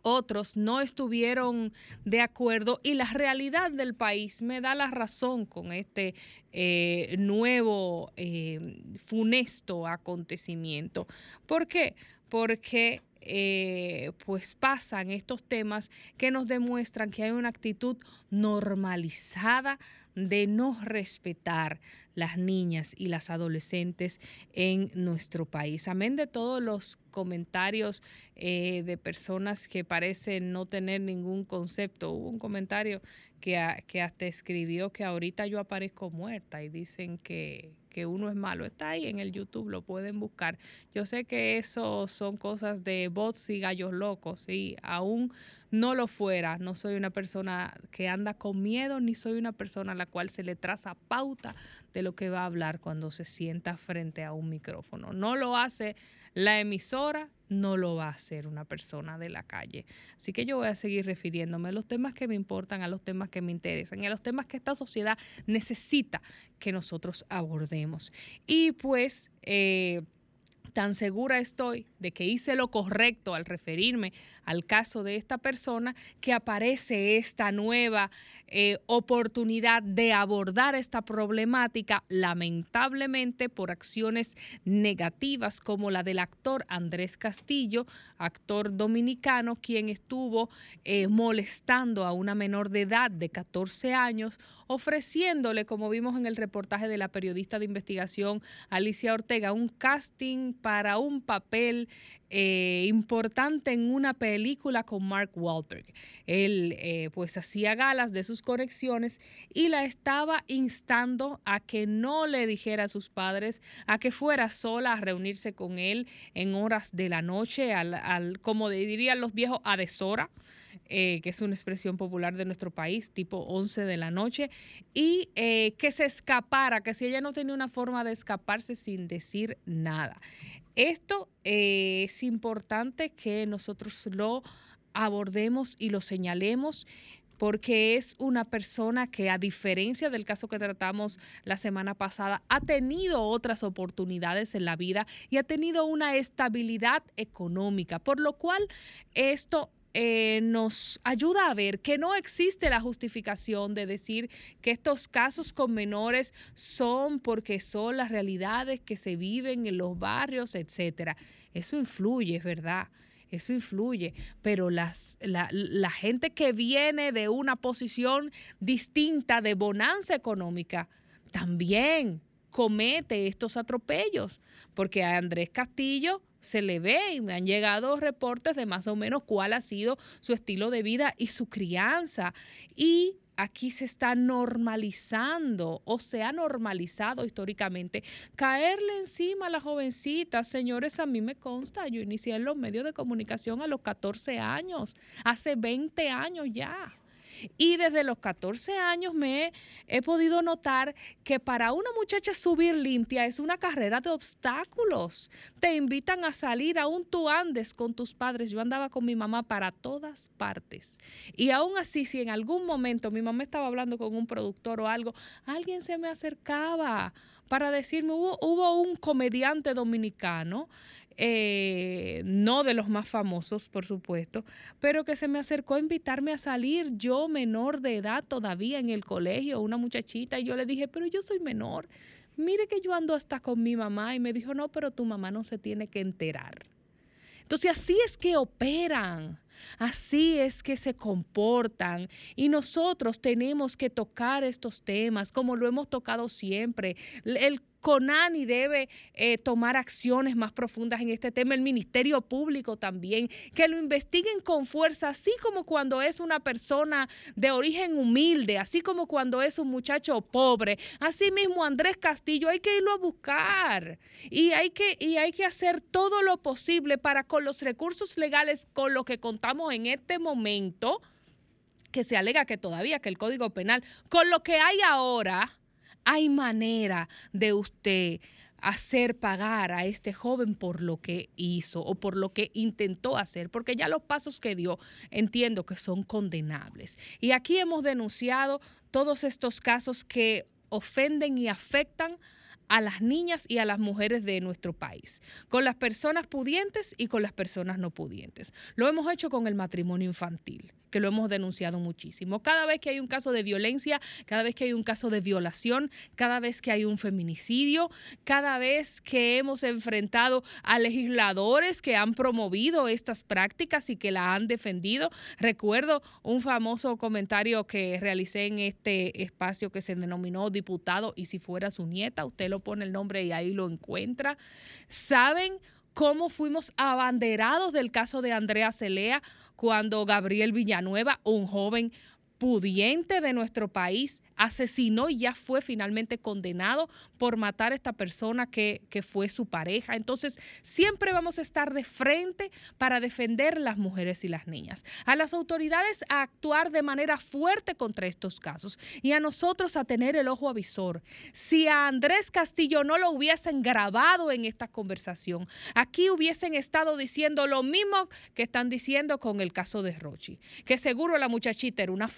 otros no estuvieron de acuerdo y la realidad del país me da la razón con este eh, nuevo eh, funesto acontecimiento. ¿Por qué? Porque eh, pues pasan estos temas que nos demuestran que hay una actitud normalizada de no respetar las niñas y las adolescentes en nuestro país. Amén de todos los comentarios eh, de personas que parecen no tener ningún concepto. Hubo un comentario que, que hasta escribió que ahorita yo aparezco muerta y dicen que, que uno es malo. Está ahí en el YouTube, lo pueden buscar. Yo sé que eso son cosas de bots y gallos locos y aún no lo fuera, no soy una persona que anda con miedo ni soy una persona a la cual se le traza pauta de lo que va a hablar cuando se sienta frente a un micrófono. No lo hace la emisora, no lo va a hacer una persona de la calle. Así que yo voy a seguir refiriéndome a los temas que me importan, a los temas que me interesan y a los temas que esta sociedad necesita que nosotros abordemos. Y pues... eh, Tan segura estoy de que hice lo correcto al referirme al caso de esta persona que aparece esta nueva eh, oportunidad de abordar esta problemática, lamentablemente por acciones negativas como la del actor Andrés Castillo, actor dominicano, quien estuvo eh, molestando a una menor de edad de 14 años, ofreciéndole, como vimos en el reportaje de la periodista de investigación Alicia Ortega, un casting para un papel eh, importante en una película con Mark Wahlberg. Él eh, pues hacía galas de sus conexiones y la estaba instando a que no le dijera a sus padres, a que fuera sola a reunirse con él en horas de la noche, al, como dirían los viejos, a deshora. Eh, que es una expresión popular de nuestro país, tipo 11 de la noche, y eh, que se escapara, que si ella no tenía una forma de escaparse sin decir nada. Esto eh, es importante que nosotros lo abordemos y lo señalemos porque es una persona que a diferencia del caso que tratamos la semana pasada, ha tenido otras oportunidades en la vida y ha tenido una estabilidad económica, por lo cual esto eh, nos ayuda a ver que no existe la justificación de decir que estos casos con menores son porque son las realidades que se viven en los barrios, etcétera. Eso influye, es verdad. Eso influye, pero las, la, la gente que viene de una posición distinta de bonanza económica también comete estos atropellos, porque a Andrés Castillo se le ve y me han llegado reportes de más o menos cuál ha sido su estilo de vida y su crianza. Y aquí se está normalizando o se ha normalizado históricamente caerle encima a las jovencitas. Señores, a mí me consta, yo inicié en los medios de comunicación a los 14 años, hace 20 años ya. Y desde los 14 años me he, podido notar que para una muchacha subir limpia es una carrera de obstáculos. Te invitan a salir, aún tú andes con tus padres. Yo andaba con mi mamá para todas partes. Y aún así, si en algún momento mi mamá estaba hablando con un productor o algo, alguien se me acercaba para decirme, hubo, hubo un comediante dominicano eh, no de los más famosos, por supuesto, pero que se me acercó a invitarme a salir, yo menor de edad todavía en el colegio, una muchachita, y yo le dije, pero yo soy menor, mire que yo ando hasta con mi mamá, y me dijo, no, pero tu mamá no se tiene que enterar. Entonces así es que operan. Así es que se comportan y nosotros tenemos que tocar estos temas como lo hemos tocado siempre. El CONANI debe eh, tomar acciones más profundas en este tema, el Ministerio Público también, que lo investiguen con fuerza, así como cuando es una persona de origen humilde, así como cuando es un muchacho pobre. Así mismo Andrés Castillo hay que irlo a buscar. Y hay que, y hay que hacer todo lo posible para con los recursos legales con los que contamos en este momento, que se alega que todavía que el Código Penal, con lo que hay ahora, hay manera de usted hacer pagar a este joven por lo que hizo o por lo que intentó hacer, porque ya los pasos que dio entiendo que son condenables. Y aquí hemos denunciado todos estos casos que ofenden y afectan a las niñas y a las mujeres de nuestro país, con las personas pudientes y con las personas no pudientes. Lo hemos hecho con el matrimonio infantil que lo hemos denunciado muchísimo. Cada vez que hay un caso de violencia, cada vez que hay un caso de violación, cada vez que hay un feminicidio, cada vez que hemos enfrentado a legisladores que han promovido estas prácticas y que la han defendido. Recuerdo un famoso comentario que realicé en este espacio que se denominó diputado y si fuera su nieta, usted lo pone el nombre y ahí lo encuentra. ¿Saben? Cómo fuimos abanderados del caso de Andrea Celea cuando Gabriel Villanueva, un joven pudiente de nuestro país, asesinó y ya fue finalmente condenado por matar a esta persona que, que, fue su pareja. Entonces, siempre vamos a estar de frente para defender las mujeres y las niñas. A las autoridades a actuar de manera fuerte contra estos casos y a nosotros a tener el ojo avisor. Si a Andrés Castillo no lo hubiesen grabado en esta conversación, aquí hubiesen estado diciendo lo mismo que están diciendo con el caso de Rochi, que seguro la muchachita era una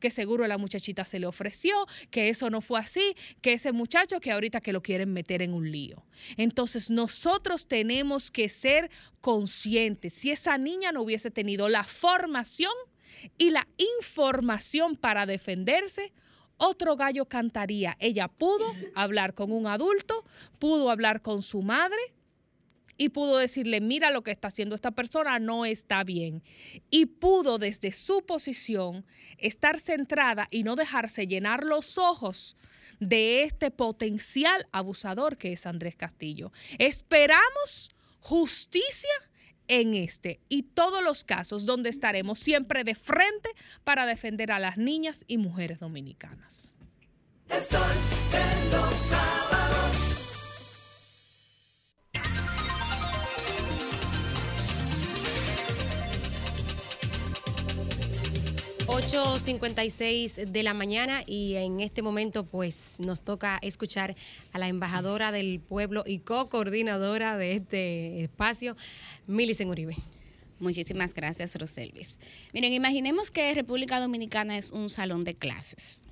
que seguro la muchachita se le ofreció que eso no fue así, que ese muchacho que ahorita que lo quieren meter en un lío. Entonces nosotros tenemos que ser conscientes. Si esa niña no hubiese tenido la formación y la información para defenderse, otro gallo cantaría. Ella pudo hablar con un adulto, pudo hablar con su madre, y pudo decirle, mira lo que está haciendo esta persona, no está bien. Y pudo desde su posición estar centrada y no dejarse llenar los ojos de este potencial abusador que es Andrés Castillo. Esperamos justicia en este y todos los casos donde estaremos siempre de frente para defender a las niñas y mujeres dominicanas. El sol 8.56 de la mañana y en este momento pues nos toca escuchar a la embajadora del pueblo y co-coordinadora de este espacio, Milicen Uribe. Muchísimas gracias, Roselvis. Miren, imaginemos que República Dominicana es un salón de clases.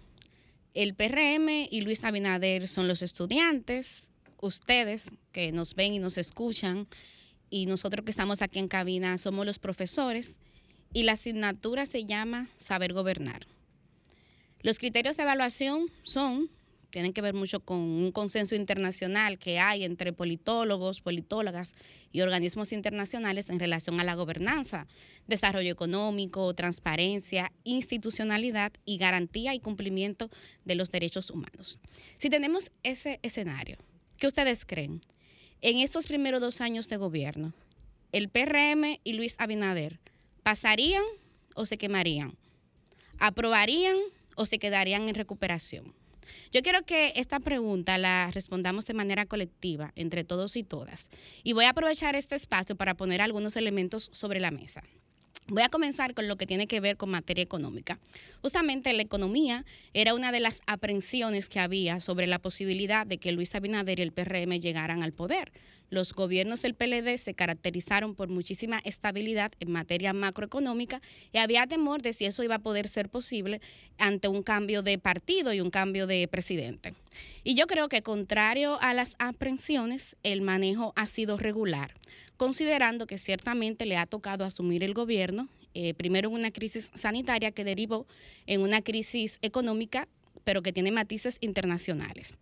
El PRM y Luis Abinader son los estudiantes, ustedes que nos ven y nos escuchan, y nosotros que estamos aquí en cabina somos los profesores y la asignatura se llama Saber Gobernar. Los criterios de evaluación son, tienen que ver mucho con un consenso internacional que hay entre politólogos, politólogas y organismos internacionales en relación a la gobernanza, desarrollo económico, transparencia, institucionalidad y garantía y cumplimiento de los derechos humanos. Si tenemos ese escenario, ¿qué ustedes creen? En estos primeros dos años de gobierno, el PRM y Luis Abinader pasarían o se quemarían, aprobarían o se quedarían en recuperación. Yo quiero que esta pregunta la respondamos de manera colectiva entre todos y todas. Y voy a aprovechar este espacio para poner algunos elementos sobre la mesa. Voy a comenzar con lo que tiene que ver con materia económica. Justamente la economía era una de las aprensiones que había sobre la posibilidad de que Luis Abinader y el PRM llegaran al poder. Los gobiernos del PLD se caracterizaron por muchísima estabilidad en materia macroeconómica y había temor de si eso iba a poder ser posible ante un cambio de partido y un cambio de presidente. Y yo creo que contrario a las aprensiones, el manejo ha sido regular, considerando que ciertamente le ha tocado asumir el gobierno, eh, primero en una crisis sanitaria que derivó en una crisis económica, pero que tiene matices internacionales.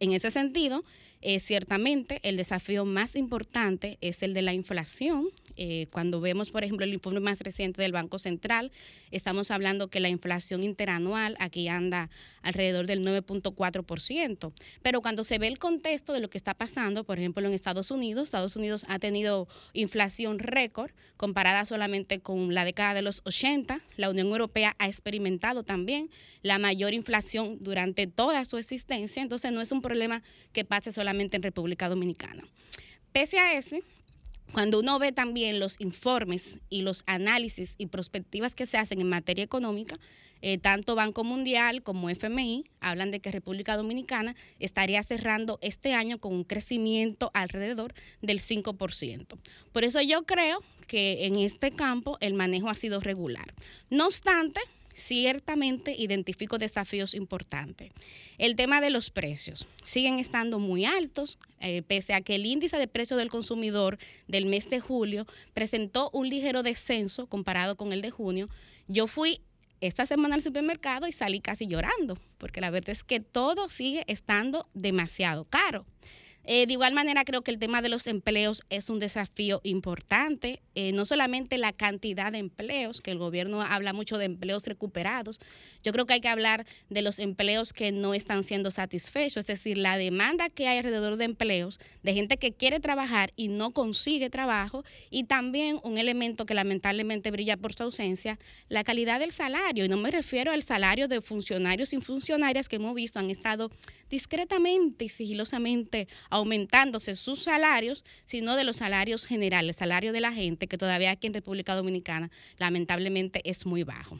En ese sentido, eh, ciertamente el desafío más importante es el de la inflación. Eh, cuando vemos, por ejemplo, el informe más reciente del Banco Central, estamos hablando que la inflación interanual aquí anda alrededor del 9.4%. Pero cuando se ve el contexto de lo que está pasando, por ejemplo, en Estados Unidos, Estados Unidos ha tenido inflación récord comparada solamente con la década de los 80. La Unión Europea ha experimentado también la mayor inflación durante toda su existencia. Entonces, no es un problema que pase solamente en República Dominicana. Pese a ese, cuando uno ve también los informes y los análisis y perspectivas que se hacen en materia económica, eh, tanto Banco Mundial como FMI hablan de que República Dominicana estaría cerrando este año con un crecimiento alrededor del 5%. Por eso yo creo que en este campo el manejo ha sido regular. No obstante, ciertamente identifico desafíos importantes. El tema de los precios siguen estando muy altos, eh, pese a que el índice de precio del consumidor del mes de julio presentó un ligero descenso comparado con el de junio. Yo fui esta semana al supermercado y salí casi llorando, porque la verdad es que todo sigue estando demasiado caro. Eh, de igual manera, creo que el tema de los empleos es un desafío importante, eh, no solamente la cantidad de empleos, que el gobierno habla mucho de empleos recuperados, yo creo que hay que hablar de los empleos que no están siendo satisfechos, es decir, la demanda que hay alrededor de empleos, de gente que quiere trabajar y no consigue trabajo, y también un elemento que lamentablemente brilla por su ausencia, la calidad del salario, y no me refiero al salario de funcionarios y funcionarias que hemos visto han estado discretamente y sigilosamente aumentándose sus salarios, sino de los salarios generales, el salario de la gente, que todavía aquí en República Dominicana lamentablemente es muy bajo.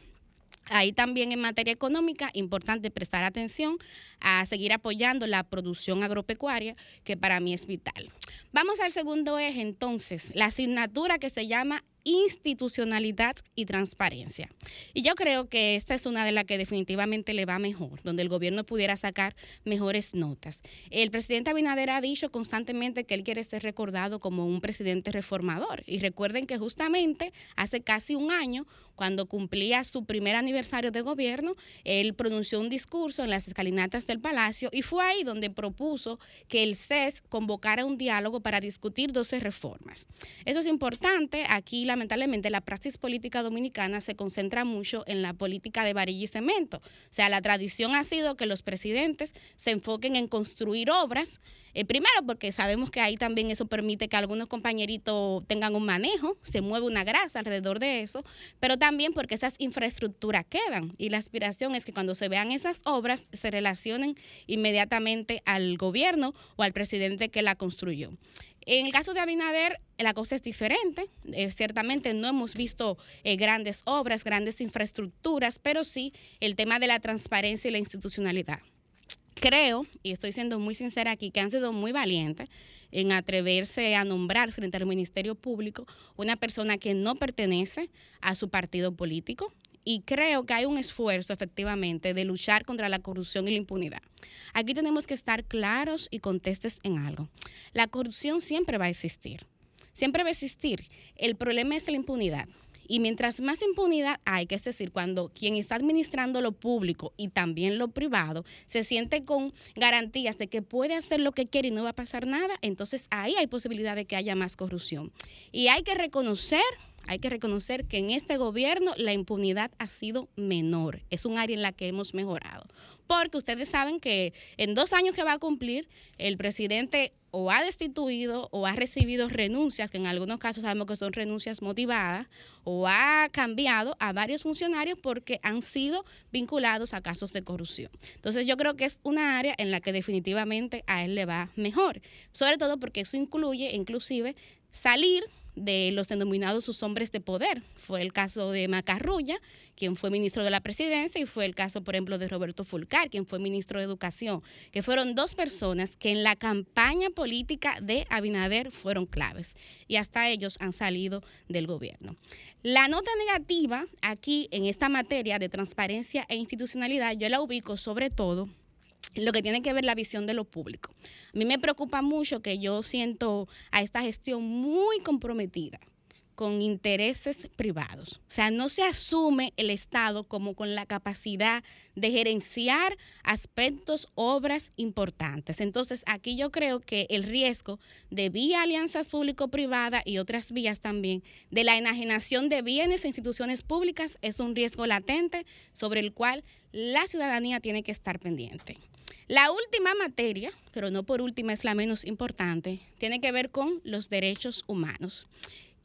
Ahí también en materia económica, importante prestar atención a seguir apoyando la producción agropecuaria, que para mí es vital. Vamos al segundo eje, entonces, la asignatura que se llama institucionalidad y transparencia. Y yo creo que esta es una de las que definitivamente le va mejor, donde el gobierno pudiera sacar mejores notas. El presidente Abinader ha dicho constantemente que él quiere ser recordado como un presidente reformador. Y recuerden que justamente hace casi un año, cuando cumplía su primer aniversario de gobierno, él pronunció un discurso en las escalinatas del Palacio y fue ahí donde propuso que el CES convocara un diálogo para discutir 12 reformas. Eso es importante. Aquí lamentablemente la praxis política dominicana se concentra mucho en la política de varilla y cemento. O sea, la tradición ha sido que los presidentes se enfoquen en construir obras, eh, primero porque sabemos que ahí también eso permite que algunos compañeritos tengan un manejo, se mueve una grasa alrededor de eso, pero también porque esas infraestructuras quedan y la aspiración es que cuando se vean esas obras se relacionen inmediatamente al gobierno o al presidente que la construyó. En el caso de Abinader, la cosa es diferente. Eh, ciertamente no hemos visto eh, grandes obras, grandes infraestructuras, pero sí el tema de la transparencia y la institucionalidad. Creo, y estoy siendo muy sincera aquí, que han sido muy valientes en atreverse a nombrar frente al Ministerio Público una persona que no pertenece a su partido político, y creo que hay un esfuerzo efectivamente de luchar contra la corrupción y la impunidad. Aquí tenemos que estar claros y contestes en algo. La corrupción siempre va a existir, siempre va a existir. El problema es la impunidad. Y mientras más impunidad hay, que es decir, cuando quien está administrando lo público y también lo privado se siente con garantías de que puede hacer lo que quiere y no va a pasar nada, entonces ahí hay posibilidad de que haya más corrupción. Y hay que reconocer hay que reconocer que en este gobierno la impunidad ha sido menor. Es un área en la que hemos mejorado. Porque ustedes saben que en dos años que va a cumplir, el presidente o ha destituido o ha recibido renuncias, que en algunos casos sabemos que son renuncias motivadas, o ha cambiado a varios funcionarios porque han sido vinculados a casos de corrupción. Entonces yo creo que es una área en la que definitivamente a él le va mejor, sobre todo porque eso incluye inclusive salir de los denominados sus hombres de poder. Fue el caso de Macarrulla, quien fue ministro de la presidencia, y fue el caso, por ejemplo, de Roberto Fulcar, quien fue ministro de Educación, que fueron dos personas que en la campaña política de Abinader fueron claves y hasta ellos han salido del gobierno. La nota negativa aquí en esta materia de transparencia e institucionalidad, yo la ubico sobre todo lo que tiene que ver la visión de lo público. A mí me preocupa mucho que yo siento a esta gestión muy comprometida con intereses privados. O sea, no se asume el Estado como con la capacidad de gerenciar aspectos, obras importantes. Entonces, aquí yo creo que el riesgo de vía alianzas público-privada y otras vías también, de la enajenación de bienes e instituciones públicas, es un riesgo latente sobre el cual la ciudadanía tiene que estar pendiente. La última materia, pero no por última es la menos importante, tiene que ver con los derechos humanos.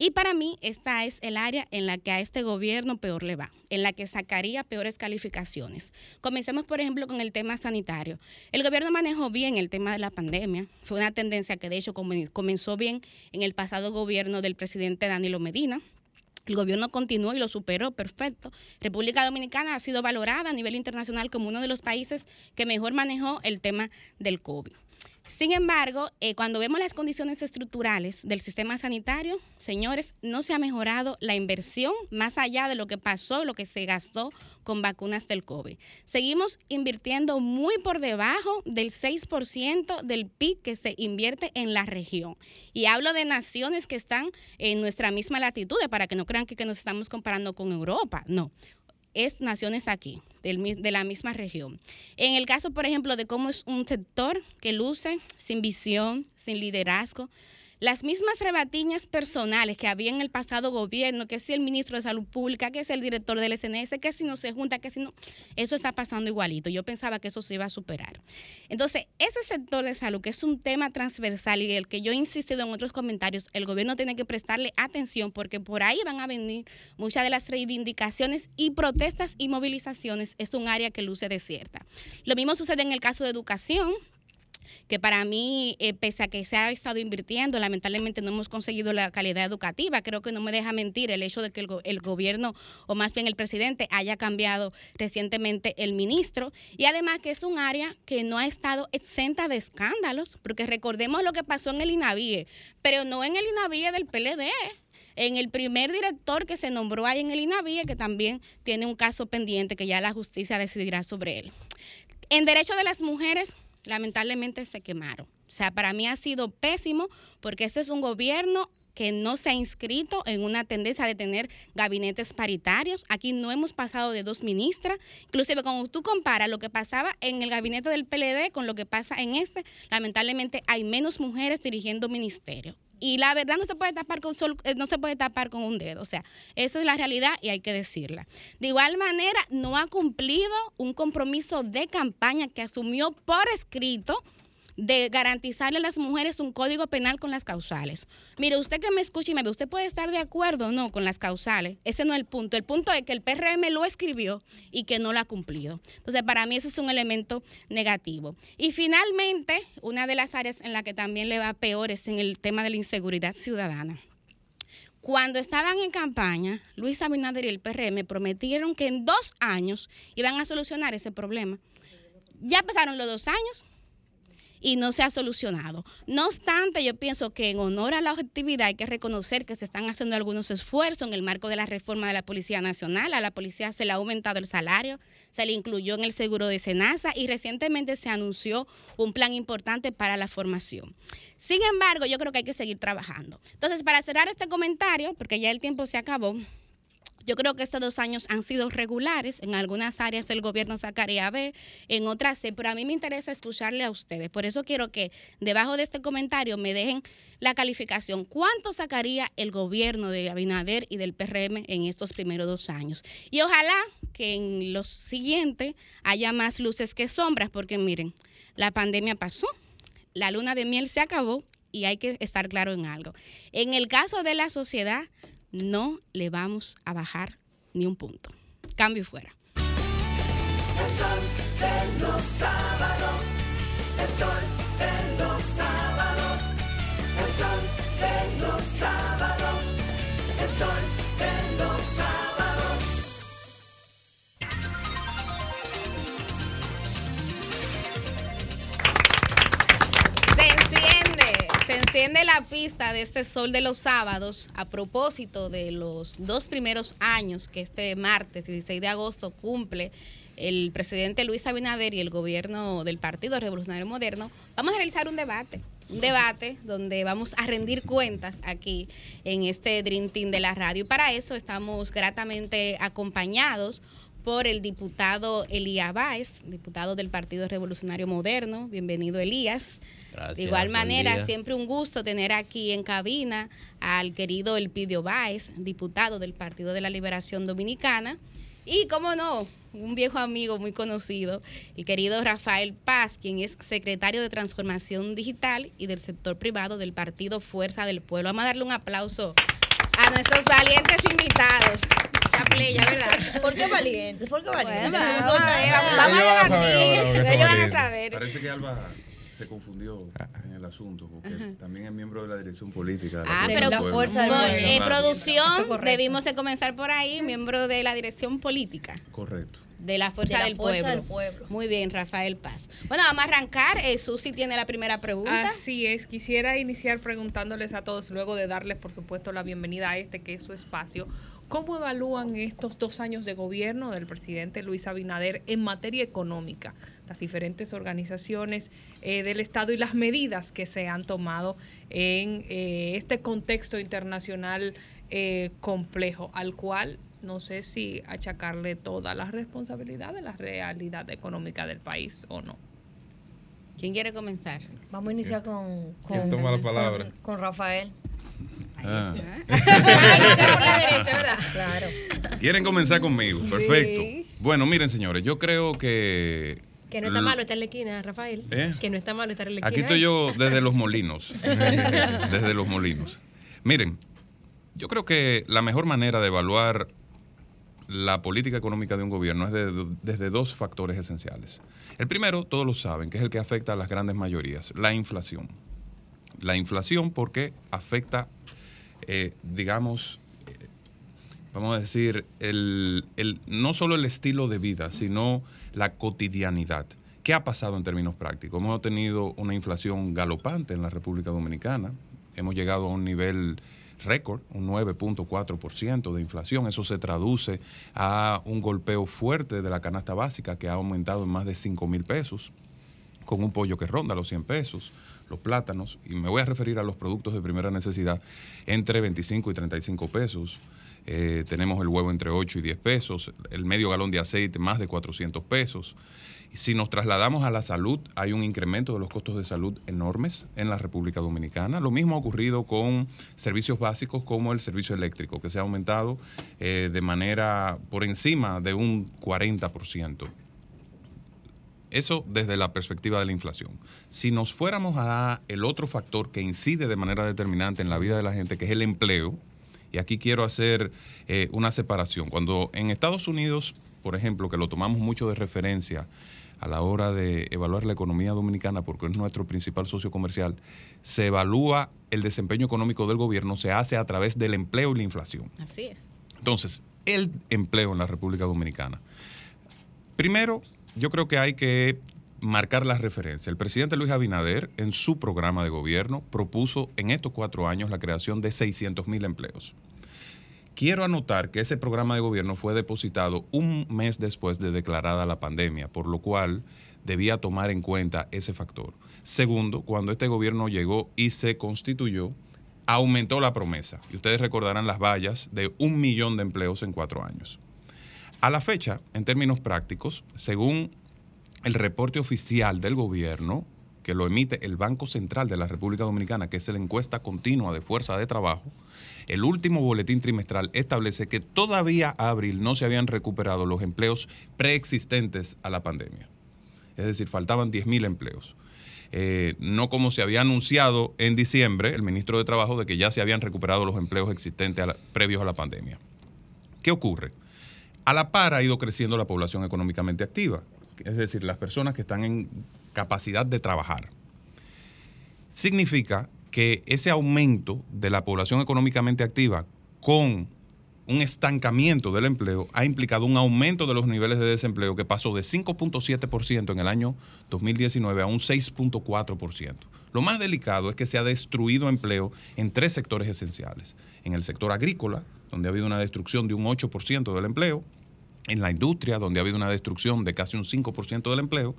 Y para mí esta es el área en la que a este gobierno peor le va, en la que sacaría peores calificaciones. Comencemos, por ejemplo, con el tema sanitario. El gobierno manejó bien el tema de la pandemia. Fue una tendencia que de hecho comenzó bien en el pasado gobierno del presidente Danilo Medina. El gobierno continuó y lo superó, perfecto. República Dominicana ha sido valorada a nivel internacional como uno de los países que mejor manejó el tema del COVID. Sin embargo, eh, cuando vemos las condiciones estructurales del sistema sanitario, señores, no se ha mejorado la inversión más allá de lo que pasó, lo que se gastó con vacunas del COVID. Seguimos invirtiendo muy por debajo del 6% del PIB que se invierte en la región. Y hablo de naciones que están en nuestra misma latitud, para que no crean que nos estamos comparando con Europa. No es naciones aquí, del de la misma región. En el caso, por ejemplo, de cómo es un sector que luce sin visión, sin liderazgo, las mismas rebatiñas personales que había en el pasado gobierno, que si el ministro de Salud Pública, que si el director del SNS, que si no se junta, que si no, eso está pasando igualito. Yo pensaba que eso se iba a superar. Entonces, ese sector de salud, que es un tema transversal y el que yo he insistido en otros comentarios, el gobierno tiene que prestarle atención porque por ahí van a venir muchas de las reivindicaciones y protestas y movilizaciones. Es un área que luce desierta. Lo mismo sucede en el caso de educación que para mí, eh, pese a que se ha estado invirtiendo, lamentablemente no hemos conseguido la calidad educativa. Creo que no me deja mentir el hecho de que el, el gobierno, o más bien el presidente, haya cambiado recientemente el ministro. Y además que es un área que no ha estado exenta de escándalos, porque recordemos lo que pasó en el INAVIE, pero no en el INAVIE del PLD en el primer director que se nombró ahí en el INAVIE, que también tiene un caso pendiente que ya la justicia decidirá sobre él. En derecho de las mujeres, lamentablemente se quemaron. O sea, para mí ha sido pésimo porque este es un gobierno que no se ha inscrito en una tendencia de tener gabinetes paritarios. Aquí no hemos pasado de dos ministras. Inclusive cuando tú comparas lo que pasaba en el gabinete del PLD con lo que pasa en este, lamentablemente hay menos mujeres dirigiendo ministerios. Y la verdad no se puede tapar con sol, eh, no se puede tapar con un dedo, o sea, esa es la realidad y hay que decirla. De igual manera, no ha cumplido un compromiso de campaña que asumió por escrito de garantizarle a las mujeres un código penal con las causales. Mire, usted que me escucha y me ve, usted puede estar de acuerdo o no con las causales. Ese no es el punto. El punto es que el PRM lo escribió y que no lo ha cumplido. Entonces, para mí eso es un elemento negativo. Y finalmente, una de las áreas en la que también le va peor es en el tema de la inseguridad ciudadana. Cuando estaban en campaña, Luis Abinader y el PRM prometieron que en dos años iban a solucionar ese problema. Ya pasaron los dos años, y no se ha solucionado. No obstante, yo pienso que en honor a la objetividad hay que reconocer que se están haciendo algunos esfuerzos en el marco de la reforma de la Policía Nacional. A la policía se le ha aumentado el salario, se le incluyó en el seguro de Senasa y recientemente se anunció un plan importante para la formación. Sin embargo, yo creo que hay que seguir trabajando. Entonces, para cerrar este comentario, porque ya el tiempo se acabó, Yo creo que estos dos años han sido regulares. En algunas áreas el gobierno sacaría B, en otras C, pero a mí me interesa escucharle a ustedes. Por eso quiero que debajo de este comentario me dejen la calificación. ¿Cuánto sacaría el gobierno de Abinader y del PRM en estos primeros dos años? Y ojalá que en los siguientes haya más luces que sombras, porque miren, la pandemia pasó, la luna de miel se acabó y hay que estar claro en algo. En el caso de la sociedad, no le vamos a bajar ni un punto. Cambio fuera. El sol de los sábados, el sol de los sábados, el sol de los sábados, el sol enciende la pista de este sol de los sábados a propósito de los dos primeros años que este martes 16 de agosto cumple el presidente Luis Abinader y el gobierno del Partido Revolucionario Moderno. Vamos a realizar un debate. Un debate donde vamos a rendir cuentas aquí en este Dream Team de la radio. Para eso estamos gratamente acompañados por el diputado Elías Báez, diputado del Partido Revolucionario Moderno. Bienvenido, Elías. Gracias, de igual manera, siempre un gusto tener aquí en cabina al querido Elpidio Báez, diputado del Partido de la Liberación Dominicana. Y, cómo no, un viejo amigo muy conocido, el querido Rafael Paz, quien es secretario de Transformación Digital y del sector privado del Partido Fuerza del Pueblo. Vamos a darle un aplauso nuestros valientes invitados. La playa, ¿verdad? ¿Por qué valientes? ¿Por qué valientes? Bueno, No, vamos a vamos- a debatir, ellos van a Parece- saber. Parece que Alba se confundió en el asunto, porque Ajá. también es miembro de la dirección política. de Ah, Fuerza pero del por Pueblo. eh, Claro. producción debimos de comenzar por ahí, miembro de la dirección política Correcto. De la Fuerza, De la del, Fuerza pueblo. del Pueblo. Muy bien, Rafael Paz. Bueno, vamos a arrancar. Eh, Susi tiene la primera pregunta. Así es, quisiera iniciar preguntándoles a todos, luego de darles, por supuesto, la bienvenida a este que es su espacio. ¿Cómo evalúan estos dos años de gobierno del presidente Luis Abinader en materia económica? Las diferentes organizaciones eh, del Estado y las medidas que se han tomado en eh, este contexto internacional eh, complejo, al cual no sé si achacarle toda la responsabilidad de la realidad económica del país o no. ¿Quién quiere comenzar? Vamos a iniciar con, ¿Quién con, toma la palabra? con, con Rafael. Ah. Claro. Quieren comenzar conmigo, perfecto. Bueno, miren, señores, yo creo que. Que no está malo estar en la esquina, Rafael. ¿Eh? Que no está malo estar en la esquina. Aquí estoy yo desde los molinos. desde los molinos. Miren, yo creo que la mejor manera de evaluar la política económica de un gobierno es de- desde dos factores esenciales. El primero, todos lo saben, que es el que afecta a las grandes mayorías, la inflación. La inflación porque afecta, eh, digamos, eh, vamos a decir, el, el- no solo el estilo de vida, sino la cotidianidad. ¿Qué ha pasado en términos prácticos? Hemos tenido una inflación galopante en la República Dominicana. Hemos llegado a un nivel récord, un 9.4% de inflación. Eso se traduce a un golpeo fuerte de la canasta básica que ha aumentado en más de 5 mil pesos con un pollo que ronda los 100 pesos, los plátanos, y me voy a referir a los productos de primera necesidad, entre 25 y 35 pesos. Eh, tenemos el huevo entre 8 y 10 pesos, el medio galón de aceite más de 400 pesos. Si nos trasladamos a la salud, hay un incremento de los costos de salud enormes en la República Dominicana. Lo mismo ha ocurrido con servicios básicos como el servicio eléctrico, que se ha aumentado eh, de manera por encima de un 40%. Eso desde la perspectiva de la inflación. Si nos fuéramos a el otro factor que incide de manera determinante en la vida de la gente, que es el empleo, y aquí quiero hacer eh, una separación. Cuando en Estados Unidos, por ejemplo, que lo tomamos mucho de referencia a la hora de evaluar la economía dominicana, porque es nuestro principal socio comercial, se evalúa el desempeño económico del gobierno, se hace a través del empleo y la inflación. Así es. Entonces, el empleo en la República Dominicana. Primero, yo creo que hay que marcar la referencia. El presidente Luis Abinader, en su programa de gobierno, propuso en estos cuatro años la creación de 600 mil empleos. Quiero anotar que ese programa de gobierno fue depositado un mes después de declarada la pandemia, por lo cual debía tomar en cuenta ese factor. Segundo, cuando este gobierno llegó y se constituyó, aumentó la promesa. Y ustedes recordarán las vallas de un millón de empleos en cuatro años. A la fecha, en términos prácticos, según el reporte oficial del gobierno, que lo emite el Banco Central de la República Dominicana, que es la encuesta continua de fuerza de trabajo, el último boletín trimestral establece que todavía a abril no se habían recuperado los empleos preexistentes a la pandemia. Es decir, faltaban 10.000 empleos. Eh, no como se había anunciado en diciembre el ministro de Trabajo de que ya se habían recuperado los empleos existentes previos a la pandemia. ¿Qué ocurre? A la par ha ido creciendo la población económicamente activa, es decir, las personas que están en capacidad de trabajar. Significa que ese aumento de la población económicamente activa con un estancamiento del empleo ha implicado un aumento de los niveles de desempleo que pasó de 5.7% en el año 2019 a un 6.4%. Lo más delicado es que se ha destruido empleo en tres sectores esenciales. En el sector agrícola, donde ha habido una destrucción de un 8% del empleo, en la industria, donde ha habido una destrucción de casi un 5% del empleo,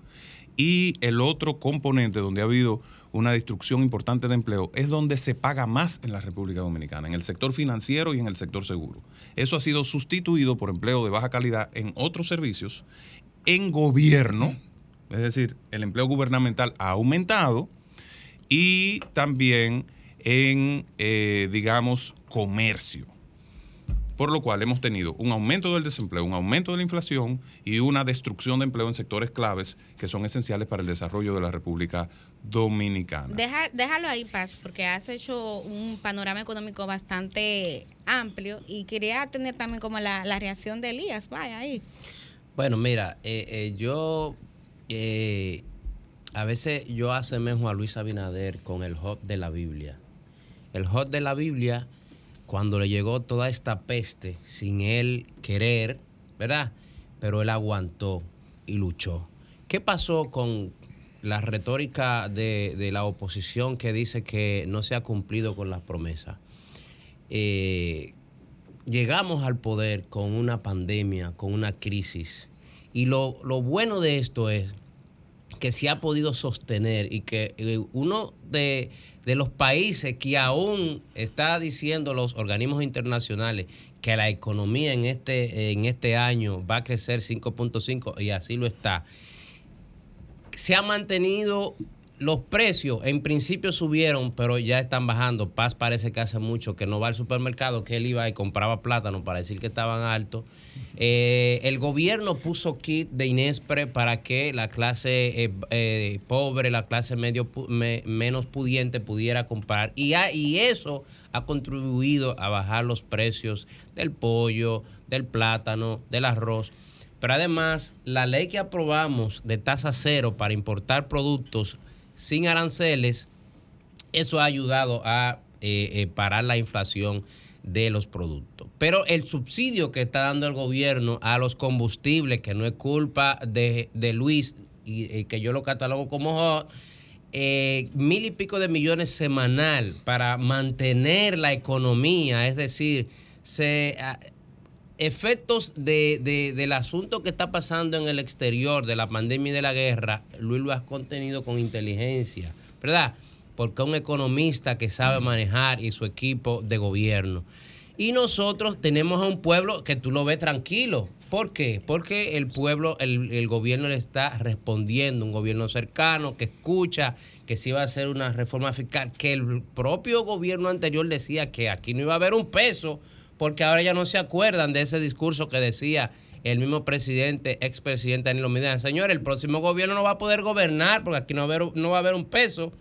y el otro componente donde ha habido una destrucción importante de empleo es donde se paga más en la República Dominicana, en el sector financiero y en el sector seguro. Eso ha sido sustituido por empleo de baja calidad en otros servicios, en gobierno, es decir, el empleo gubernamental ha aumentado y también en, eh, digamos, comercio. Por lo cual hemos tenido un aumento del desempleo, un aumento de la inflación y una destrucción de empleo en sectores claves que son esenciales para el desarrollo de la República Dominicana. Deja, déjalo ahí, Paz, porque has hecho un panorama económico bastante amplio y quería tener también como la, la reacción de Elías. Vaya ahí. Bueno, mira, eh, eh, yo eh, a veces yo asemejo a Luis Abinader con el hot de la Biblia. El hot de la Biblia, cuando le llegó toda esta peste sin él querer, ¿verdad? Pero él aguantó y luchó. ¿Qué pasó con la retórica de, la oposición que dice que no se ha cumplido con las promesas? Eh, llegamos al poder con una pandemia, con una crisis. Y lo bueno de esto es que se ha podido sostener y que eh, uno de, de los países que aún está diciendo los organismos internacionales que la economía en este, en este año va a crecer 5.5 y así lo está, se ha mantenido los precios, en principio subieron, pero ya están bajando. Paz parece que hace mucho que no va al supermercado, que él iba y compraba plátano para decir que estaban altos. Eh, el gobierno puso kit de Inespre para que la clase eh, eh, pobre, la clase medio menos pudiente pudiera comprar. Y eso ha contribuido a bajar los precios del pollo, del plátano, del arroz. Pero además, la ley que aprobamos de tasa cero para importar productos sin aranceles, eso ha ayudado a eh, eh, parar la inflación de los productos. Pero el subsidio que está dando el gobierno a los combustibles, que no es culpa de, de Luis, y eh, que yo lo catalogo como mil y pico de millones semanal para mantener la economía, es decir, se, ah, efectos de, de- del asunto que está pasando en el exterior, de la pandemia y de la guerra, Luis lo has contenido con inteligencia, ¿verdad? Porque un economista que sabe manejar y su equipo de gobierno. Y nosotros tenemos a un pueblo que tú lo ves tranquilo. ¿Por qué? Porque el pueblo, el, el gobierno le está respondiendo, un gobierno cercano que escucha, que si va a hacer una reforma fiscal, que el propio gobierno anterior decía que aquí no iba a haber un peso, porque ahora ya no se acuerdan de ese discurso que decía el mismo presidente, expresidente Danilo Medina. Señor, el próximo gobierno no va a poder gobernar porque aquí no va a haber, no va a haber un peso.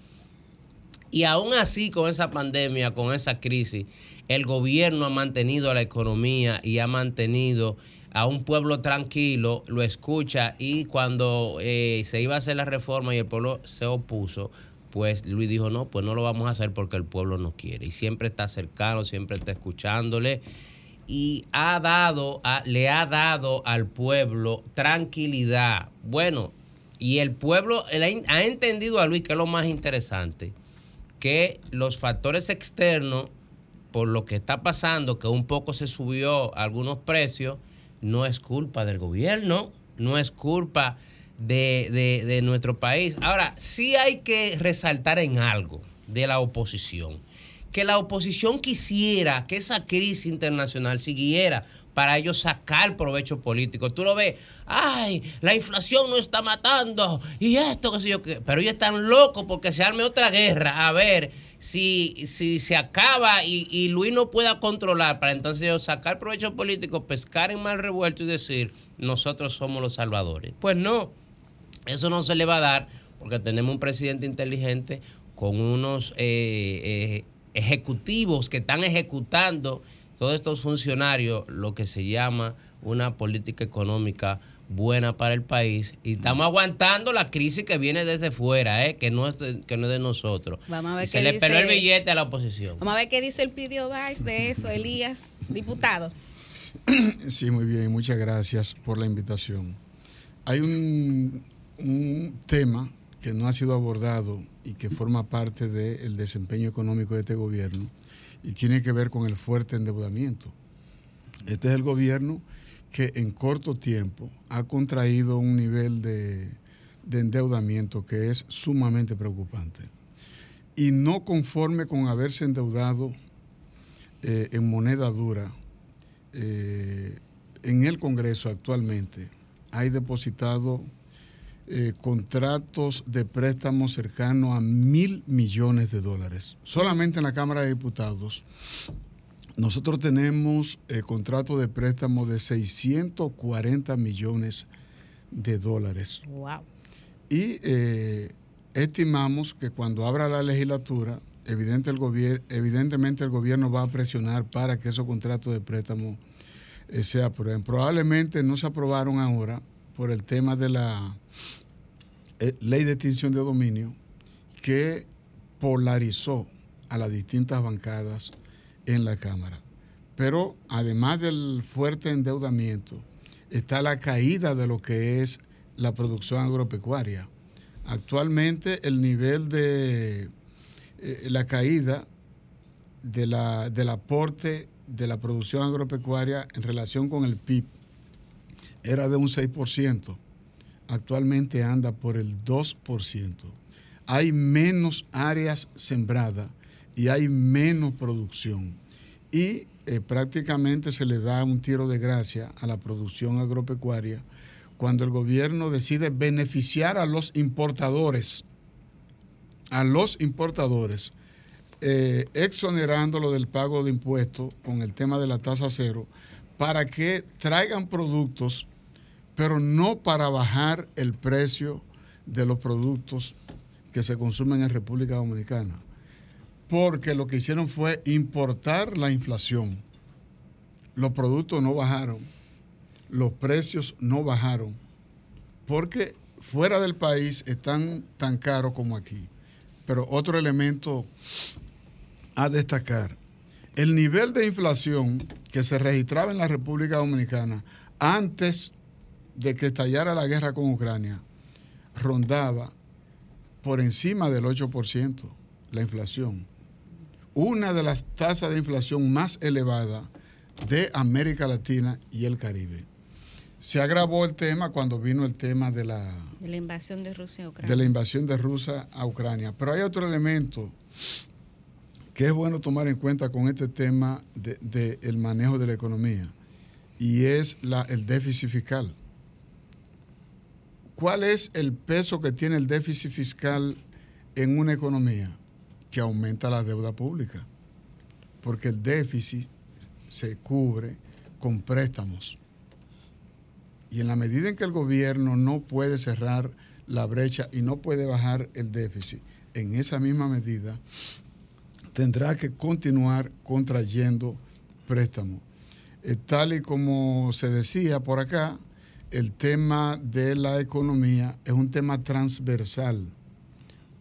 Y aún así, con esa pandemia, con esa crisis, el gobierno ha mantenido la economía y ha mantenido a un pueblo tranquilo, lo escucha y cuando eh, se iba a hacer la reforma y el pueblo se opuso, pues Luis dijo, no, pues no lo vamos a hacer porque el pueblo no quiere. Y siempre está cercano, siempre está escuchándole y ha dado, le ha dado al pueblo tranquilidad. Bueno, y el pueblo ha entendido a Luis, que es lo más interesante, que los factores externos, por lo que está pasando, que un poco se subió algunos precios, no es culpa del gobierno, no es culpa de, de- de nuestro país. Ahora, sí hay que resaltar en algo de la oposición, que la oposición quisiera que esa crisis internacional siguiera para ellos sacar provecho político. Tú lo ves, ay, la inflación nos está matando y esto, qué sé yo qué. Pero ellos están locos porque se arme otra guerra. A ver si, si se acaba y, y Luis no pueda controlar para entonces ellos sacar provecho político, pescar en mal revuelto y decir, nosotros somos los salvadores. Pues no, eso no se le va a dar porque tenemos un presidente inteligente con unos eh, eh, ejecutivos que están ejecutando todos estos funcionarios lo que se llama una política económica buena para el país y estamos aguantando la crisis que viene desde fuera, eh, que no es de, que no es de nosotros. Vamos a ver Y qué se le dice- peló el billete a la oposición. Vamos a ver qué dice el Pidio Vice de eso, Elías, diputado. Sí, muy bien, muchas gracias por la invitación. Hay un, un tema que no ha sido abordado y que forma parte del desempeño económico de este gobierno y tiene que ver con el fuerte endeudamiento. Este es el gobierno que en corto tiempo ha contraído un nivel de, de endeudamiento que es sumamente preocupante. Y no conforme con haberse endeudado eh, en moneda dura, eh, en el Congreso actualmente hay depositado eh, contratos de préstamos cercanos a mil millones de dólares. Solamente en la Cámara de Diputados nosotros tenemos eh, contratos de préstamos de 640 millones de dólares. Wow. Y eh, estimamos que cuando abra la legislatura, evidente el gobier- evidentemente el gobierno va a presionar para que esos contratos de préstamo eh, se aprueben. Probablemente no se aprobaron ahora por el tema de la eh, ley de extinción de dominio que polarizó a las distintas bancadas en la Cámara. Pero además del fuerte endeudamiento, está la caída de lo que es la producción agropecuaria. Actualmente el nivel de eh, la caída de la- del aporte de la producción agropecuaria en relación con el PIB era de un 6%. Actualmente anda por el 2%. Hay menos áreas sembradas y hay menos producción. Y eh, prácticamente se le da un tiro de gracia a la producción agropecuaria cuando el gobierno decide beneficiar a los importadores, a los importadores, eh, exonerándolo del pago de impuestos con el tema de la tasa cero, para que traigan productos, pero no para bajar el precio de los productos que se consumen en República Dominicana. Porque lo que hicieron fue importar la inflación. Los productos no bajaron, los precios no bajaron, porque fuera del país están tan caros como aquí. Pero otro elemento a destacar, el nivel de inflación que se registraba en la República Dominicana antes de que estallara la guerra con Ucrania rondaba por encima del 8% la inflación. Una de las tasas de inflación más elevadas de América Latina y el Caribe. Se agravó el tema cuando vino el tema de la, De la invasión de Rusia a Ucrania. de la invasión de Rusia a Ucrania. Pero hay otro elemento que es bueno tomar en cuenta con este tema del de, manejo de la economía y es la, el déficit fiscal. ¿Cuál es el peso que tiene el déficit fiscal en una economía? Que aumenta la deuda pública, porque el déficit se cubre con préstamos. Y en la medida en que el gobierno no puede cerrar la brecha y no puede bajar el déficit, en esa misma medida tendrá que continuar contrayendo préstamos. Eh, tal y como se decía por acá, el tema de la economía es un tema transversal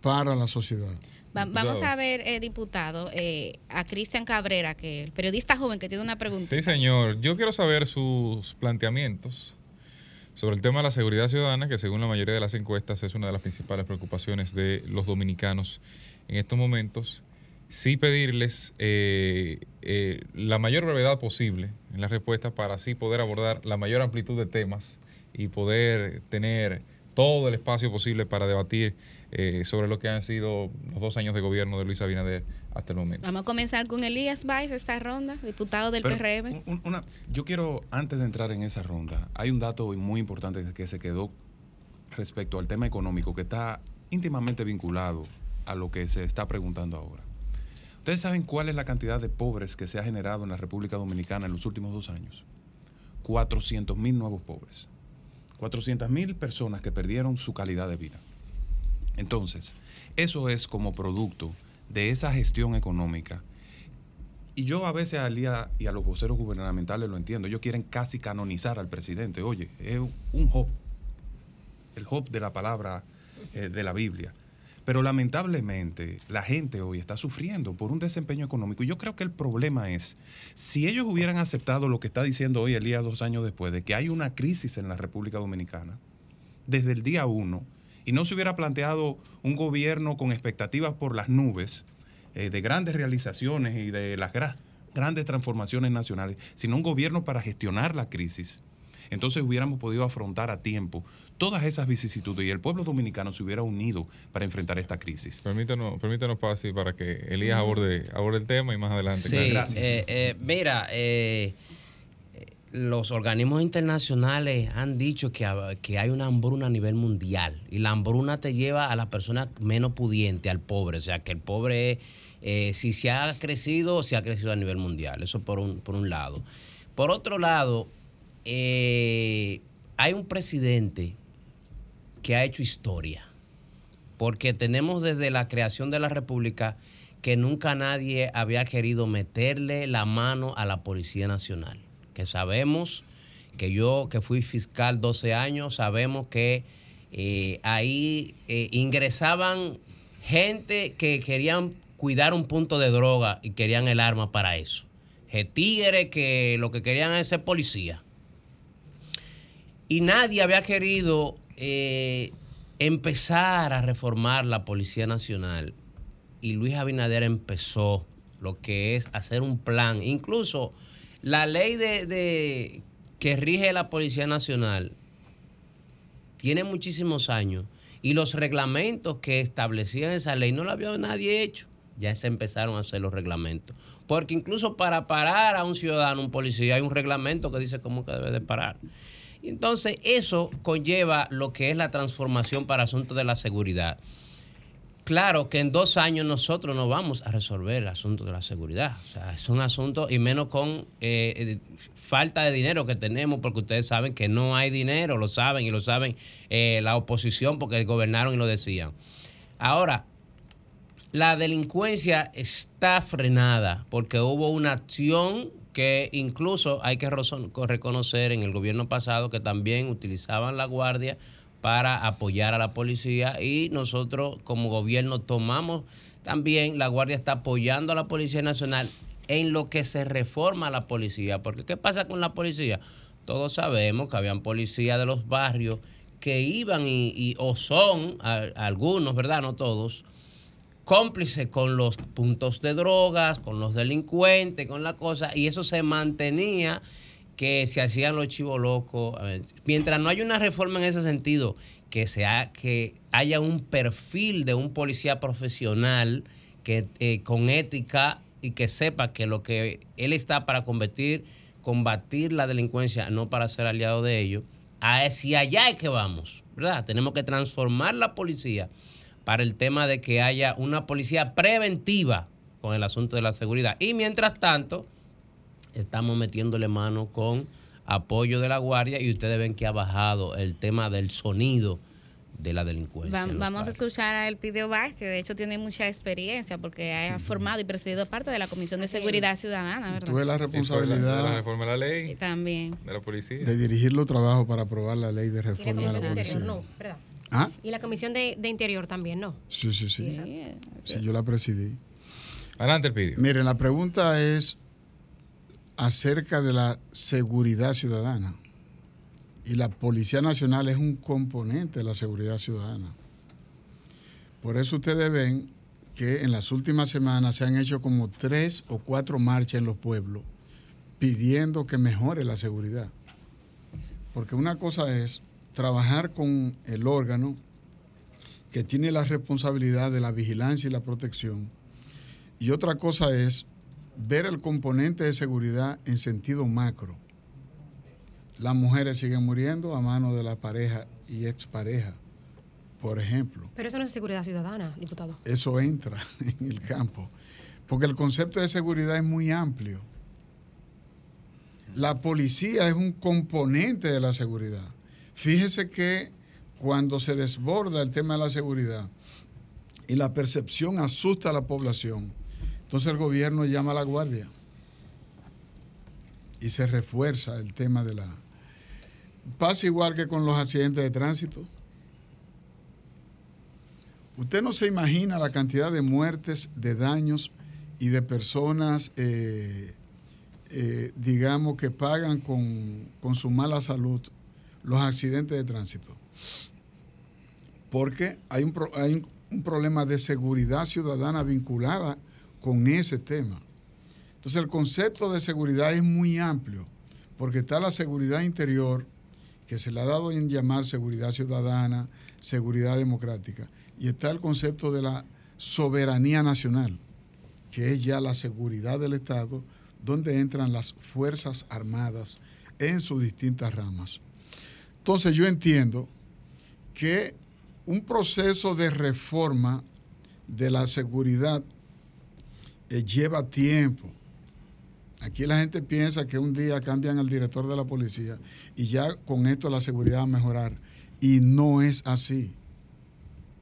para la sociedad. Va- vamos a ver, eh, diputado, eh, a Cristian Cabrera, que el periodista joven que tiene una pregunta. Sí, señor. Yo quiero saber sus planteamientos sobre el tema de la seguridad ciudadana, que según la mayoría de las encuestas es una de las principales preocupaciones de los dominicanos en estos momentos. Sí pedirles eh, eh, la mayor brevedad posible en la respuesta para así poder abordar la mayor amplitud de temas y poder tener todo el espacio posible para debatir eh, sobre lo que han sido los dos años de gobierno de Luis Abinader hasta el momento. Vamos a comenzar con Elías Baez esta ronda, diputado del Pero, PRM. un- una- yo quiero, antes de entrar en esa ronda, hay un dato muy importante que se quedó respecto al tema económico que está íntimamente vinculado a lo que se está preguntando ahora. ¿Ustedes saben cuál es la cantidad de pobres que se ha generado en la República Dominicana en los últimos dos años? 400 mil nuevos pobres. 400 mil personas que perdieron su calidad de vida. Entonces, eso es como producto de esa gestión económica y yo a veces al día y a los voceros gubernamentales lo entiendo. Ellos quieren casi canonizar al presidente. Oye, es un hop. El hop de la palabra eh, de la Biblia. Pero lamentablemente la gente hoy está sufriendo por un desempeño económico. Y yo creo que el problema es, si ellos hubieran aceptado lo que está diciendo hoy Elías dos años después, de que hay una crisis en la República Dominicana, desde el día uno, y no se hubiera planteado un gobierno con expectativas por las nubes, eh, de grandes realizaciones y de las gra- grandes transformaciones nacionales, sino un gobierno para gestionar la crisis. Entonces hubiéramos podido afrontar a tiempo todas esas vicisitudes y el pueblo dominicano se hubiera unido para enfrentar esta crisis. Permítanos, permítanos pase para que Elías aborde, aborde el tema y más adelante. Sí, claro. eh, eh, mira, eh, los organismos internacionales han dicho que, ha- que hay una hambruna a nivel mundial y la hambruna te lleva a la persona menos pudiente, al pobre, o sea que el pobre, eh, si se ha crecido, se ha crecido a nivel mundial, eso por un, por un lado. Por otro lado, eh, hay un presidente que ha hecho historia porque tenemos desde la creación de la República que nunca nadie había querido meterle la mano a la Policía Nacional. Que sabemos que yo, que fui fiscal 12 años, sabemos que eh, ahí eh, ingresaban gente que querían cuidar un punto de droga y querían el arma para eso. Tigres que lo que querían es ser policía y nadie había querido eh, empezar a reformar la Policía Nacional. Y Luis Abinader empezó lo que es hacer un plan. Incluso la ley de, que rige la Policía Nacional tiene muchísimos años y los reglamentos que establecían esa ley no la había nadie hecho. Ya se empezaron a hacer los reglamentos. Porque incluso para parar a un ciudadano, un policía, hay un reglamento que dice cómo que debe de parar. Entonces, eso conlleva lo que es la transformación para asuntos de la seguridad. Claro que en dos años nosotros no vamos a resolver el asunto de la seguridad. O sea, es un asunto, y menos con eh, eh, falta de dinero que tenemos, porque ustedes saben que no hay dinero, lo saben, y lo saben eh, la oposición, porque gobernaron y lo decían. Ahora, la delincuencia está frenada porque hubo una acción que incluso hay que reconocer en el gobierno pasado que también utilizaban la guardia para apoyar a la policía y nosotros como gobierno tomamos también, la guardia está apoyando a la Policía Nacional en lo que se reforma la policía. Porque ¿qué pasa con la policía? Todos sabemos que habían policías de los barrios que iban y, y- o son algunos, ¿verdad? No todos, cómplices con los puntos de drogas, con los delincuentes, con la cosa, y eso se mantenía que se hacían los chivos locos. Mientras no haya una reforma en ese sentido, que, sea, que haya un perfil de un policía profesional que eh, con ética y que sepa que lo que él está para combatir, combatir la delincuencia, no para ser aliado de ellos, hacia allá es que vamos, ¿verdad? Tenemos que transformar la policía para el tema de que haya una policía preventiva con el asunto de la seguridad. Y mientras tanto, estamos metiéndole mano con apoyo de la guardia y ustedes ven que ha bajado el tema del sonido de la delincuencia. Va- vamos a escuchar a Elpidio Vázquez, que de hecho tiene mucha experiencia porque ha formado y presidido parte de la Comisión de Seguridad Ciudadana, ¿verdad? Tuve la De la responsabilidad reforma de la ley, También. de la policía. de dirigir los trabajos para aprobar la ley de Y reforma de la policía. No, ¿verdad? ¿Ah? Y la Comisión de, de Interior también, ¿no? Sí, sí, sí. Sí, Sí, yo la presidí. Adelante el pidio. Miren, la pregunta es acerca de la seguridad ciudadana. Y la Policía Nacional es un componente de la seguridad ciudadana. Por eso ustedes ven que en las últimas semanas se han hecho como tres o cuatro marchas en los pueblos pidiendo que mejore la seguridad. Porque una cosa es trabajar con el órgano que tiene la responsabilidad de la vigilancia y la protección. Y otra cosa es ver el componente de seguridad en sentido macro. Las mujeres siguen muriendo a mano de la pareja y expareja, por ejemplo. Pero eso no es seguridad ciudadana, diputado. Eso entra en el campo, porque el concepto de seguridad es muy amplio. La policía es un componente de la seguridad. Fíjese que cuando se desborda el tema de la seguridad y la percepción asusta a la población, entonces el gobierno llama a la guardia y se refuerza el tema de la... Pasa igual que con los accidentes de tránsito. Usted no se imagina la cantidad de muertes, de daños y de personas, eh, eh, digamos, que pagan con, con su mala salud los accidentes de tránsito. Porque hay un, hay un problema de seguridad ciudadana vinculada con ese tema. Entonces el concepto de seguridad es muy amplio, porque está la seguridad interior, que se le ha dado en llamar seguridad ciudadana, seguridad democrática, y está el concepto de la soberanía nacional, que es ya la seguridad del Estado, donde entran las Fuerzas Armadas en sus distintas ramas. Entonces yo entiendo que un proceso de reforma de la seguridad eh, lleva tiempo. Aquí la gente piensa que un día cambian al director de la policía y ya con esto la seguridad va a mejorar. Y no es así.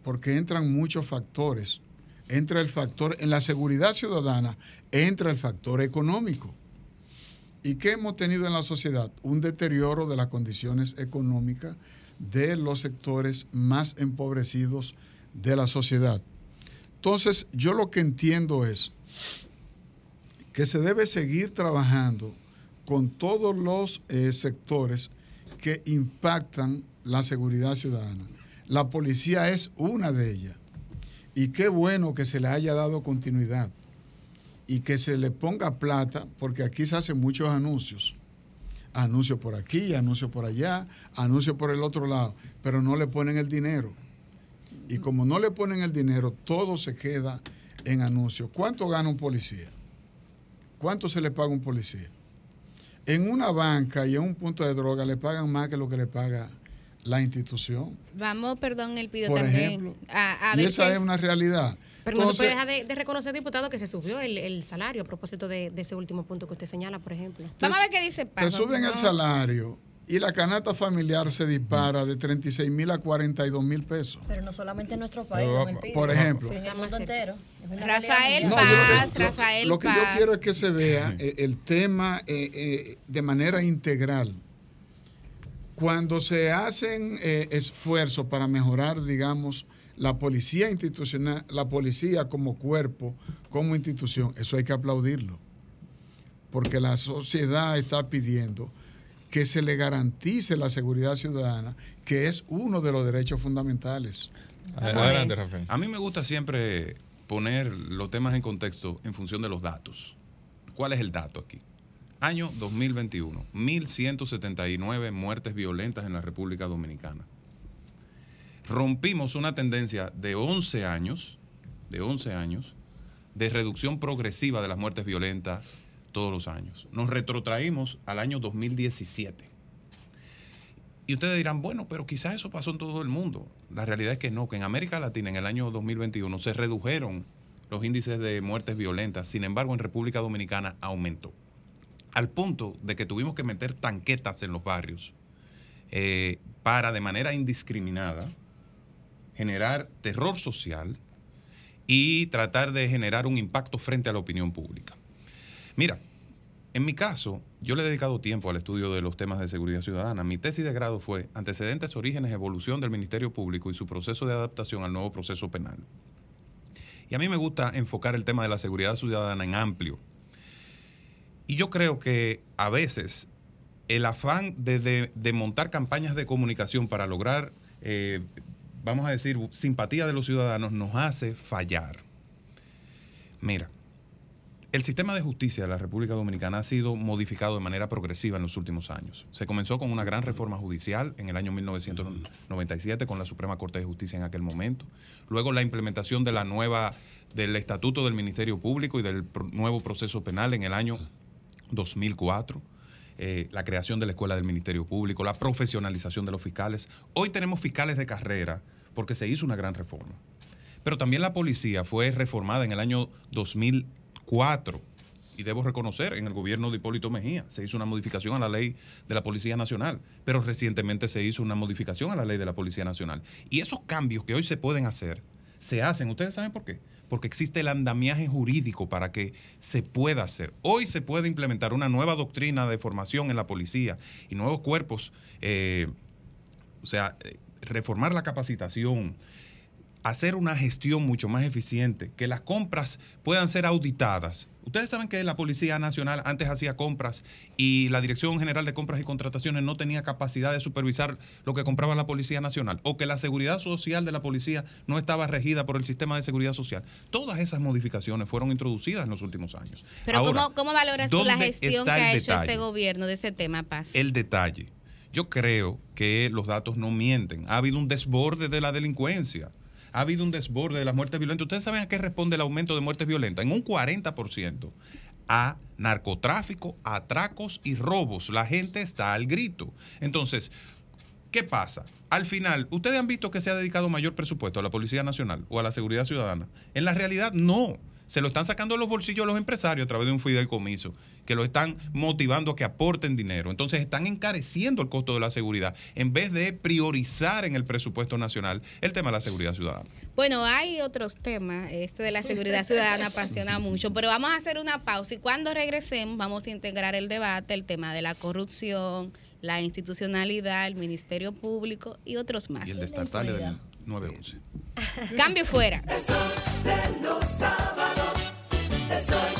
Porque entran muchos factores. Entra el factor, en la seguridad ciudadana, entra el factor económico. ¿Y qué hemos tenido en la sociedad? Un deterioro de las condiciones económicas de los sectores más empobrecidos de la sociedad. Entonces, yo lo que entiendo es que se debe seguir trabajando con todos los eh, sectores que impactan la seguridad ciudadana. La policía es una de ellas. Y qué bueno que se le haya dado continuidad y que se le ponga plata, porque aquí se hacen muchos anuncios. Anuncios por aquí, anuncios por allá, anuncios por el otro lado, pero no le ponen el dinero. Y como no le ponen el dinero, todo se queda en anuncios. ¿Cuánto gana un policía? ¿Cuánto se le paga un policía? En una banca y en un punto de droga le pagan más que lo que le paga la institución, Vamos, perdón, el pido por también. ejemplo. A, a y ver esa es una realidad. Pero no se puede dejar de, de reconocer, diputado, que se subió el, el salario a propósito de, de ese último punto que usted señala, por ejemplo. Vamos a ver qué dice te suben el salario y la canasta familiar se dispara de 36 mil a 42 mil pesos. Pero no solamente en nuestro país, Pero, por ejemplo. en el mundo entero. Rafael No, lo que- Paz, lo- Rafael Lo que yo Paz. quiero es que se vea eh, el tema eh, eh, de manera integral. Cuando se hacen eh, esfuerzos para mejorar, digamos, la policía institucional, la policía como cuerpo, como institución, eso hay que aplaudirlo. Porque la sociedad está pidiendo que se le garantice la seguridad ciudadana, que es uno de los derechos fundamentales. Adelante, Rafael. A mí me gusta siempre poner los temas en contexto en función de los datos. ¿Cuál es el dato aquí? Año 2021, 1.179 muertes violentas en la República Dominicana. Rompimos una tendencia de 11 años, de 11 años, de reducción progresiva de las muertes violentas todos los años. Nos retrotraímos al año 2017. Y ustedes dirán, bueno, pero quizás eso pasó en todo el mundo. La realidad es que no, que en América Latina en el año 2021 se redujeron los índices de muertes violentas, sin embargo en República Dominicana aumentó. Al punto de que tuvimos que meter tanquetas en los barrios eh, para de manera indiscriminada generar terror social y tratar de generar un impacto frente a la opinión pública. Mira, en mi caso, yo le he dedicado tiempo al estudio de los temas de seguridad ciudadana. Mi tesis de grado fue Antecedentes, Orígenes, Evolución del Ministerio Público y su proceso de adaptación al nuevo proceso penal. Y a mí me gusta enfocar el tema de la seguridad ciudadana en amplio. Y yo creo que a veces el afán de, montar campañas de comunicación para lograr, eh, vamos a decir, simpatía de los ciudadanos nos hace fallar. Mira, El sistema de justicia de la República Dominicana ha sido modificado de manera progresiva en los últimos años. Se comenzó con una gran reforma judicial en el año 1997 con la Suprema Corte de Justicia en aquel momento. Luego la implementación de la nueva del Estatuto del Ministerio Público y del nuevo proceso penal en el año 2004. eh, la creación de la Escuela del Ministerio Público, la profesionalización de los fiscales. Hoy tenemos fiscales de carrera porque se hizo una gran reforma. Pero también la policía fue reformada en el año 2004 y debo reconocer, en el gobierno de Hipólito Mejía se hizo una modificación a la ley de la Policía Nacional, pero recientemente se hizo una modificación a la ley de la Policía Nacional. Y esos cambios que hoy se pueden hacer, se hacen. ¿Ustedes saben por qué? Porque existe el andamiaje jurídico para que se pueda hacer. Hoy se puede implementar una nueva doctrina de formación en la policía y nuevos cuerpos, eh, o sea, eh, reformar la capacitación, hacer una gestión mucho más eficiente, que las compras puedan ser auditadas. Ustedes saben que la Policía Nacional antes hacía compras y la Dirección General de Compras y Contrataciones no tenía capacidad de supervisar lo que compraba la Policía Nacional o que la seguridad social de la policía no estaba regida por el sistema de seguridad social. Todas esas modificaciones fueron introducidas en los últimos años. Pero Ahora, ¿cómo, ¿cómo valoras tú la ¿dónde gestión que ha hecho detalle? este gobierno de ese tema, Paz? el detalle. Yo creo que los datos no mienten. Ha habido un desborde de la delincuencia. Ha habido un desborde de las muertes violentas. ¿Ustedes saben a qué responde el aumento de muertes violentas? En un 40% a narcotráfico, atracos y robos. La gente está al grito. Entonces, ¿qué pasa? Al final, ¿ustedes han visto que se ha dedicado mayor presupuesto a la Policía Nacional o a la Seguridad Ciudadana? En la realidad, no. Se lo están sacando de los bolsillos los empresarios a través de un fideicomiso, que lo están motivando a que aporten dinero. Entonces están encareciendo el costo de la seguridad en vez de priorizar en el presupuesto nacional el tema de la seguridad ciudadana. Bueno, hay otros temas. Este de la seguridad ciudadana apasiona mucho, pero vamos a hacer una pausa y cuando regresemos vamos a integrar el debate, el tema de la corrupción, la institucionalidad, el Ministerio Público y otros más. Y el del 911. Cambio fuera. de los sábados, el sol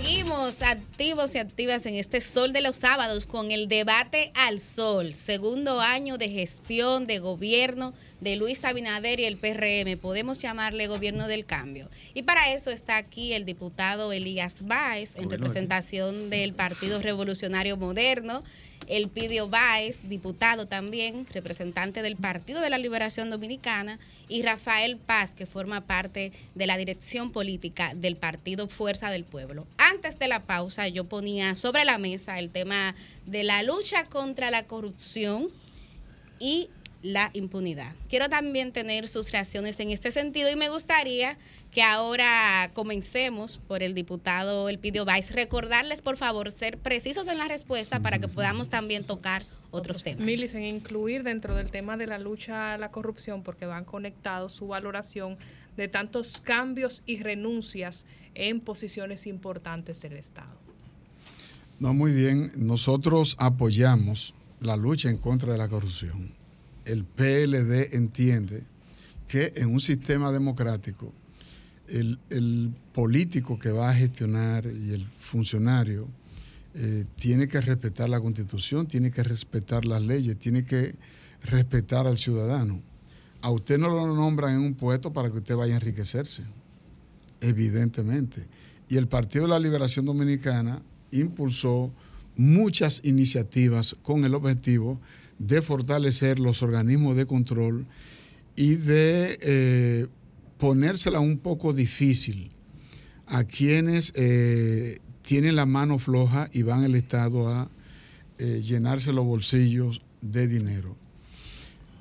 Seguimos activos y activas en este Sol de los Sábados con el debate al sol, segundo año de gestión de gobierno de Luis Abinader y el PRM. Podemos llamarle gobierno del cambio. Y para eso está aquí el diputado Elías Báez en representación del Partido Revolucionario Moderno. El Pidio Báez, diputado también, representante del Partido de la Liberación Dominicana, y Rafael Paz, que forma parte de la dirección política del Partido Fuerza del Pueblo. Antes de la pausa, yo ponía sobre la mesa el tema de la lucha contra la corrupción y la impunidad. Quiero también tener sus reacciones en este sentido y me gustaría que ahora comencemos por el diputado Elpidio Valls. Recordarles, por favor, ser precisos en la respuesta para que podamos también tocar otros temas. Milicen, incluir dentro del tema de la lucha a la corrupción, porque van conectados su valoración de tantos cambios y renuncias en posiciones importantes del Estado. No, muy bien. Nosotros apoyamos la lucha en contra de la corrupción. El PLD entiende que en un sistema democrático el, político que va a gestionar y el funcionario eh, tiene que respetar la constitución, tiene que respetar las leyes, tiene que respetar al ciudadano. A usted no lo nombran en un puesto para que usted vaya a enriquecerse, evidentemente. Y el Partido de la Liberación Dominicana impulsó muchas iniciativas con el objetivo de fortalecer los organismos de control y de eh, ponérsela un poco difícil a quienes eh, tienen la mano floja y van al Estado a eh, llenarse los bolsillos de dinero.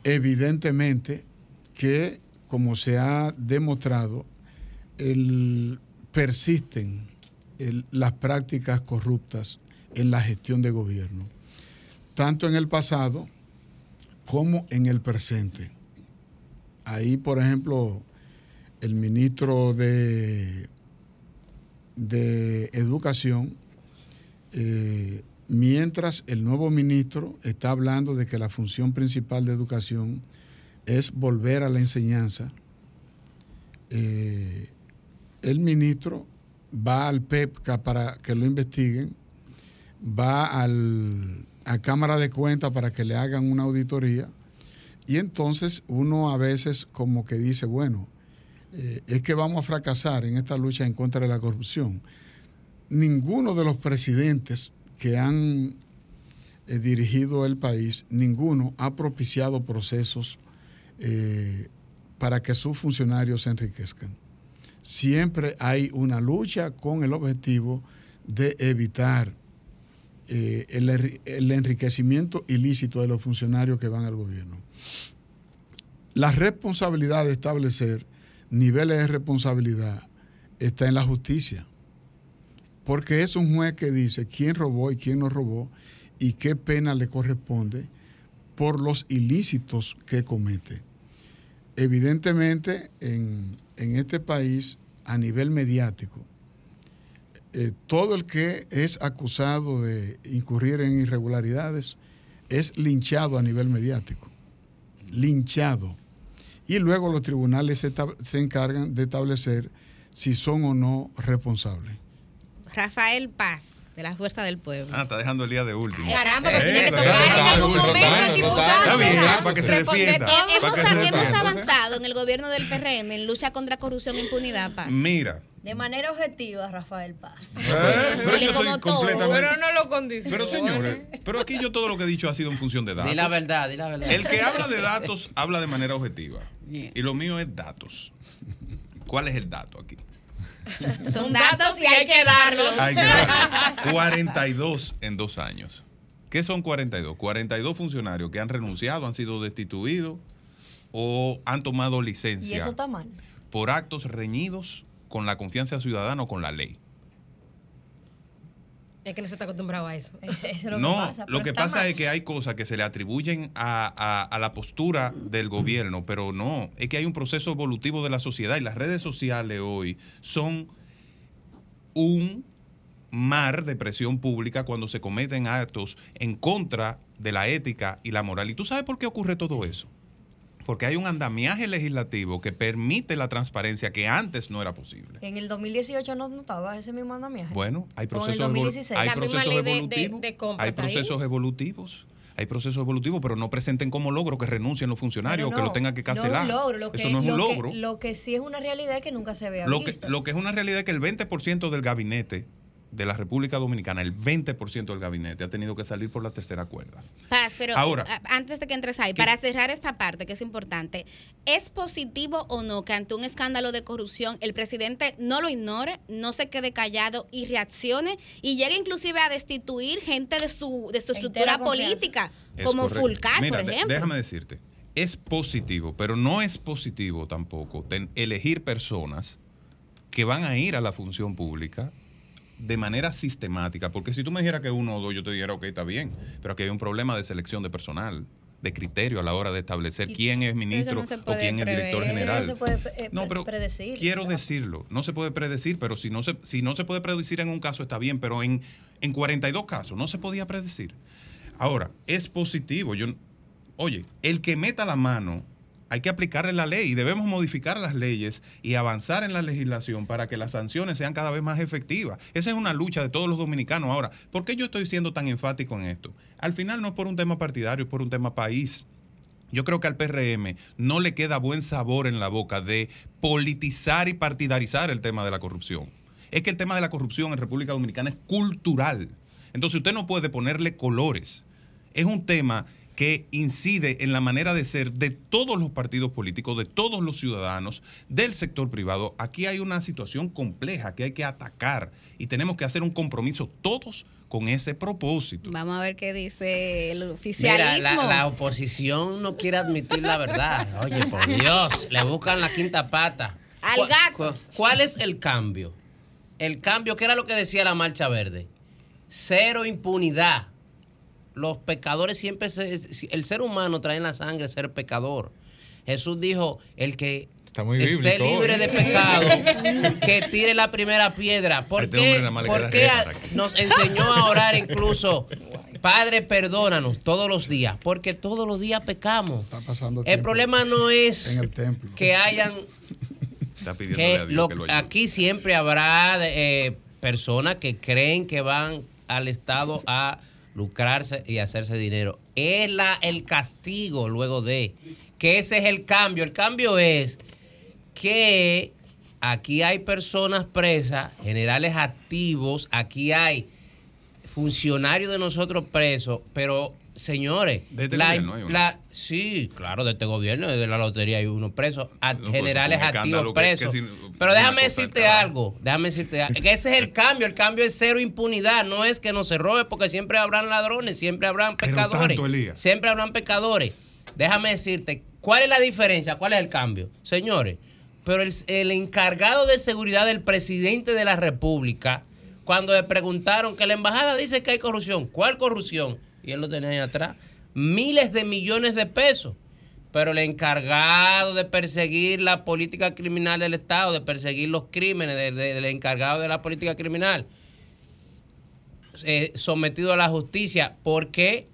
Evidentemente que, como se ha demostrado, el- persisten el- las prácticas corruptas en la gestión de gobierno, tanto en el pasado como en el presente. Ahí, por ejemplo, el ministro de, de Educación, eh, mientras el nuevo ministro está hablando de que la función principal de educación es volver a la enseñanza, eh, el ministro va al PEPCA para que lo investiguen, va al, a Cámara de Cuentas para que le hagan una auditoría y entonces uno a veces como que dice, bueno, eh, es que vamos a fracasar en esta lucha en contra de la corrupción. Ninguno de los presidentes que han eh, dirigido el país, ninguno ha propiciado procesos eh, para que sus funcionarios se enriquezcan. Siempre hay una lucha con el objetivo de evitar eh, el, el enriquecimiento ilícito de los funcionarios que van al gobierno. La responsabilidad de establecer niveles de responsabilidad está en la justicia, porque es un juez que dice quién robó y quién no robó y qué pena le corresponde por los ilícitos que comete. Evidentemente, en, en este país, a nivel mediático, eh, todo el que es acusado de incurrir en irregularidades es linchado a nivel mediático. Linchado. Y luego los tribunales se, encargan de establecer si son o no responsables. Rafael Paz, de la Fuerza del Pueblo. Ah, está dejando el día de último. Caramba, pero Eh, tiene que tocar está en algún rotando, momento, rotando, diputado. Está bien, para que se defienda. Eh, hemos, que se hemos defienda. avanzado en el gobierno del PRM en lucha contra corrupción e impunidad, Paz. Mira, De manera objetiva, Rafael Paz. pero yo soy completamente... Pero no lo condiciona. Pero señores, pero aquí yo todo lo que he dicho ha sido en función de datos. Di la verdad, di la verdad. El que habla de datos habla de manera objetiva. Y lo mío es datos. ¿Cuál es el dato aquí? Son datos y hay que darlos. Hay que dar 42 en dos años. ¿Qué son 42? 42 funcionarios que han renunciado, han sido destituidos o han tomado Y licencia eso está mal. por actos reñidos con la confianza ciudadana o con la ley. Es que no se está acostumbrado a eso. no, lo que pasa es que hay cosas que se le atribuyen a, a- a la postura del gobierno, pero no, es que hay un proceso evolutivo de la sociedad y las redes sociales hoy son un mar de presión pública cuando se cometen actos en contra de la ética y la moral. ¿Y tú sabes por qué ocurre todo eso? Porque hay un andamiaje legislativo que permite la transparencia que antes no era posible. En el 2018 no notaba ese mismo andamiaje. Bueno, hay procesos, evol- 2016. hay procesos de- de- evolutivos. de compra hay ahí. procesos evolutivos. Hay procesos evolutivos, pero no presenten como logro que renuncien los funcionarios, Pero que no, lo tengan que No es cancelar. un logro. Lo que, Eso no es un que- logro. lo que sí es una realidad es que nunca se vea Lo que, visto. lo que es una realidad es que el 20% del gabinete de la República Dominicana, el 20% del gabinete ha tenido que salir por la tercera cuerda. Paz, pero Ahora. a- antes de que entres ahí, para cerrar esta parte que es importante, ¿es positivo o no que ante un escándalo de corrupción el presidente no lo ignore, no se quede callado y reaccione y llegue inclusive a destituir gente de su, de su estructura política, Es como correcto. Fulcar, Mira, por ejemplo? déjame decirte, es positivo, pero no es positivo tampoco ten- elegir personas que van a ir a la función pública de manera sistemática, porque si tú me dijeras que uno o dos, yo te dijera, ok, está bien, pero aquí hay un problema de selección de personal, de criterio a la hora de establecer quién es ministro no o quién es director general. Eso no se puede eh, No, pero predecir. Quiero decirlo, no se puede predecir, pero si no se, si no se puede predecir en un caso está bien, pero en, en 42 casos no se podía predecir. Ahora, es positivo. Yo, oye, el que meta la mano, hay que aplicarle la ley y debemos modificar las leyes y avanzar en la legislación para que las sanciones sean cada vez más efectivas. Esa es una lucha de todos los dominicanos. Ahora, ¿por qué yo estoy siendo tan enfático en esto? Al final no es por un tema partidario, es por un tema país. Yo creo que al PRM no le queda buen sabor en la boca de politizar y partidarizar el tema de la corrupción. Es que el tema de la corrupción en República Dominicana es cultural. Entonces usted no puede ponerle colores. Es un tema que incide en la manera de ser de todos los partidos políticos, de todos los ciudadanos, del sector privado. Aquí hay una situación compleja que hay que atacar y tenemos que hacer un compromiso todos con ese propósito. Vamos a ver qué dice el Mira, oficialismo. la, la oposición no quiere admitir la verdad. Oye, por Dios, le buscan la quinta pata. Al ¿Cuál- gato. cu- ¿Cuál es el cambio? El cambio, ¿qué era lo que decía la Marcha Verde? Cero impunidad. Los pecadores siempre, se- el ser humano trae en la sangre ser pecador. Jesús dijo, el que Está muy esté libre de pecado, que tire la primera piedra. ¿Por Este qué, nada más le por queda qué rezar a- aquí. nos enseñó a orar incluso? Padre, perdónanos todos los días, porque todos los días pecamos. Está pasando El problema no es en el templo. que hayan Está que a Dios lo- que lo aquí siempre habrá eh, personas que creen que van al Estado a lucrarse y hacerse dinero. Es la, el castigo luego de que ese es el cambio. El cambio es que aquí hay personas presas, generales activos, aquí hay funcionarios de nosotros presos, pero señores, De este la- gobierno hay uno. la- sí, claro, de este gobierno, de la lotería hay uno preso, a- pues, generales activos que- que presos. pero déjame decirte algo, déjame decirte algo, que ese es el cambio, el cambio es cero impunidad, no es que no se robe porque siempre habrán ladrones, siempre habrán pecadores, tanto, siempre habrán pecadores. Déjame decirte, ¿cuál es la diferencia? ¿Cuál es el cambio? Señores, pero el, el encargado de seguridad del presidente de la República, cuando le preguntaron que la embajada dice que hay corrupción, ¿cuál corrupción? Y él lo tenía ahí atrás, miles de millones de pesos. Pero el encargado de perseguir la política criminal del Estado, de perseguir los crímenes, del, encargado de la política criminal, eh, sometido a la justicia. ¿Por qué?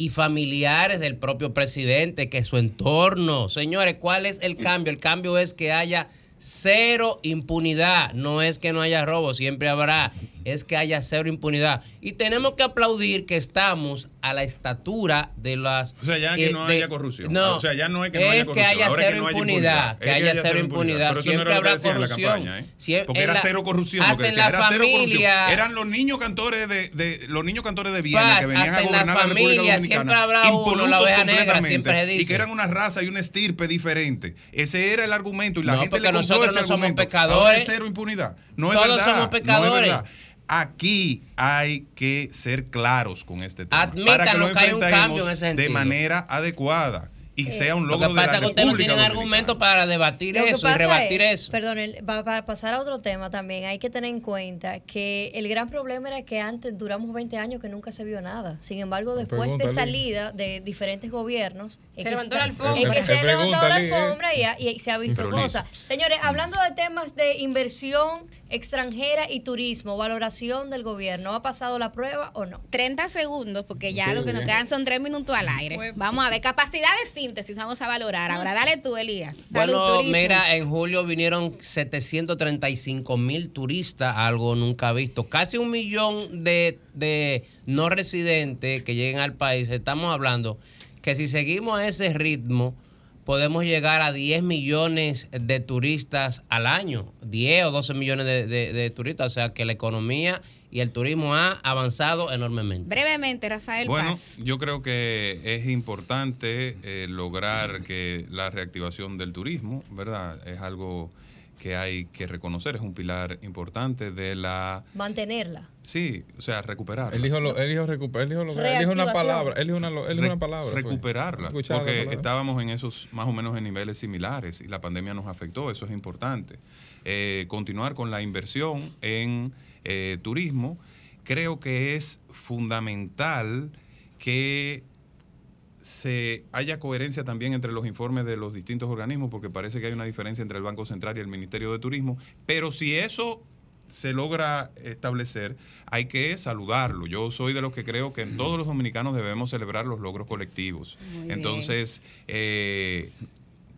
y familiares del propio presidente, que su entorno. Señores, ¿cuál es el cambio? El cambio es que haya cero impunidad. No es que no haya robo, siempre habrá. Es que haya cero impunidad. Y tenemos que aplaudir que estamos a la estatura de las... O sea, ya que eh, no de- haya corrupción. No, O sea, ya no es que no haya corrupción. haya ahora es cero que no haya impunidad. impunidad. Que haya cero impunidad. Pero Siempre habrá corrupción. ¿eh? Porque era cero corrupción. Hasta en la era cero corrupción. familia. Eran los niños cantores de, de- los niños cantores de Viena Paz, que venían a en la gobernar la, República Dominicana. habrá uno, la negra, completamente, se dice. Y que eran una raza y una estirpe diferente. Ese era el argumento y la No, gente le compró nosotros ese no somos pecadores. Ahora es cero impunidad. No es Todos verdad. somos No es pecadores. verdad. Aquí hay que ser claros con este tema. Admítanlo para que lo que hay un cambio en ese de sentido. manera adecuada y sea un Lo logro que de pasa la es que ustedes no tienen Dominicana. argumento para debatir Lo que eso y rebatir es, eso. Perdón, para pasar a otro tema también, hay que tener en cuenta que el gran problema era que antes duramos 20 años que nunca se vio nada. Sin embargo, después de salida de diferentes gobiernos, Se que levantó se- la alfombra. en que se ha levantado la alfombra y, y se ha visto cosas. Señores, hablando de temas de inversión extranjera y turismo, valoración del gobierno, ¿ha pasado la prueba o no? 30 segundos, porque ya Sí, lo que nos quedan son tres minutos al aire. Vamos a ver, capacidad de síntesis, vamos a valorar. Ahora dale tú, Elías. Salud, Bueno, turismo. mira, en julio vinieron 735 mil turistas, algo nunca visto. Casi un millón de, de no residentes que lleguen al país. Estamos hablando que si seguimos a ese ritmo, podemos llegar a 10 millones de turistas al año. 10 o 12 millones de, de- de turistas. O sea que la economía y el turismo ha avanzado enormemente. Brevemente, Rafael Bueno, Paz. yo creo que es importante eh, lograr que la reactivación del turismo, ¿verdad? Es algo que hay que reconocer, es un pilar importante de la... Mantenerla. Sí, o sea, recuperar. Él dijo, lo, él dijo, recuper- él dijo, lo- él dijo una palabra. Él dijo una, él dijo Re- una palabra. Recuperarla. Porque palabra. estábamos en esos más o menos en niveles similares y la pandemia nos afectó, eso es importante. Eh, continuar con la inversión en eh, turismo, creo que es fundamental que se haya coherencia también entre los informes de los distintos organismos, porque parece que hay una diferencia entre el Banco Central y el Ministerio de Turismo, pero si eso se logra establecer, hay que saludarlo. Yo soy de los que creo que todos los dominicanos debemos celebrar los logros colectivos. Muy. Entonces, eh,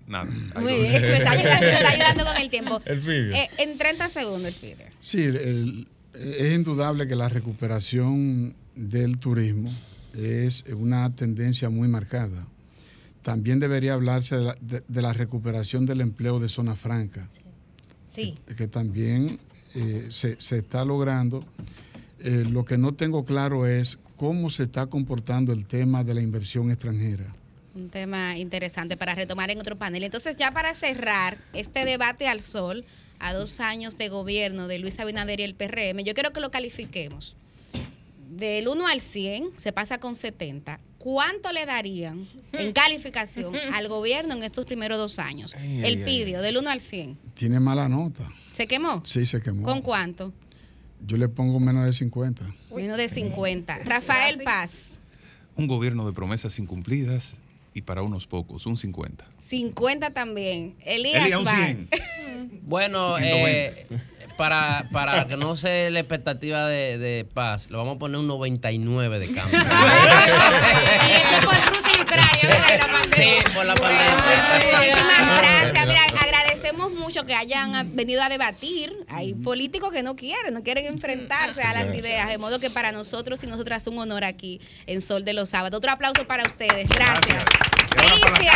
nada. Muy bien, me está ayudando, me está ayudando con el tiempo. El. Eh, en 30 segundos, el. Sí, el- es indudable que la recuperación del turismo es una tendencia muy marcada. También debería hablarse de la, de- de la recuperación del empleo de zona franca, Sí. que también eh, se, se está logrando. Eh, lo que no tengo claro es cómo se está comportando el tema de la inversión extranjera. Un tema interesante para retomar en otro panel. Entonces, ya para cerrar este debate al sol, a dos años de gobierno de Luis Abinader y el PRM, yo quiero que lo califiquemos. Del 1 al 100, se pasa con 70. ¿Cuánto le darían en calificación al gobierno en estos primeros dos años? Ay, el ay, pidio, del 1 al 100. Tiene mala nota. ¿Se quemó? Sí, se quemó. ¿Con cuánto? Yo le pongo menos de 50. Menos de 50. Rafael Paz, Un gobierno de promesas incumplidas y para unos pocos, un 50. 50 también. Elías Elías, un Bar. 100. Bueno, 120. eh, para, para que no sea la expectativa de, de paz, le vamos a poner un 99 de cambio. por Rusia y Ucrania, ¿verdad? La pandemia. Sí, por la pandemia. Muchísimas gracias. Mira, agradecemos mucho que hayan venido a debatir. Hay políticos que no quieren, no quieren enfrentarse a las ideas. De modo que para nosotros y nosotras es un honor aquí en Sol de los Sábados. Otro aplauso para ustedes. Gracias. Cristian,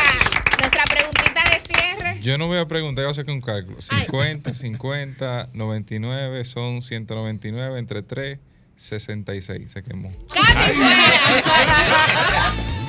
nuestra preguntita de cierre. Yo no voy a preguntar, yo voy a hacer un cálculo. 50, 50, 99 son 199 entre 3, 66. Se quemó. ¡Casi fuera!